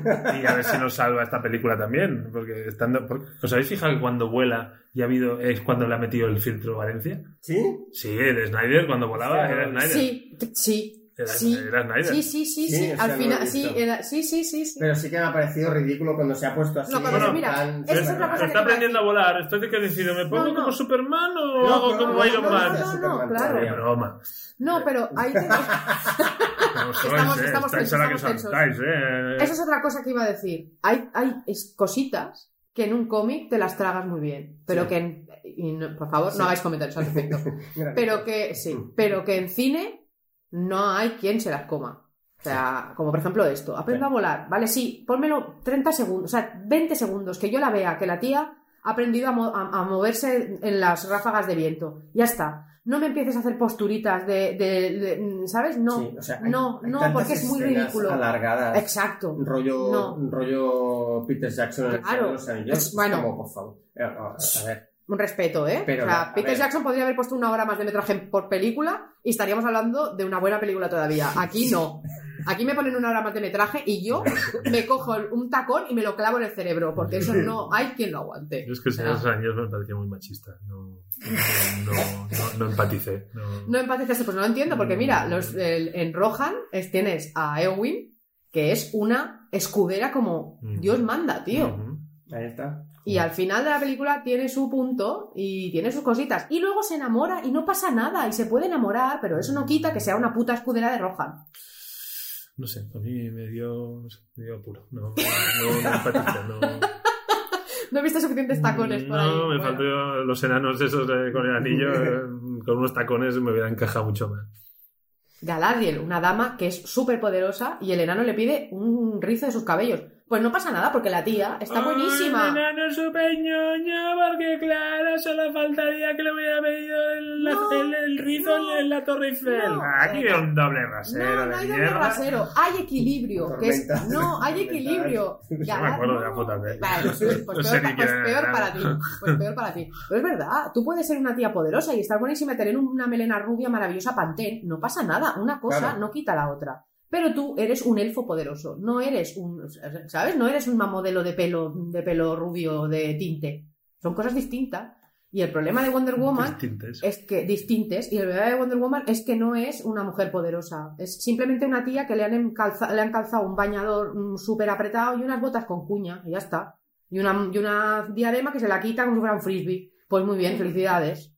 y a ver si nos salva esta película también. Porque estando, porque- ¿Os habéis fijado que cuando vuela y ha habido, es cuando le ha metido el filtro Valencia? ¿Sí? Sí, el Snyder cuando volaba era Snyder. Sí, sí. Era, sí. era Snyder. Sí, sí, sí, Al no final, sí, era- sí, sí, sí, sí. Pero sí que me ha parecido ridículo cuando se ha puesto así. No, en se mira, esa es otra cosa Está aprendiendo a volar. Estoy de que decido, ¿me pongo No, no. como Superman o No, hago no, como no, Iron no, Man? no, no, Superman claro. Todavía. broma. No, pero ahí te- No sois, Estamos- eh, estamos estáis tensos, a la que estamos tensos. eh. Eso es otra cosa que iba a decir. Hay, hay es- cositas que en un cómic te las tragas muy bien, pero Sí. que en, y no- por favor Sí. no hagáis comentarios al respecto. *laughs* Pero que sí, pero que en cine no hay quien se las coma. O sea, como por ejemplo esto, aprendo a volar, ¿vale? Sí, pónmelo 30 segundos, o sea, 20 segundos, que yo la vea, que la tía ha aprendido a, mo- a- a moverse en las ráfagas de viento. Ya está. No me empieces a hacer posturitas de, de- de- ¿sabes? No, Sí, o sea, hay- no, hay no, porque es muy ridículo. Alargadas. Exacto. Un rollo, No. rollo Peter Jackson en el de los Anillos. Es- bueno. Como, por favor. Eh, A a ver. Un respeto, ¿eh? Pero o sea, Peter ver. Jackson podría haber puesto una hora más de metraje por película y estaríamos hablando de una buena película todavía. Aquí no. Aquí me ponen una hora más de metraje y yo me cojo un tacón y me lo clavo en el cerebro, porque eso no hay quien lo aguante. Yo es que el Señor. Anillos me parecía muy machista. No, no, no, no empaticé. No. Empatizaste, pues no lo entiendo, porque mira, los, el- en Rohan es- tienes a Eowyn, que es una escudera como. Dios manda, tío. Ahí está. Y al final de la película tiene su punto y tiene sus cositas. Y luego se enamora y no pasa nada. Y se puede enamorar, pero eso no quita que sea una puta escudera de Rohan. No sé, a mí me dio, me dio apuro. No, no, no. No, *laughs* No he visto suficientes tacones por ahí. no me faltó los enanos esos con el anillo. *laughs* eh, con unos tacones me hubiera encajado mucho más. Galadriel, una dama que es súper poderosa y el enano le pide un rizo de sus cabellos. Pues no pasa nada porque la tía está buenísima. Ay, es súper ñoño, porque claro, solo faltaría que le hubiera pedido el, No, el, el rizo no, en la Torre Eiffel. no. Aquí veo un doble rasero No, no hay doble rasero, hay equilibrio. que es- no, hay equilibrio. *laughs* Yo me acuerdo de la puta vez. Vale, pues, pues *laughs* No peor, pues peor para ti. Pues peor para ti. Pero es verdad, tú puedes ser una tía poderosa y estar buenísima y tener una melena rubia maravillosa pantén. No pasa nada. Una cosa Claro. no quita la otra. Pero tú eres un elfo poderoso. No eres un, ¿sabes? No eres una modelo de pelo, de pelo rubio de tinte. Son cosas distintas. Y el problema de Wonder Woman Distintas. es que distintes y el problema de Wonder Woman es que no es una mujer poderosa es simplemente una tía que le han, encalza- le han calzado un bañador mm, súper apretado y unas botas con cuña y ya está y una, y una diadema que se la quita como si fuera un frisbee pues muy bien, felicidades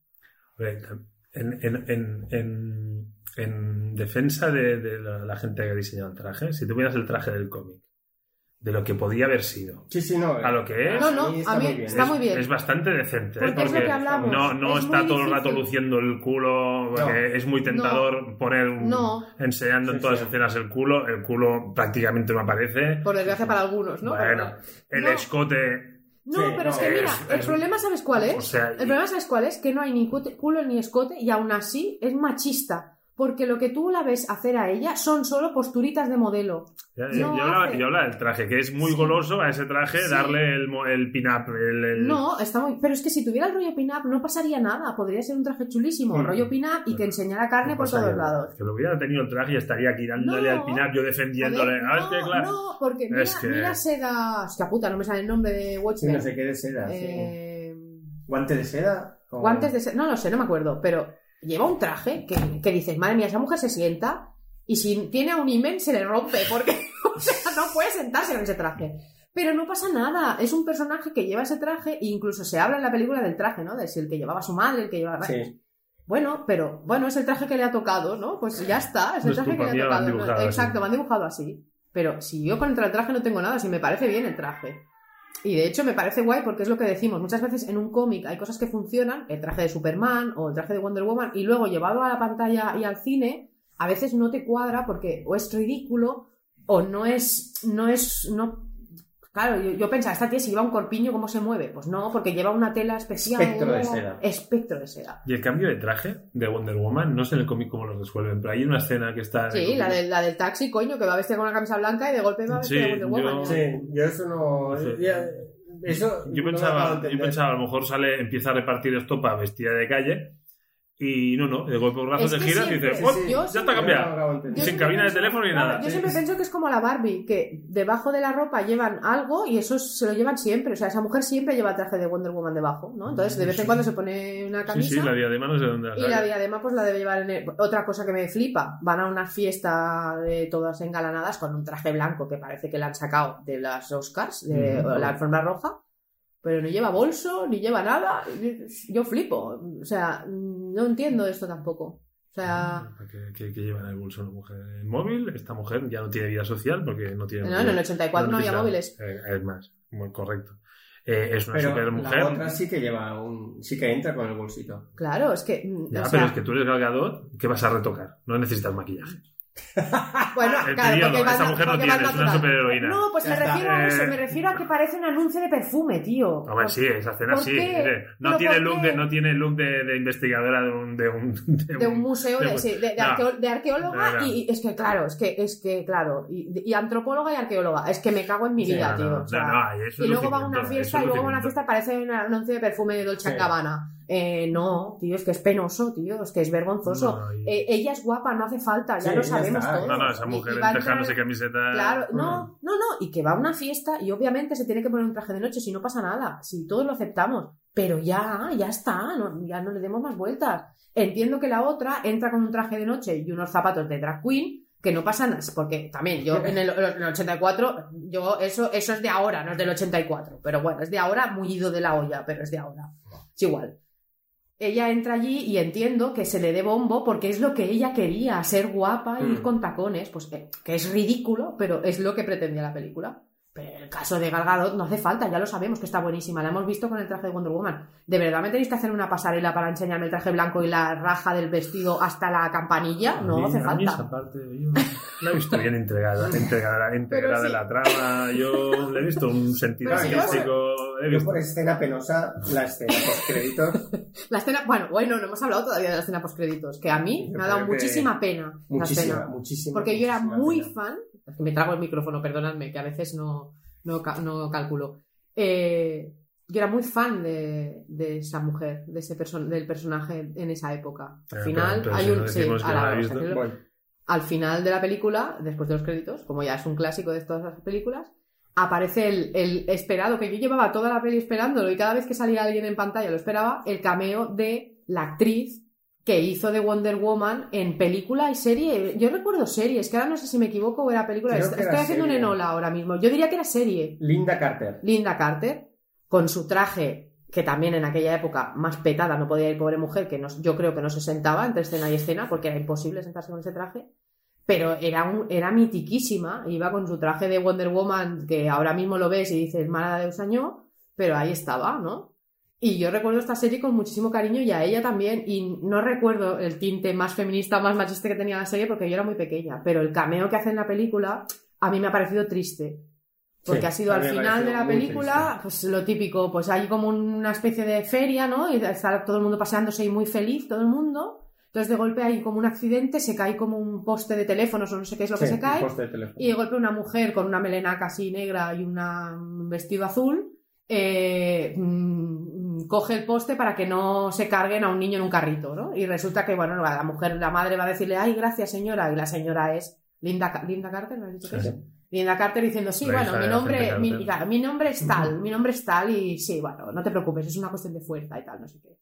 Hombre, En, en, en, en, en defensa de, de la, la gente que ha diseñado el traje, si tú miras el traje del cómic, de lo que podía haber sido Sí, sí, no. a lo que es, No, no, está a mí muy bien. está es, muy bien. es bastante decente. ¿eh? Porque es lo que hablamos, no, no es está todo el rato luciendo el culo, porque es muy tentador poner un, No. enseñando en todas sí. las escenas el culo, el culo prácticamente no aparece. por desgracia para algunos ¿no? Bueno, el No. escote, no, Sí, pero es que mira es- el es- problema ¿sabes cuál es? o sea, el problema ¿sabes cuál es? que no hay ni culo ni escote y aún así es machista porque lo que tú la ves hacer a ella son solo posturitas de modelo. Ya- No yo, hablaba, hace- yo hablaba del traje, que es muy Sí. goloso a ese traje Sí. darle el, el pin-up. El, el- No, está muy... Pero es que si tuviera el rollo pin-up no pasaría nada. Podría ser un traje chulísimo, rollo pin-up y que enseñara carne no por todos lados. Que lo hubiera tenido el traje y estaría aquí dándole No. al pin-up, yo defendiéndole. Joder, Ah, es que no, claro. no, porque mira, Es que- mira Seda... Hostia puta, no me sale el nombre de Sí, Watchmen. no sé qué de seda. sí. Eh, ¿Guante de seda? O- Guantes de seda, no lo sé, no me acuerdo, pero lleva un traje que, que dices, madre mía, esa mujer se sienta y si tiene a un imen se le rompe, *laughs* porque o sea, no puede sentarse con ese traje. Pero no pasa nada, es un personaje que lleva ese traje e incluso se habla en la película del traje, ¿no? De si el que llevaba su madre, el que llevaba... Sí. Bueno, pero bueno, es el traje que le ha tocado, ¿no? Pues ya está, es el No es traje que le ha tocado. ¿no? dibujado así. Exacto, me han dibujado así. Pero si yo contra el traje no tengo nada, si me parece bien el traje. Y de hecho me parece guay porque es lo que decimos. Muchas veces en un cómic hay cosas que funcionan, el traje de Superman o el traje de Wonder Woman, y luego llevado a la pantalla y al cine, a veces no te cuadra porque o es ridículo o no es. no es. no. Claro, yo, yo pensaba, esta tía si lleva un corpiño, ¿cómo se mueve? Pues no, porque lleva una tela especial. Espectro de seda. Espectro de seda. Y el cambio de traje de Wonder Woman, no sé en el cómic cómo lo resuelven, pero hay una escena que está. Sí, la, del- la del taxi, coño, que va vestida con una camisa blanca y de golpe va vestida Sí, de Wonder Woman. yo- Sí, yo eso no. Sí. ya- eso. Yo no pensaba, yo pensaba, a lo mejor sale, empieza a repartir estopa vestida de calle y no, no, de golpe brazo Es te y siempre- dices, sí, ¡oh! sí. Yo ya está. Yo Sin cabina de pienso- teléfono ni claro, nada. Yo Sí, siempre sí. pienso que es como la Barbie, que debajo de la ropa llevan algo y eso se lo llevan siempre. O sea, esa mujer siempre lleva traje de Wonder Woman debajo, ¿no? Entonces, de vez en cuando se pone una Sí, camisa. sí, la diadema no sé dónde la Y la diadema pues la debe llevar en el... Otra cosa que me flipa, van a una fiesta de todas engalanadas con un traje blanco que parece que la han sacado de las Oscars, de Ujú. la alfombra roja, pero no lleva bolso, ni lleva nada. Yo flipo. O sea, no entiendo esto tampoco. O sea, ¿Qué, qué- qué lleva en el bolso una mujer? ¿El móvil? Esta mujer ya no tiene vida social porque no tiene. no, en el 84 no había móviles. Eh, es más, muy correcto. Eh, es una Pero super la mujer. otra sí que lleva un. Sí que entra con el bolsito. Claro, es que... mm, Ya, o pero sea, es que tú eres galgador, ¿qué vas a retocar? No necesitas maquillaje. *laughs* Bueno, El claro, periodo, esta mujer no tiene, es una superheroína. No, pues me refiero a eso, Eh. me refiero a que parece un anuncio de perfume, tío. Hombre, sí, esa escena ¿Por sí. No ¿Pero tiene por look qué? de, no tiene look de, de investigadora de un, de un, de un museo de, de- sí, de- de no. arqueo- de arqueóloga No, no. y, y es que claro, es que es que claro, y, y antropóloga y arqueóloga, es que me cago en mi Sí, vida, no, tío. no, o sea, no, no, eso y luego va a una fiesta y luego va a una fiesta parece un anuncio de perfume de Dolce Sí. Gabbana. Eh, no, tío, es que es penoso, tío, es que es vergonzoso. No, y- Eh, ella es guapa, no hace falta, ya Sí, lo sabemos todos. No, no, esa mujer y en tejanos y camiseta. Claro, Mm. no, no, no, y que va a una fiesta y obviamente se tiene que poner un traje de noche si no pasa nada, si todos lo aceptamos, pero ya, ya está, no- ya no le demos más vueltas. Entiendo que la otra entra con un traje de noche y unos zapatos de drag queen, que no pasa nada, porque también yo en el, en el 84, yo eso, eso es de ahora, no es del 84, pero bueno, es de ahora, muy ido de la olla, pero es de ahora. Es igual. Ella entra allí y entiendo que se le dé bombo porque es lo que ella quería, ser guapa y ir Mm. con tacones, pues que, que es ridículo, pero es lo que pretendía la película. Pero en el caso de Gal Gadot no hace falta, ya lo sabemos que está buenísima, la hemos visto con el traje de Wonder Woman. ¿De verdad me tenéis que hacer una pasarela para enseñarme el traje blanco y la raja del vestido hasta la campanilla? No hace a mí falta. esa parte yo la he visto bien entregada, *laughs* entregada, integrada sí. en la trama. Yo le he visto un sentido sí, artístico. Yo por escena penosa, la escena post créditos, *laughs* La escena, bueno, bueno, no hemos hablado todavía de la escena postcréditos, que a mí Yo me ha dado muchísima pena la muchísima, escena. muchísima. Porque yo era muy pena. fan. Es que me trago el micrófono, perdonadme, que a veces no, no, no calculo. Eh, yo era muy fan de, de esa mujer, de ese person del personaje en esa época. Al Pero- final hay un. sí, la decirlo. Al final de la película, después de los créditos, como ya es un clásico de todas las películas, aparece el, el esperado, que yo llevaba toda la peli esperándolo y cada vez que salía alguien en pantalla lo esperaba, el cameo de la actriz que hizo de Wonder Woman en película y serie. Yo recuerdo series, que ahora no sé si me equivoco o era película. Creo Estoy haciendo un enola ahora mismo. Yo diría que era serie. Linda Carter. Linda Carter, con su traje, que también en aquella época más petada no podía ir pobre mujer, que no- yo creo que no se sentaba entre escena y escena, porque era imposible sentarse con ese traje. Pero era, un, era mitiquísima, iba con su traje de Wonder Woman, que ahora mismo lo ves y dices, mala de Usañó, pero ahí estaba, ¿no? Y yo recuerdo esta serie con muchísimo cariño y a ella también, y no recuerdo el tinte más feminista, más machista que tenía la serie porque yo era muy pequeña, pero el cameo que hace en la película a mí me ha parecido triste. Porque Sí, ha sido al final de la película, pues lo típico, pues hay como una especie de feria, ¿no? Y está todo el mundo paseándose y muy feliz, todo el mundo. Entonces de golpe hay como un accidente, se cae como un poste de teléfonos o no sé qué es lo que se cae. de. Y de golpe una mujer con una melena casi negra y una- un vestido azul eh, mm, coge el poste para que no se carguen a un niño en un carrito, ¿no? Y resulta que, bueno, la mujer, la madre va a decirle, ay, gracias señora, y la señora es Linda, Linda Carter, ¿me has dicho que es? Sí. Linda Carter diciendo, sí, La bueno, mi nombre, mi, Carter. claro, mi nombre es tal, mi nombre es tal, y sí, bueno, no te preocupes, es una cuestión de fuerza y tal, no sé qué.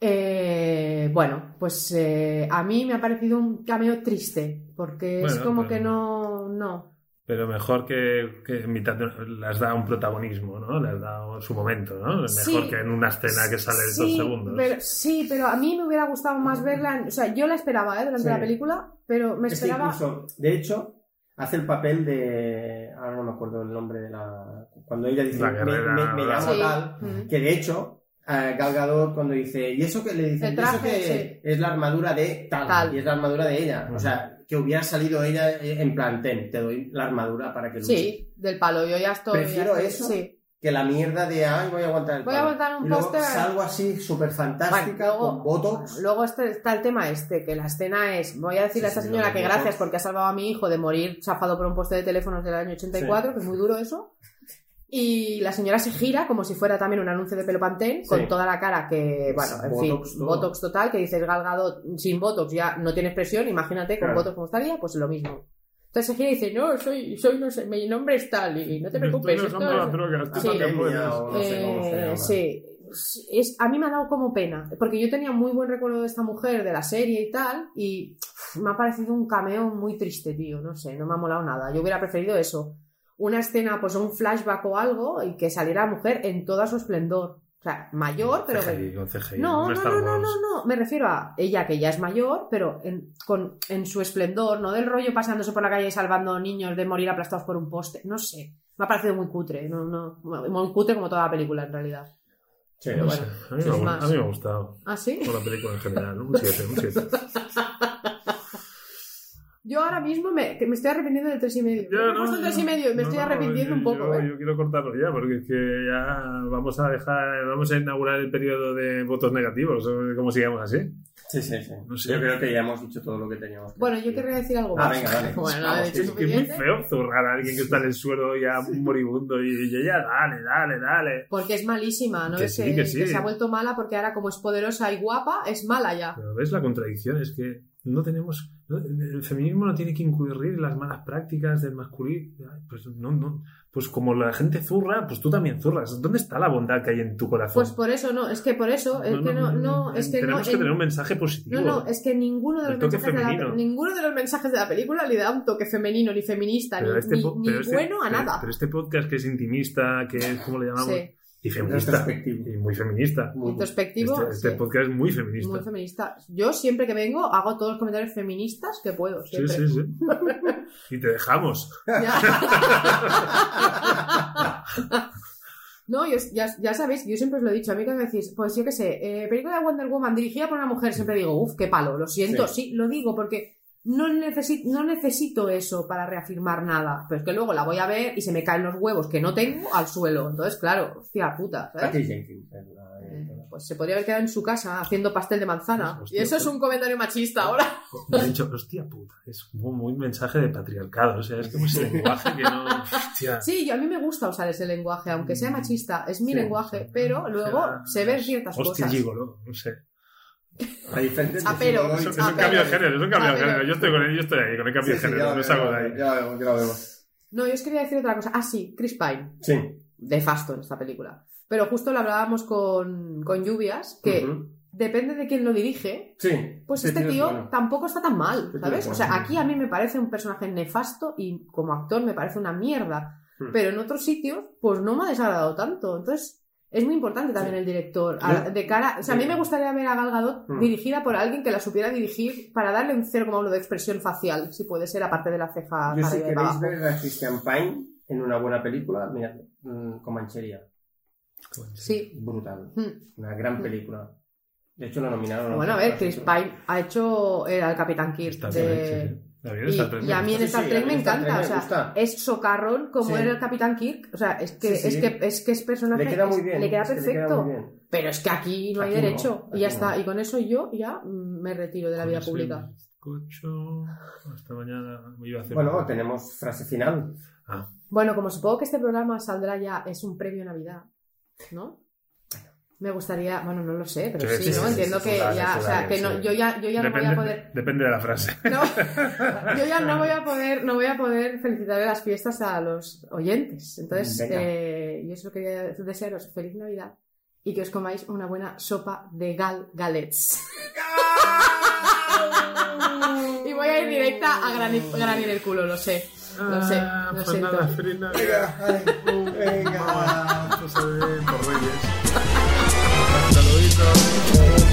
Eh, bueno, pues eh, a mí me ha parecido un cameo triste, porque es como pero- que no, no. Pero mejor que, que en mitad de- las da un protagonismo, ¿no? Les da su momento, ¿no? Mejor Sí. que en una escena que sale de Sí, dos segundos. Pero, sí, pero a mí me hubiera gustado más verla. o sea, yo la esperaba ¿eh? durante Sí. la película, pero me Es que esperaba. incluso, de hecho, hace el papel de. Ahora no me acuerdo el nombre de la. Cuando ella dice, La me, me- me llamo Sí. tal. Mm. Que de hecho, Gal Gadot cuando dice, ¿y eso que le dice? El "¿Y eso que es la armadura de tal, Tal. Y es la armadura de ella. O sea, que hubiera salido ella en plan, ten, te doy la armadura para que luches. Sí, del palo. Yo ya estoy. Prefiero ya estoy- eso Sí. Que la mierda de, ay, voy a aguantar el Voy a palo". aguantar un Y luego póster. salgo así, súper fantástica, Bueno, luego- con botox. Luego este- está el tema este, que la escena es, voy a decirle a Sí, esta sí, señora que gracias porque ha salvado a mi hijo de morir chafado por un poste de teléfonos del año 84, que es muy duro eso. Y la señora se gira como si fuera también un anuncio de pelo Pantene, Sí. con toda la cara que, bueno, en Botox, fin, todo. Botox total, que dices Galgado sin Botox ya no tiene expresión, imagínate con Claro. Botox como estaría, pues lo mismo. Entonces se gira y dice, no, soy, soy, no sé, mi nombre es tal, y no te preocupes. Esto las drogas, tú Sí. no sé Eh, sí. Es, a mí me ha dado como pena, porque yo tenía muy buen recuerdo de esta mujer, de la serie y tal, y me ha parecido un cameo muy triste, tío, no sé, no me ha molado nada. Yo hubiera preferido eso, una escena, pues un flashback o algo, y que saliera la mujer en toda su esplendor. O sea, mayor, pero... CGI, con CGI, No, no, no, no, no, no, me refiero a ella que ya es mayor, pero en, con, en su esplendor, no del rollo pasándose por la calle y salvando niños de morir aplastados por un poste, no sé, me ha parecido muy cutre, no, no, muy cutre como toda la película en realidad. Sí, Pero No bueno, sé, a, mí me, ha- más. a mí me ha gustado. ¿Ah, sí? Por la película en general, un 7, un 7. *laughs* Yo ahora mismo me, que me estoy arrepintiendo del tres y medio. Ya, me he no, yo- tres y medio me no, estoy no, arrepintiendo un yo- poco, yo, ¿eh? yo quiero cortarlo ya, porque es que ya vamos a dejar, vamos a inaugurar el periodo de votos negativos, o como sigamos así. Sí, sí, sí. No sé. Yo creo que ya hemos dicho todo lo que teníamos. que Bueno, yo querría decir algo Ah, más. venga, dale. *laughs* Bueno, Vamos, sí, Es que es muy feo zurrar a alguien que está en el suelo ya moribundo y, y ella, dale, dale, dale. Porque es malísima, ¿no? Que es sí, que, que sí. que se ha vuelto mala porque ahora como es poderosa y guapa, es mala ya. Pero ves la contradicción, es que no tenemos. El feminismo no tiene que incurrir las malas prácticas del masculino. Pues no, no. Pues como la gente zurra, pues tú también zurras. ¿Dónde está la bondad que hay en tu corazón? Pues por eso, no, es que por eso, es que no, no, es que no, Tenemos que en- tener un mensaje positivo. no, no, es que ninguno de los mensajes de la, ninguno de los mensajes de la película le da un toque femenino, ni feminista, Pero ni, este ni- este- bueno a pero- nada. Pero este podcast que es intimista, que es, ¿cómo le llamamos? Sí. Y feminista. Y muy feminista. Muy- Introspectivo, Este, este sí. podcast es muy feminista. muy feminista. Yo siempre que vengo hago todos los comentarios feministas que puedo. sí, Siempre. sí, sí. y te dejamos. Ya. *laughs* No, yo- ya, ya sabéis, yo siempre os lo he dicho, a mí que me decís, pues yo qué sé, eh, película de Wonder Woman dirigida por una mujer, siempre digo, uff, qué palo, lo siento, sí, lo digo porque no, necesito no necesito eso para reafirmar nada, pero es que luego la voy a ver y se me caen los huevos que no tengo al suelo, entonces claro, hostia puta, ¿sabes? Jenkins. es la- Pues se podría haber quedado en su casa haciendo pastel de manzana. Hostia, y eso es pues- un comentario machista ahora. Me he dicho, hostia puta, es un muy mensaje de patriarcado. O sea, es como ese lenguaje que no. Hostia. Sí, yo a mí me gusta usar ese lenguaje, aunque sea machista, es mi Sí, lenguaje, pero luego O sea, se ven ciertas Hostia, cosas. gigolo, no sé. *laughs* La diferencia entre Chapero. gigolo y Es un Ah, cambio de pero- género, es un cambio Ah, de pero- género. Yo estoy con él, yo estoy ahí, con el cambio de género, no salgo de ahí. Ya lo vemos, ya lo vemos. No, yo os quería decir otra cosa. Ah, sí, Chris Pine, Sí. de Fasto en esta película. Pero justo lo hablábamos con, con Lluvias, que Ujú. depende de quién lo dirige, Sí. pues este tío bueno. tampoco está tan mal, ¿sabes? O sea, aquí a mí me parece un personaje nefasto y como actor me parece una mierda. Hmm. Pero en otros sitios, pues no me ha desagradado tanto. Entonces, es muy importante también el director. A- de cara, o sea, a mí me gustaría ver a Gal Gadot Hmm. dirigida por alguien que la supiera dirigir para darle un 0,1 de expresión facial, si puede ser, aparte de la ceja Yo si queréis abajo. ver a Christian Pine en una buena película, mirad, mm, Comanchería. Sí. Brutal. Hmm. Una gran película. De hecho, lo nominaron. Bueno, a ver, Chris Pine ha hecho eh, al Capitán Kirk de, A mí en Y, Star Trek a mí en Sí, Star sí, Trek me encanta, me o sea, gusta. es socarrón como Sí. era el Capitán Kirk, o sea, es que, Sí, sí. es que, es que es personaje, Le queda muy es- bien, le queda es que le queda perfecto. muy bien. Pero es que aquí no hay no, derecho, y ya está, no. y con eso yo ya me retiro de la vida Con pública. Hasta mañana. Me iba a hacer Bueno, tenemos frase final. Ah, Bueno, como supongo que este programa saldrá ya, es un previo Navidad, ¿no? Me gustaría, bueno, no lo sé, pero Sí, sí, sí, ¿no? sí, Entiendo sí, que ya, sí, o sea, que no, sí. yo ya, yo ya no voy depende, a poder, depende de la frase. *laughs* no, yo ya no voy a *laughs* poder, no voy a poder felicitar las fiestas a los oyentes. Entonces, eh, yo solo quería desearos feliz Navidad y que os comáis una buena sopa de gal galets. *laughs* y voy a ir directa a Granny, Granny del culo, lo sé. Lo sé, Ah, lo pues nada, feliz Navidad. Venga, venga. Vamos a ver por Reyes. Luego.